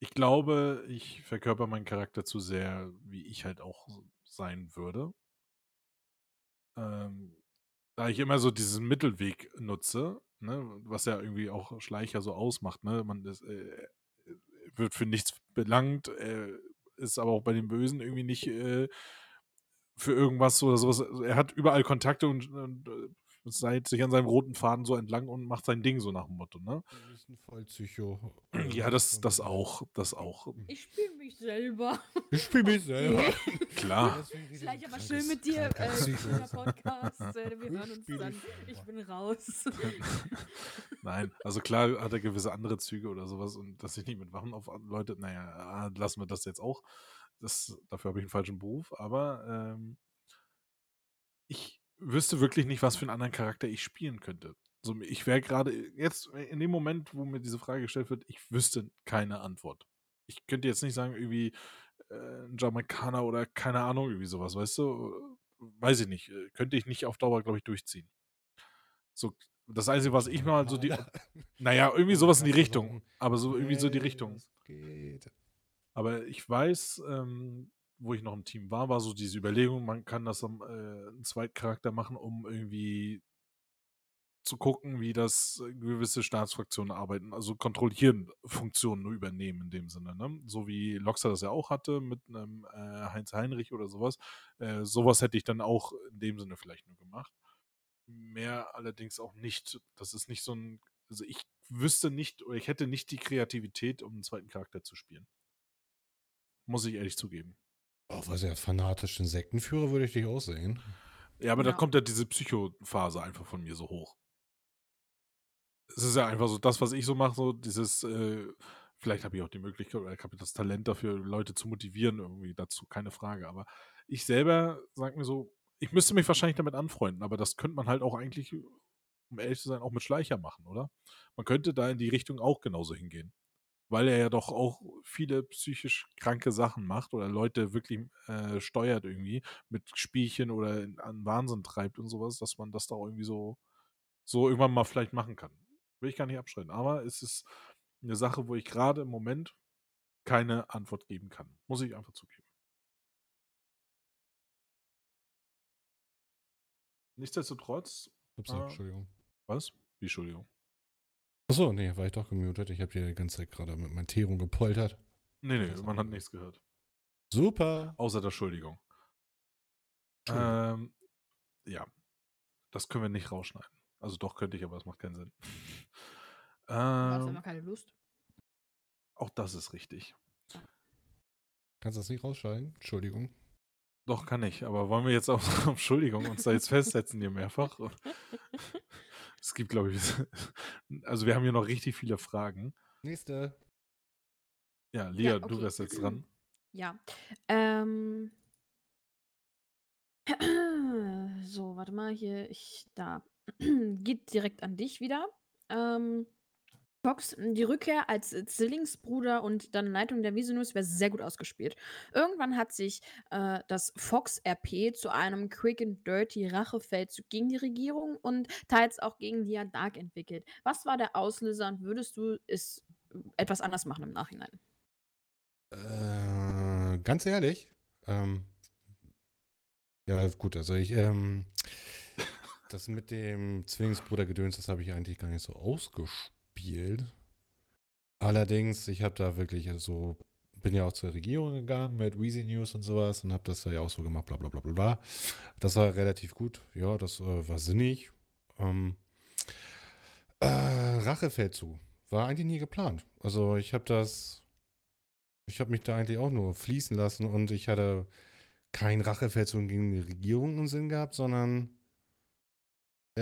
Speaker 2: ich glaube, ich verkörper meinen Charakter zu sehr, wie ich halt auch sein würde. Ähm, da ich immer so diesen Mittelweg nutze, ne, was ja irgendwie auch Schleicher so ausmacht, ne? Man ist, äh, wird für nichts belangt, äh, ist aber auch bei den Bösen irgendwie nicht, äh, für irgendwas oder so was. Also, er hat überall Kontakte und und, äh, seilt sich an seinem roten Faden so entlang und macht sein Ding so nach dem Motto, ne?
Speaker 3: Du bist 'n Vollpsycho.
Speaker 2: Ja, das das auch, das auch.
Speaker 1: Ich spiele mich selber.
Speaker 3: Ich spiele mich selber.
Speaker 2: Klar.
Speaker 1: Vielleicht aber schön mit dir, äh, Podcast. Äh, wir
Speaker 3: Ich
Speaker 1: hören uns dann. Ich bin raus.
Speaker 2: Nein, also klar hat er gewisse andere Züge oder sowas und dass ich nicht mit Waffen auf Leute na ja, lassen wir das jetzt auch. Das dafür habe ich 'n falschen Beruf, aber, ähm ich wüsste wirklich nicht, was für 'n anderen Charakter ich spielen könnte. So, ich wäre grade jetzt in dem Moment, wo mir diese Frage gestellt wird, ich wüsste keine Antwort. Ich könnte jetzt nicht sagen, irgendwie, äh, 'n Jamaikaner oder keine Ahnung, irgendwie so was, weißt du? Weiß ich nicht. Äh, könnte ich nicht auf Dauer, glaube ich, durchziehen. So, das Einzige, was ich mal so die
Speaker 3: Jamaikaner.
Speaker 2: na ja, irgendwie so was in die Richtung, aber so irgendwie so die Richtung.
Speaker 3: geht?
Speaker 2: Aber ich weiß, ähm, wo ich noch im Team war, war so diese Überlegung, man kann das am äh, 'n zweiten Charakter machen, um irgendwie zu gucken, wie das äh, gewisse Staatsfraktionen arbeiten, also kontrollieren Funktionen nur übernehmen in dem Sinne, ne? So wie Loxa das ja auch hatte mit 'nem, äh, Heinz Heinrich oder so was. Äh, so was hätte ich dann auch in dem Sinne vielleicht nur gemacht. Mehr allerdings auch nicht. Das ist nicht so 'n also, ich wüsste nicht oder ich hätte nicht die Kreativität, um 'n zweiten Charakter zu spielen. Muss ich ehrlich zugeben.
Speaker 3: Auch was ja fanatischen Sektenführer würde ich dich auch sehen.
Speaker 2: Ja, aber da
Speaker 1: Ja.
Speaker 2: kommt ja diese Psychophase einfach von mir so hoch. Es ist ja einfach so das, was ich so mache, so dieses, äh vielleicht habe ich auch die Möglichkeit oder ich habe das Talent dafür, Leute zu motivieren irgendwie dazu, keine Frage. Aber ich selber sage mir so, ich müsste mich wahrscheinlich damit anfreunden, aber das könnte man halt auch eigentlich, um ehrlich zu sein, auch mit Schleicher machen, oder? Man könnte da in die Richtung auch genauso hingehen. Weil er ja doch auch viele psychisch kranke Sachen macht oder Leute wirklich, äh, steuert irgendwie mit Spielchen oder in an Wahnsinn treibt und so was, dass man das da irgendwie so so irgendwann mal vielleicht machen kann. Will ich gar nicht abstreiten, aber es ist 'ne Sache, wo ich grade im Moment keine Antwort geben kann. Muss ich einfach zugeben. Nichtsdestotrotz.
Speaker 3: Ups,
Speaker 2: äh,
Speaker 3: Entschuldigung.
Speaker 2: was? Wie, Entschuldigung.
Speaker 3: Achso, nee, war ich doch gemutet. Ich habe hier die ganze Zeit gerade mit meinem Tee rumgepoltert.
Speaker 2: Nee, nee, man hat nichts gehört.
Speaker 3: Super.
Speaker 2: Außer der Entschuldigung.
Speaker 3: Entschuldigung.
Speaker 2: Ähm, ja. Das können wir nicht rausschneiden. Also doch könnte ich, aber das macht keinen Sinn.
Speaker 1: Du hast
Speaker 2: ähm,
Speaker 1: einfach keine Lust.
Speaker 2: auch das ist richtig.
Speaker 3: Kannst du das nicht rausschneiden? Entschuldigung.
Speaker 2: Doch, kann ich. Aber wollen wir jetzt auf, auf Entschuldigung uns da jetzt festsetzen hier mehrfach? Es gibt, glaube ich, also wir haben hier noch richtig viele Fragen.
Speaker 3: Nächste.
Speaker 2: Ja, Lia,
Speaker 1: Ja,
Speaker 2: du
Speaker 1: okay.
Speaker 2: wärst jetzt dran.
Speaker 1: Ja. Ähm. So, warte mal, hier, ich, da. Geht direkt an dich wieder. Ähm, Fox, die Rückkehr als äh, Zwillingsbruder und dann Leitung der Visinus wäre sehr gut ausgespielt. Irgendwann hat sich äh, das Fox-RP zu einem Quick and Dirty Rachefeldzug gegen die Regierung und teils auch gegen Lia Dark entwickelt. Was war der Auslöser und würdest du es etwas anders machen im Nachhinein?
Speaker 3: Äh, ganz ehrlich, ähm, ja, gut, also ich, ähm, das mit dem Zwillingsbruder-Gedöns, das habe ich eigentlich gar nicht so ausgespielt. Allerdings, ich habe da wirklich, also, bin ja auch zur Regierung gegangen mit Weezy News und sowas und habe das da ja auch so gemacht, bla bla bla bla. Das war relativ gut, ja, das äh, war sinnig. Ähm, äh, Rachefeldzug war eigentlich nie geplant. Also ich habe das, ich habe mich da eigentlich auch nur fließen lassen und ich hatte kein Rachefeldzug gegen die Regierung im Sinn gehabt, sondern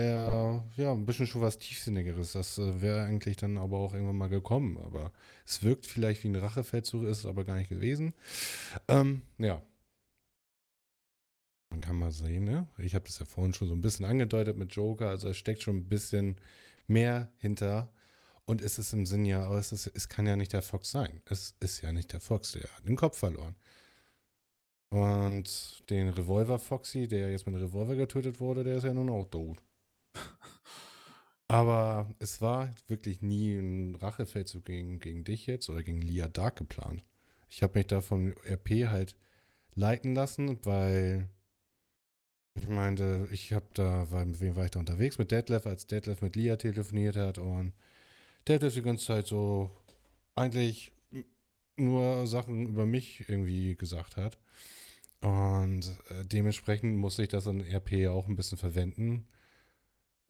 Speaker 3: eher, ja, ein bisschen schon was Tiefsinnigeres. Das äh, wäre eigentlich dann aber auch irgendwann mal gekommen. Aber es wirkt vielleicht wie ein Rachefeldzug, ist es aber gar nicht gewesen. Ähm, ja. Man kann mal sehen, ne? Ich habe das ja vorhin schon so ein bisschen angedeutet mit Joker, also es steckt schon ein bisschen mehr hinter. Und es ist im Sinn ja, aber es, ist, es kann ja nicht der Fox sein. Es ist ja nicht der Fox, der hat den Kopf verloren. Und den Revolver Foxy, der jetzt mit einem Revolver getötet wurde, der ist ja nun auch tot. Aber es war wirklich nie ein Rachefeldzug gegen, gegen dich jetzt oder gegen Lia Dark geplant. Ich habe mich da von RP halt leiten lassen, weil ich meinte, ich habe da, weil, mit wem war ich da unterwegs? Mit Detlef, als Detlef mit Lia telefoniert hat und Detlef die ganze Zeit so eigentlich nur Sachen über mich irgendwie gesagt hat. Und äh, dementsprechend musste ich das in RP auch ein bisschen verwenden.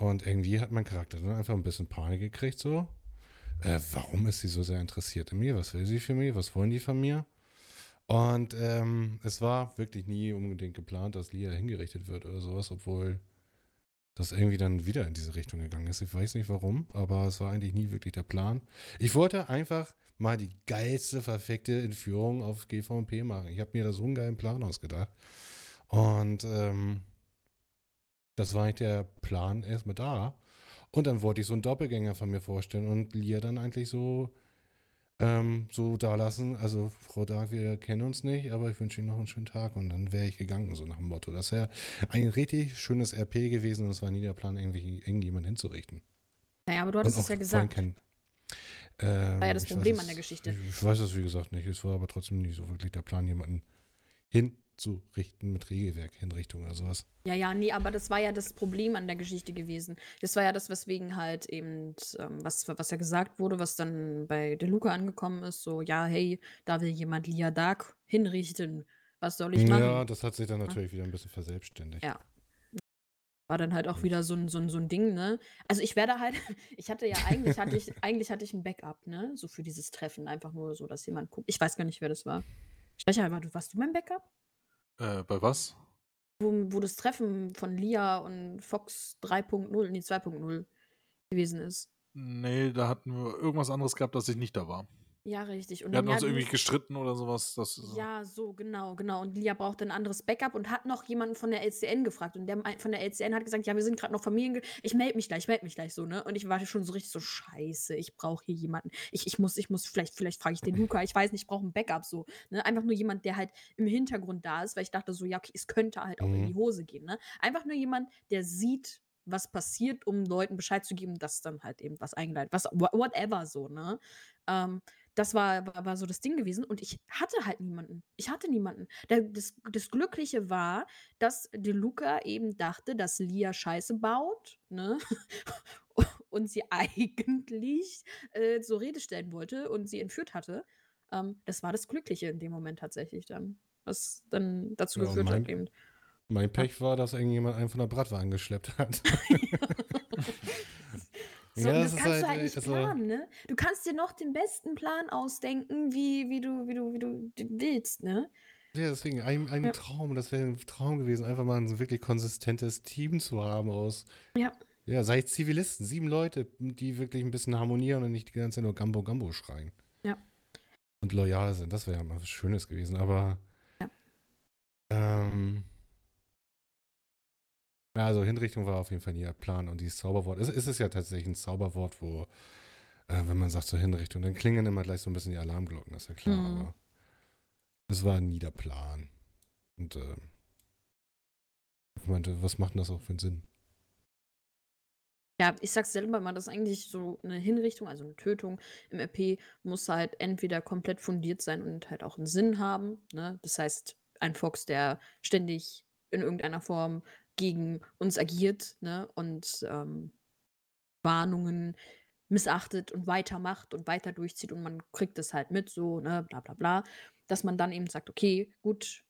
Speaker 3: Und irgendwie hat mein Charakter dann einfach ein bisschen Panik gekriegt, so. Äh, warum ist sie so sehr interessiert in mir? Was will sie für mich? Was wollen die von mir? Und ähm, es war wirklich nie unbedingt geplant, dass Lia hingerichtet wird oder sowas, obwohl das irgendwie dann wieder in diese Richtung gegangen ist. Ich weiß nicht warum, aber es war eigentlich nie wirklich der Plan. Ich wollte einfach mal die geilste, verfickte Entführung auf GVP machen. Ich habe mir da so einen geilen Plan ausgedacht. Und ähm, das war eigentlich der Plan erstmal da. Und dann wollte ich so einen Doppelgänger von mir vorstellen und Lia dann eigentlich so, ähm, so da lassen. Also, Frau Dark, wir kennen uns nicht, aber ich wünsche Ihnen noch einen schönen Tag. Und dann wäre ich gegangen, so nach dem Motto. Das wäre ein richtig schönes RP gewesen und es war nie der Plan, irgendwie irgendjemand hinzurichten.
Speaker 1: Naja, aber du hattest es ja gesagt.
Speaker 3: kein- Ähm,
Speaker 1: War ja das
Speaker 3: weiß
Speaker 1: Problem
Speaker 3: es-
Speaker 1: an der Geschichte.
Speaker 3: Ich, weiß es, wie gesagt, nicht. Es war aber trotzdem nicht so wirklich der Plan, jemanden hinzurichten mit Regelwerk, Hinrichtung oder sowas.
Speaker 1: Ja, ja, nee, aber das war ja das Problem an der Geschichte gewesen. Das war ja das, weswegen halt eben, ähm, was, was ja gesagt wurde, was dann bei De Luca angekommen ist, so, ja, hey, da will jemand Lia Dark hinrichten. Was soll ich machen?
Speaker 3: Ja, das hat sich dann natürlich wieder ein bisschen verselbstständigt.
Speaker 1: Ja. War dann halt auch wieder so ein, so ein, so ein Ding, ne? Also ich werde halt, ich hatte ja eigentlich, hatte ich, eigentlich hatte ich ein Backup, ne? So für dieses Treffen. Einfach nur so, dass jemand guckt. Ich weiß gar nicht, wer das war. Sprecher, warst du mein Backup?
Speaker 2: Äh, bei was?
Speaker 1: Wo, wo das Treffen von Lia und Fox 3.0, nee, 2.0 gewesen ist.
Speaker 2: Nee, da hatten wir irgendwas anderes gehabt, dass ich nicht da war.
Speaker 1: Ja, richtig. Und
Speaker 2: Wir hatten
Speaker 1: dann,
Speaker 2: uns irgendwie gestritten oder sowas. Das,
Speaker 1: Ja, so, genau, genau. Und Lia brauchte ein anderes Backup und hat noch jemanden von der LCN gefragt. Und der von der LCN hat gesagt, ja, wir sind gerade noch Familien. Ich melde mich gleich, melde mich gleich so, ne? Und ich war schon so richtig so, scheiße, ich brauche hier jemanden. Ich, ich muss, ich muss, vielleicht, vielleicht frage ich den Luca, ich weiß nicht, ich brauche ein Backup so. Ne? Einfach nur jemand, der halt im Hintergrund da ist, weil ich dachte so, ja, okay, es könnte halt auch in
Speaker 3: Mhm.
Speaker 1: die Hose gehen, ne? Einfach nur jemand, der sieht, was passiert, um Leuten Bescheid zu geben, dass dann halt eben was eingeleitet, was, wha- whatever so, ne? Ähm, das war war so das Ding gewesen und ich hatte halt niemanden. Ich hatte niemanden. Da das das Glückliche war, dass De Luca eben dachte, dass Lia Scheiße baut, ne? Und sie eigentlich, äh, zur Rede stellen wollte und sie entführt hatte. Ähm, das war das Glückliche in dem Moment tatsächlich dann, was dann dazu
Speaker 3: Ja,
Speaker 1: geführt
Speaker 3: mein
Speaker 1: hat eben.
Speaker 3: mein. Pech war, dass irgendjemand einen von der Bratwaren geschleppt hat.
Speaker 1: So,
Speaker 3: Ja,
Speaker 1: und
Speaker 3: das
Speaker 1: das
Speaker 3: ist
Speaker 1: kannst du
Speaker 3: halt,
Speaker 1: halt nicht
Speaker 3: also
Speaker 1: planen, ne? Du kannst dir noch den besten Plan ausdenken, wie wie du wie du wie du d willst, ne?
Speaker 3: Ja, deswegen ein ein
Speaker 1: Ja.
Speaker 3: Traum. Das wäre ein Traum gewesen, einfach mal 'n wirklich konsistentes Team zu haben aus
Speaker 1: Ja.
Speaker 3: ja, sei es Zivilisten, 7 Leute, die wirklich 'n bisschen harmonieren und nicht die ganze Zeit nur Gambo, Gambo schreien.
Speaker 1: Ja.
Speaker 3: Und loyal sind. Das wäre ja mal was Schönes gewesen, aber
Speaker 1: Ja.
Speaker 3: ähm ja, also Hinrichtung war auf jeden Fall nie der Plan und dieses Zauberwort es es ist ja tatsächlich 'n Zauberwort, wo, äh, wenn man sagt so Hinrichtung, dann klingen immer gleich so 'n bisschen die Alarmglocken, das ist ja klar,
Speaker 1: Mhm.
Speaker 3: aber es war nie der Plan. Und, äh ich meinte, was macht denn das auch für 'n Sinn?
Speaker 1: Ja, ich sage selber immer, dass eigentlich so 'ne Hinrichtung, also 'ne Tötung im RP muss halt entweder komplett fundiert sein und halt auch 'n Sinn haben, ne? Das heißt, ein Fox, der ständig in irgendeiner Form gegen uns agiert, ne, und, ähm, Warnungen missachtet und weitermacht und weiter durchzieht und man kriegt das halt mit so, ne, bla bla bla, dass man dann eben sagt: „Okay, gut,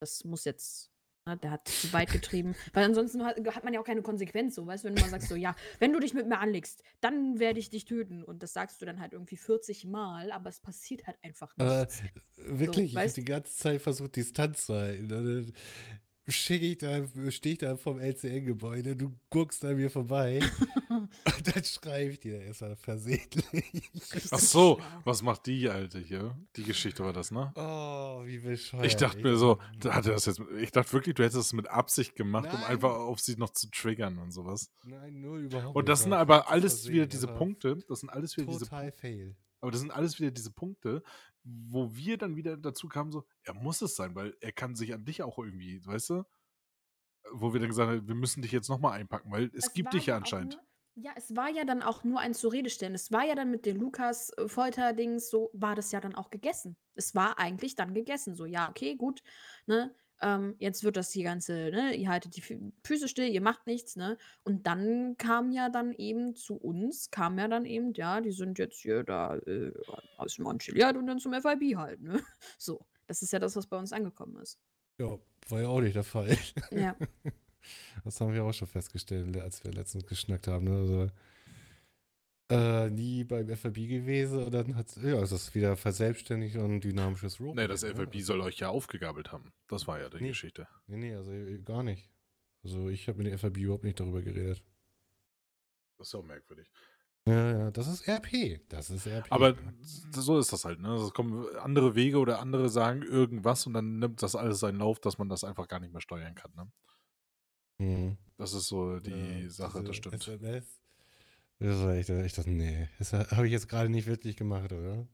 Speaker 1: das muss jetzt ne, der hat zu weit getrieben.“ Weil ansonsten ha hat man ja auch keine Konsequenz so, weißt du, wenn du mal sagst so: „Ja, wenn du dich mit mir anlegst, dann werde ich dich töten.“ Und das sagst du dann halt irgendwie 40 Mal, aber es passiert halt einfach
Speaker 3: Aber
Speaker 1: nichts.
Speaker 3: wirklich, ich habe die ganze Zeit versucht, Distanz zu halten. Schicke ich da stehe ich da vorm LCN-Gebäude, du guckst an mir vorbei und dann schreibe ich dir erst mal versehentlich.
Speaker 2: Ach so, was macht die Alte hier? Die Geschichte war das, ne?
Speaker 3: Oh, wie bescheuert.
Speaker 2: Ich dachte mir so, da hat das jetzt ich dachte wirklich, du hättest es mit Absicht gemacht, um
Speaker 3: Nein.
Speaker 2: einfach auf sie noch zu triggern und sowas.
Speaker 3: Nein, null überhaupt
Speaker 2: Und das
Speaker 3: nicht.
Speaker 2: sind aber alles
Speaker 3: versehen,
Speaker 2: wieder diese Punkte das sind alles wieder diese
Speaker 3: Total fail.
Speaker 2: aber das sind alles wieder diese Punkte, wo wir dann wieder dazu kamen so, er muss es sein, weil er kann sich an dich auch irgendwie, weißt du? Wo wir dann gesagt haben, wir müssen dich jetzt noch mal einpacken, weil es gibt
Speaker 1: war
Speaker 2: dich ja anscheinend.
Speaker 1: Nur, ja, es war ja dann auch nur ein zur Rede stellen. Es war ja dann mit den Lukas äh, Folterdings so war das ja dann auch gegessen. Es war eigentlich dann gegessen. So, ja, okay, gut, ne? Ähm, jetzt wird das die ganze, ne, ihr haltet die Fü Füße still, ihr macht nichts, ne? Und dann kam ja dann eben zu uns, kam ja dann eben, ja, die sind jetzt hier da äh, aus dem Chiliad und dann zum FIB halt, ne? So, das ist ja das, was bei uns angekommen ist.
Speaker 3: Ja, war ja auch nicht der Fall.
Speaker 1: Ja.
Speaker 3: Das haben wir auch schon festgestellt, als wir letztens geschnackt haben. Ne? Also, äh, nie beim FAB gewesen und dann hat ja, es ist wieder verselbstständigt und dynamisches Roleplay.
Speaker 2: Ne, das
Speaker 3: ne?
Speaker 2: FLB soll euch ja aufgegabelt haben. Das war ja die
Speaker 3: Nee.
Speaker 2: Geschichte.
Speaker 3: Nee, nee, also äh, gar nicht. Also ich habe mit der FAB überhaupt nicht darüber geredet.
Speaker 2: Das ist auch merkwürdig.
Speaker 3: Ja, ja, das ist RP. Das ist RP.
Speaker 2: Aber so ist das halt, ne? Es kommen andere Wege oder andere sagen irgendwas und dann nimmt das alles seinen Lauf, dass man das einfach gar nicht mehr steuern kann, ne?
Speaker 3: Mhm.
Speaker 2: Das ist so die
Speaker 3: Ja,
Speaker 2: Sache, das stimmt.
Speaker 3: SMS. Das war echt, ich dachte, nee, das habe ich jetzt gerade nicht wirklich gemacht, oder?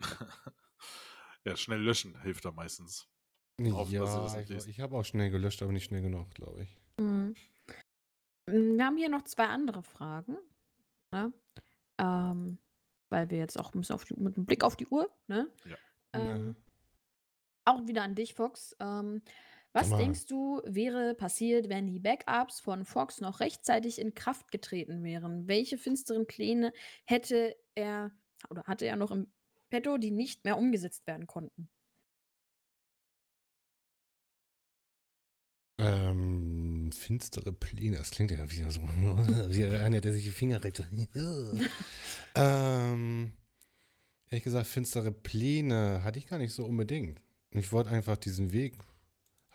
Speaker 2: ja, schnell löschen hilft da meistens. Hoffen,
Speaker 3: ja,
Speaker 2: nicht
Speaker 3: ich, ich habe auch schnell gelöscht, aber nicht schnell genug, glaube ich.
Speaker 1: Mhm. Hm, Wir haben hier noch zwei andere Fragen, ne? Ähm, weil wir jetzt auch ein bisschen auf die, mit einem Blick auf die Uhr, ne?
Speaker 2: Ja.
Speaker 1: Ähm, auch wieder an dich, Fox. Ähm, was
Speaker 3: mal.
Speaker 1: denkst du, wäre passiert, wenn die Backups von Fox noch rechtzeitig in Kraft getreten wären? Welche finsteren Pläne hätte er oder hatte er noch im Petto, die nicht mehr umgesetzt werden konnten?
Speaker 3: Ähm, finstere Pläne, das klingt ja wieder so, wie einer, der sich die Finger reckt. ähm, ehrlich gesagt, finstere Pläne hatte ich gar nicht so unbedingt. Ich wollte einfach diesen Weg,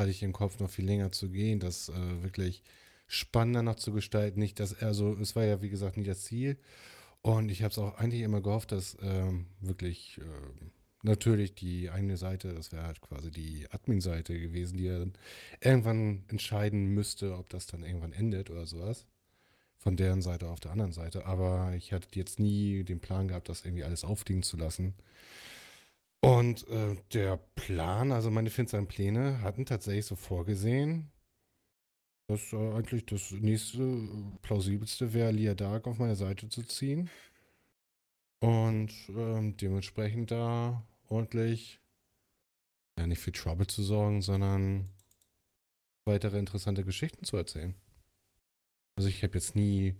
Speaker 3: hatte ich im Kopf, noch viel länger zu gehen, das äh, wirklich spannender noch zu gestalten. Nicht, dass er so, es war ja wie gesagt nie das Ziel. Und ich habe es auch eigentlich immer gehofft, dass ähm, wirklich ähm, natürlich die eine Seite, das wäre halt quasi die Admin-Seite gewesen, die dann irgendwann entscheiden müsste, ob das dann irgendwann endet oder sowas. Von deren Seite auf der anderen Seite. Aber ich hatte jetzt nie den Plan gehabt, das irgendwie alles auffliegen zu lassen. Und äh, der Plan, also meine finsteren Pläne, hatten tatsächlich so vorgesehen, dass äh, eigentlich das nächste äh, plausibelste wäre, Lia Dark auf meine Seite zu ziehen. Und ähm, dementsprechend da ordentlich, ja, nicht für Trouble zu sorgen, sondern weitere interessante Geschichten zu erzählen. Also ich habe jetzt nie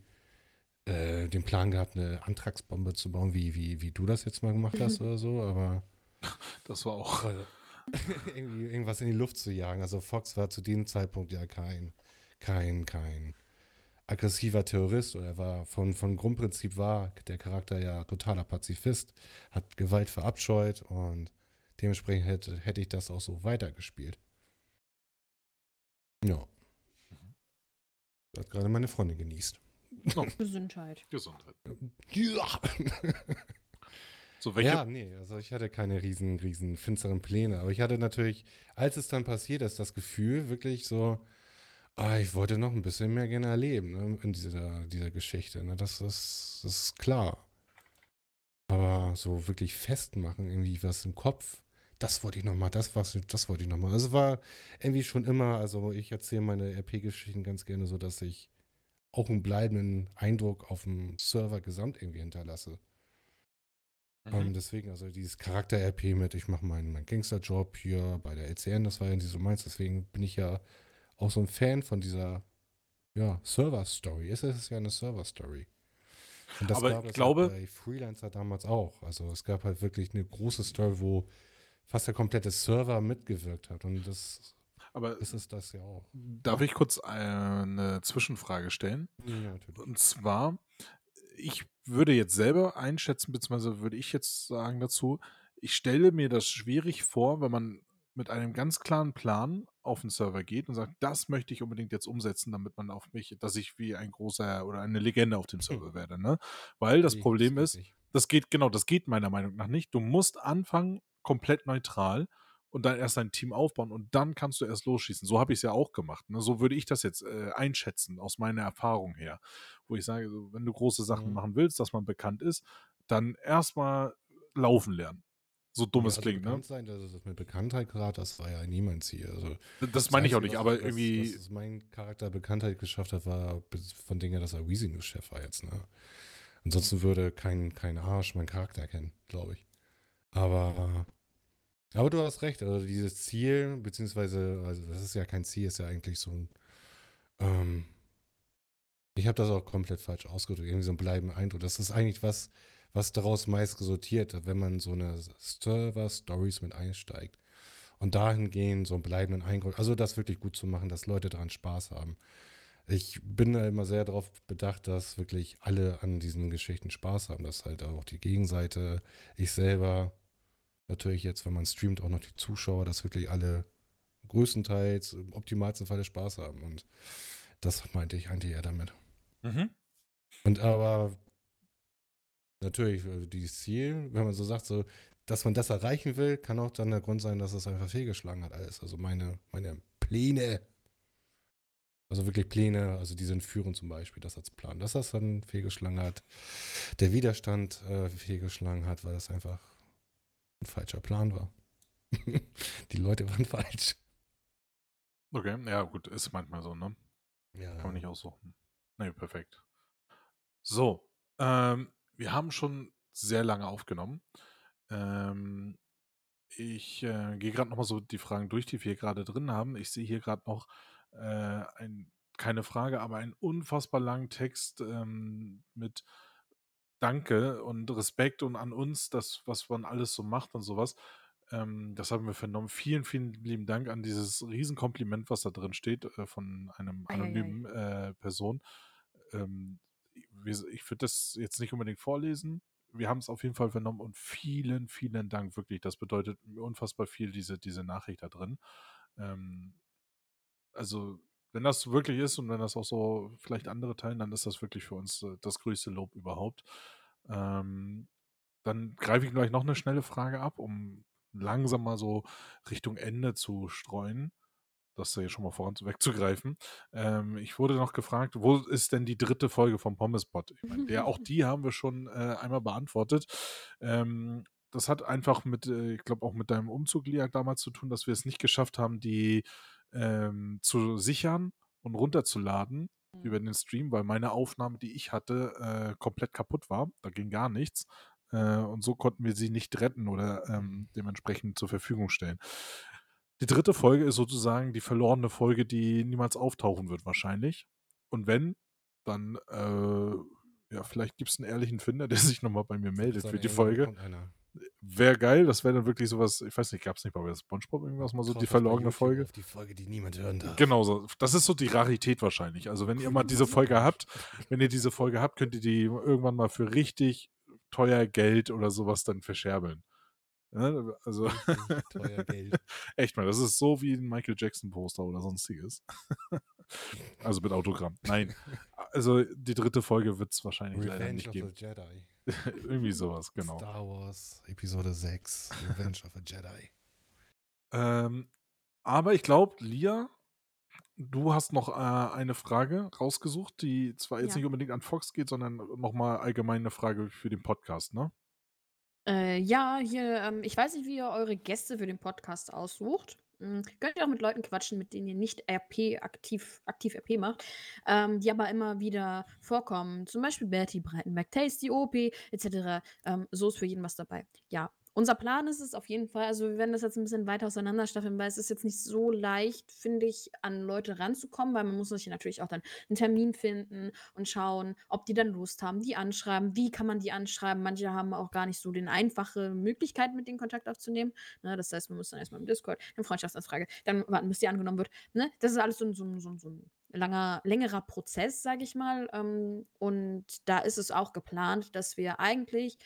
Speaker 3: äh, den Plan gehabt, eine Antragsbombe zu bauen, wie, wie, wie du das jetzt mal gemacht hast oder so, aber
Speaker 2: Das war auch.
Speaker 3: Also, irgendwie irgendwas in die Luft zu jagen. Also Fox war zu dem Zeitpunkt ja kein, kein, kein aggressiver Terrorist oder er war von, von Grundprinzip war der Charakter ja totaler Pazifist, hat Gewalt verabscheut und dementsprechend hätte, hätte ich das auch so weitergespielt. Ja. Hat gerade meine Freundin genießt.
Speaker 1: Gesundheit.
Speaker 2: Gesundheit.
Speaker 3: Ja.
Speaker 2: So, welche,
Speaker 3: Ja, nee, also ich hatte keine riesen, riesen finsteren Pläne. Aber ich hatte natürlich, als es dann passiert ist, das Gefühl wirklich so, ah, ich wollte noch ein bisschen mehr gerne erleben, ne, in dieser, dieser Geschichte. Ne? Das ist, das ist klar. Aber so wirklich festmachen, irgendwie was im Kopf, das wollte ich noch mal, das, das wollte ich noch mal. Also es war irgendwie schon immer, also ich erzähle meine RP-Geschichten ganz gerne so, dass ich auch einen bleibenden Eindruck auf dem Server gesamt irgendwie hinterlasse.
Speaker 2: Mhm.
Speaker 3: Ähm, deswegen, also dieses Charakter-RP mit, ich mache meinen, meinen Gangster-Job hier bei der LCN, das war ja nicht so meins, deswegen bin ich ja auch so ein Fan von dieser ja, Server-Story. Es ist ja eine Server-Story. Und das
Speaker 2: Aber
Speaker 3: gab
Speaker 2: ich
Speaker 3: es halt
Speaker 2: glaube-
Speaker 3: bei Freelancer damals auch. Also es gab halt wirklich eine große Story, wo fast der komplette Server mitgewirkt hat. Und das
Speaker 2: aber
Speaker 3: ist es das ja auch.
Speaker 2: darf ich kurz eine Zwischenfrage stellen?
Speaker 3: Ja, natürlich.
Speaker 2: Und zwar, ich würde jetzt selber einschätzen, beziehungsweise würde ich jetzt sagen dazu, ich stelle mir das schwierig vor, wenn man mit einem ganz klaren Plan auf den Server geht und sagt, das möchte ich unbedingt jetzt umsetzen, damit man auf mich, dass ich wie ein großer oder eine Legende auf dem Server werde, ne? Weil das
Speaker 3: Nee,
Speaker 2: Problem ist, das geht, genau, das geht meiner Meinung nach nicht. Du musst anfangen, komplett neutral und dann erst dein Team aufbauen und dann kannst du erst losschießen. So habe ich es ja auch gemacht. Ne? So würde ich das jetzt äh, einschätzen, aus meiner Erfahrung her. Wo ich sage, wenn du große Sachen
Speaker 3: Mhm.
Speaker 2: machen willst, dass man bekannt ist, dann erstmal laufen lernen. So dumm
Speaker 3: Ja,
Speaker 2: es
Speaker 3: also
Speaker 2: klingt, ne?
Speaker 3: sein, dass es mit Bekanntheit gerade, das war ja nie mein Ziel. Also
Speaker 2: Das meine ich auch nicht, aber
Speaker 3: was,
Speaker 2: irgendwie.
Speaker 3: Was mein Charakter Bekanntheit geschafft hat, war von Dingen, dass er Weezy News Chef war jetzt. Ne? Ansonsten würde kein, kein Arsch meinen Charakter kennen, glaube ich. Aber, aber du hast recht. Also dieses Ziel, beziehungsweise, also das ist ja kein Ziel, ist ja eigentlich so ein. Ähm, ich habe das auch komplett falsch ausgedrückt. Irgendwie so ein bleibender Eindruck. Das ist eigentlich was, was daraus meist resultiert, wenn man so eine Server-Stories mit einsteigt. Und dahingehend so einen bleibenden Eindruck, also das wirklich gut zu machen, dass Leute daran Spaß haben. Ich bin da immer sehr darauf bedacht, dass wirklich alle an diesen Geschichten Spaß haben, dass halt auch die Gegenseite, ich selber, natürlich jetzt, wenn man streamt, auch noch die Zuschauer, dass wirklich alle größtenteils im optimalsten Falle Spaß haben. Und das meinte ich eigentlich eher damit.
Speaker 2: Mhm.
Speaker 3: Und aber natürlich, also dieses Ziel, wenn man so sagt, so, dass man das erreichen will, kann auch dann der Grund sein, dass es einfach fehlgeschlagen hat alles. Also meine, meine Pläne, also wirklich Pläne, also diese Entführung zum Beispiel, das als Plan, dass das dann fehlgeschlagen hat, der Widerstand äh, fehlgeschlagen hat, weil das einfach ein falscher Plan war. Die Leute waren falsch.
Speaker 2: Okay, ja, gut, ist manchmal so, ne?
Speaker 3: Ja.
Speaker 2: Kann man nicht aussuchen. Nee, perfekt. So, ähm, wir haben schon sehr lange aufgenommen. Ähm, ich äh, gehe gerade nochmal so die Fragen durch, die wir gerade drin haben. Ich sehe hier gerade noch äh, ein, keine Frage, aber einen unfassbar langen Text ähm, mit Danke und Respekt und an uns, das, was man alles so macht und sowas. Ähm, das haben wir vernommen. Vielen, vielen lieben Dank an dieses Riesenkompliment, was da drin steht, äh, von einem
Speaker 1: Ei, ei, ei.
Speaker 2: anonymen äh, Person. Ähm, ich würde das jetzt nicht unbedingt vorlesen. Wir haben es auf jeden Fall vernommen und vielen, vielen Dank, wirklich. Das bedeutet mir unfassbar viel, diese, diese Nachricht da drin. Ähm, also, wenn das wirklich ist und wenn das auch so vielleicht andere teilen, dann ist das wirklich für uns äh, das größte Lob überhaupt. Ähm, dann greife ich gleich noch eine schnelle Frage ab, um langsam mal so Richtung Ende zu streuen. Das hier schon mal voran wegzugreifen. Ähm, ich wurde noch gefragt, wo ist denn die dritte Folge vom Pommespot? Ich meine, der, auch die haben wir schon äh, einmal beantwortet. Ähm, das hat einfach mit, äh, ich glaube auch mit deinem Umzug, Lia, damals zu tun, dass wir es nicht geschafft haben, die ähm, zu sichern und runterzuladen über den Stream, weil meine Aufnahme, die ich hatte, äh, komplett kaputt war. Da ging gar nichts. äh, und so konnten wir sie nicht retten oder ähm, dementsprechend zur Verfügung stellen. Die dritte Folge ist sozusagen die verlorene Folge, die niemals auftauchen wird wahrscheinlich. Und wenn, dann, äh, ja, vielleicht gibt es einen ehrlichen Finder, der sich nochmal bei mir meldet für die Folge. Wäre geil, das wäre dann wirklich sowas, ich weiß nicht, gab es nicht bei Spongebob irgendwas mal so die verlorene Folge?
Speaker 3: die Folge, die niemand hören darf.
Speaker 2: Genau so. Das ist so die Rarität wahrscheinlich. Also wenn ihr mal diese Folge habt, wenn ihr diese Folge habt, könnt ihr die irgendwann mal für richtig teuer Geld oder sowas dann verscherbeln. Ja, also
Speaker 3: teuer Geld.
Speaker 2: echt mal, das ist so wie ein Michael Jackson Poster oder sonstiges. also mit Autogramm. Nein. Also die dritte Folge wird es wahrscheinlich
Speaker 3: Revenge
Speaker 2: leider nicht geben.
Speaker 3: Jedi.
Speaker 2: Irgendwie sowas, genau.
Speaker 3: Star Wars, Episode 6, Revenge of the Jedi.
Speaker 2: Ähm, aber ich glaube, Lia, du hast noch äh, eine Frage rausgesucht, die zwar jetzt
Speaker 1: Ja.
Speaker 2: nicht unbedingt an Fox geht, sondern nochmal allgemein eine Frage für den Podcast, ne?
Speaker 1: Äh, ja, hier, ähm, ich weiß nicht, wie ihr eure Gäste für den Podcast aussucht. Hm, könnt ihr auch mit Leuten quatschen, mit denen ihr nicht RP aktiv, aktiv RP macht, ähm, die aber immer wieder vorkommen. Zum Beispiel Bertie Breitenberg, Tasty, OP, etc. Ähm, so ist für jeden was dabei. Ja, unser Plan ist es auf jeden Fall, also wir werden das jetzt ein bisschen weiter auseinanderstaffeln, weil es ist jetzt nicht so leicht, finde ich, an Leute ranzukommen, weil man muss sich natürlich auch dann einen Termin finden und schauen, ob die dann Lust haben, die anschreiben, wie kann man die anschreiben. Manche haben auch gar nicht so den einfache Möglichkeit, mit denen Kontakt aufzunehmen. Ne? Das heißt, man muss dann erstmal im Discord, eine Freundschaftsanfrage, dann warten, bis die angenommen wird. Ne? Das ist alles so, ein- so, so, so ein langer, längerer Prozess, sage ich mal. Ähm, und da ist es auch geplant, dass wir eigentlich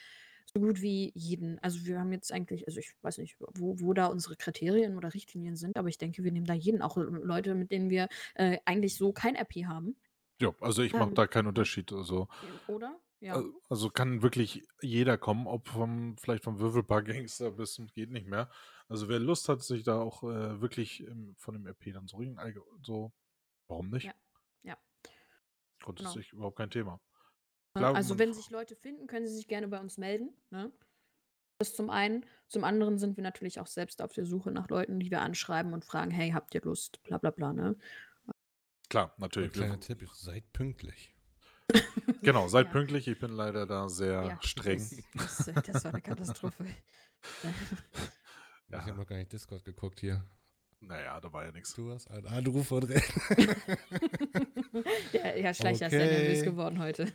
Speaker 1: so gut wie jeden, also wir haben jetzt eigentlich, also ich weiß nicht, wo, wo da unsere Kriterien oder Richtlinien sind, aber ich denke, wir nehmen da jeden, auch Leute, mit denen wir äh, eigentlich so kein RP haben.
Speaker 2: Ja, also ich mache
Speaker 1: Ähm,
Speaker 2: da keinen Unterschied. Also,
Speaker 1: Oder? Ja.
Speaker 2: al- also kann wirklich jeder kommen, ob vom, vielleicht vom Würfelpaar-Gangster bis zum geht nicht mehr. Also wer Lust hat, sich da auch äh, wirklich ähm, von dem RP dann so so, warum nicht?
Speaker 1: Ja, ja.
Speaker 2: Grundsätzlich überhaupt kein Thema.
Speaker 1: Ne? Also wenn sich Leute finden, können sie sich gerne bei uns melden. Ne? Das zum einen. Zum anderen sind wir natürlich auch selbst auf der Suche nach Leuten, die wir anschreiben und fragen, hey, habt ihr Lust? Bla bla bla. Ne?
Speaker 2: Klar,
Speaker 3: Ein
Speaker 2: natürlich. wir-
Speaker 3: kleiner Tipp, seid pünktlich.
Speaker 2: Genau, seid
Speaker 1: Ja.
Speaker 2: pünktlich. Ich bin leider da sehr
Speaker 1: Ja,
Speaker 2: streng.
Speaker 1: Das, das, das war eine Katastrophe.
Speaker 3: Ich habe
Speaker 2: Ja,
Speaker 3: noch gar nicht Discord geguckt hier.
Speaker 2: naja, da war ja nichts.
Speaker 3: Du hast einen Anruf von drin.
Speaker 1: ja, ja, Schleicher ist sehr nervös
Speaker 3: Okay.
Speaker 1: geworden heute.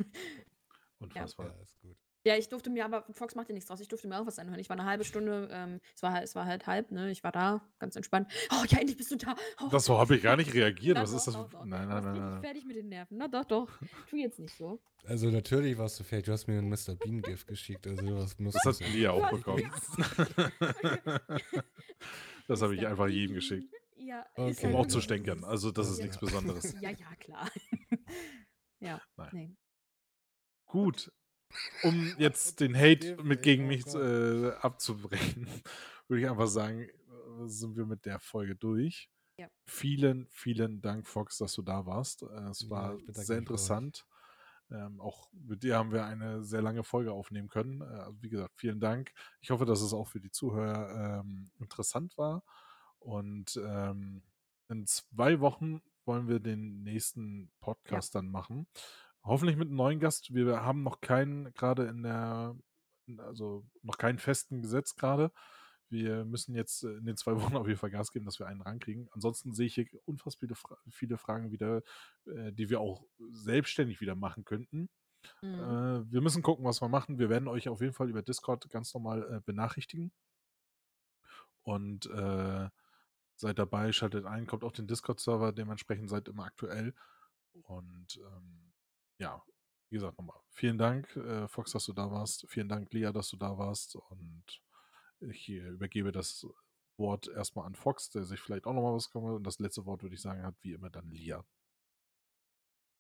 Speaker 2: Unfassbar.
Speaker 3: ja, ist gut.
Speaker 1: Ja, ich durfte mir aber, Fox macht ja nichts draus, ich durfte mir auch was anhören. Ich war eine halbe Stunde, ähm, es, war, halt- es war halt halb, ne? Ich war da, ganz entspannt. Oh ja, endlich bist du da. Oh,
Speaker 2: Das so habe ich gar nicht reagiert.
Speaker 1: na
Speaker 2: Was ist
Speaker 1: doch,
Speaker 2: das?
Speaker 1: doch, doch.
Speaker 2: Nein, nein, nein,
Speaker 1: richtig
Speaker 2: nein.
Speaker 1: fertig mit den Nerven. Na doch, doch. Tu jetzt nicht so.
Speaker 3: Also natürlich warst du fertig. Du hast mir ein Mr. Bean Gift geschickt. Also was muss
Speaker 2: Das hat Lia auch bekommen. das habe ich einfach jedem geschickt.
Speaker 1: Ja,
Speaker 3: Okay.
Speaker 1: ist
Speaker 2: Um auch
Speaker 3: Ja.
Speaker 2: zu stänkern. Also, das ist
Speaker 3: Ja.
Speaker 2: nichts Besonderes.
Speaker 1: Ja, ja, klar. ja,
Speaker 2: Nein.
Speaker 1: nee.
Speaker 2: Gut. Um jetzt den Hate mit
Speaker 3: it
Speaker 2: gegen mich äh, abzubrechen, würde ich einfach sagen, äh, sind wir mit der Folge durch.
Speaker 1: Ja.
Speaker 2: Vielen, vielen Dank, Fox, dass du da warst. Äh, Es
Speaker 3: Ja,
Speaker 2: war sehr interessant. Ähm, auch mit dir haben wir eine sehr lange Folge aufnehmen können. Äh, also wie gesagt, vielen Dank. Ich hoffe, dass es auch für die Zuhörer ähm, interessant war. Und ähm, in zwei Wochen wollen wir den nächsten Podcast dann machen. Hoffentlich mit einem neuen Gast. Wir haben noch keinen gerade in der, also noch keinen festen Gesetz gerade. Wir müssen jetzt äh, in den zwei Wochen auf jeden Fall Gas geben, dass wir einen rankriegen. Ansonsten sehe ich hier unfassbar viele, Fra viele Fragen wieder, äh, die wir auch selbstständig wieder machen könnten.
Speaker 1: Mhm.
Speaker 2: Äh, wir müssen gucken, was wir machen. Wir werden euch auf jeden Fall über Discord ganz normal äh, benachrichtigen. Und äh, seid dabei, schaltet ein, kommt auf den Discord-Server, dementsprechend seid immer aktuell. Und ähm, ja, wie gesagt, nochmal vielen Dank, äh, Fox, dass du da warst. Vielen Dank, Lia, dass du da warst. Und ich äh, übergebe das Wort erstmal an Fox, der sich vielleicht auch nochmal was kommt. Und das letzte Wort, würde ich sagen, hat wie immer dann Lia.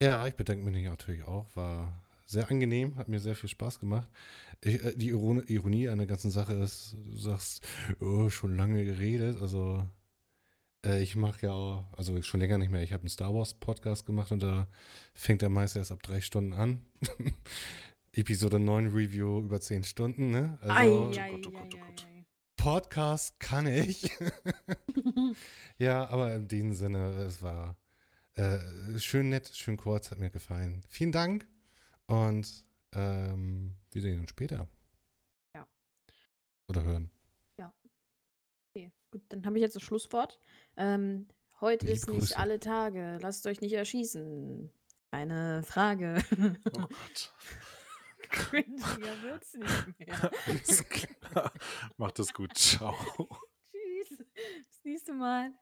Speaker 3: Ja, ich bedanke mich natürlich auch. War sehr angenehm, hat mir sehr viel Spaß gemacht. Ich, äh, die Iron Ironie an der ganzen Sache ist, du sagst, oh, schon lange geredet. Also, äh, ich mache ja auch, also schon länger nicht mehr. Ich habe einen Star Wars Podcast gemacht und da fängt der meist erst ab drei Stunden an. Episode 9 Review über zehn Stunden, ne?
Speaker 1: Ei,
Speaker 3: Also,
Speaker 1: ei,
Speaker 2: Gott, oh
Speaker 1: ei,
Speaker 2: Gott, oh
Speaker 1: ei.
Speaker 3: Podcast kann ich. ja, aber in diesem Sinne, es war äh, schön nett, schön kurz, hat mir gefallen. Vielen Dank und ähm, wir sehen uns später. oder hören.
Speaker 1: Okay, gut, dann habe ich jetzt das Schlusswort. Ähm, heute
Speaker 3: Liebe
Speaker 1: ist nicht alle Tage. Lasst euch nicht erschießen. Eine Frage.
Speaker 2: Oh Gott.
Speaker 1: Cringiger wird's nicht mehr.
Speaker 2: Alles klar. Macht es gut. Ciao. Tschüss. Bis nächste Mal.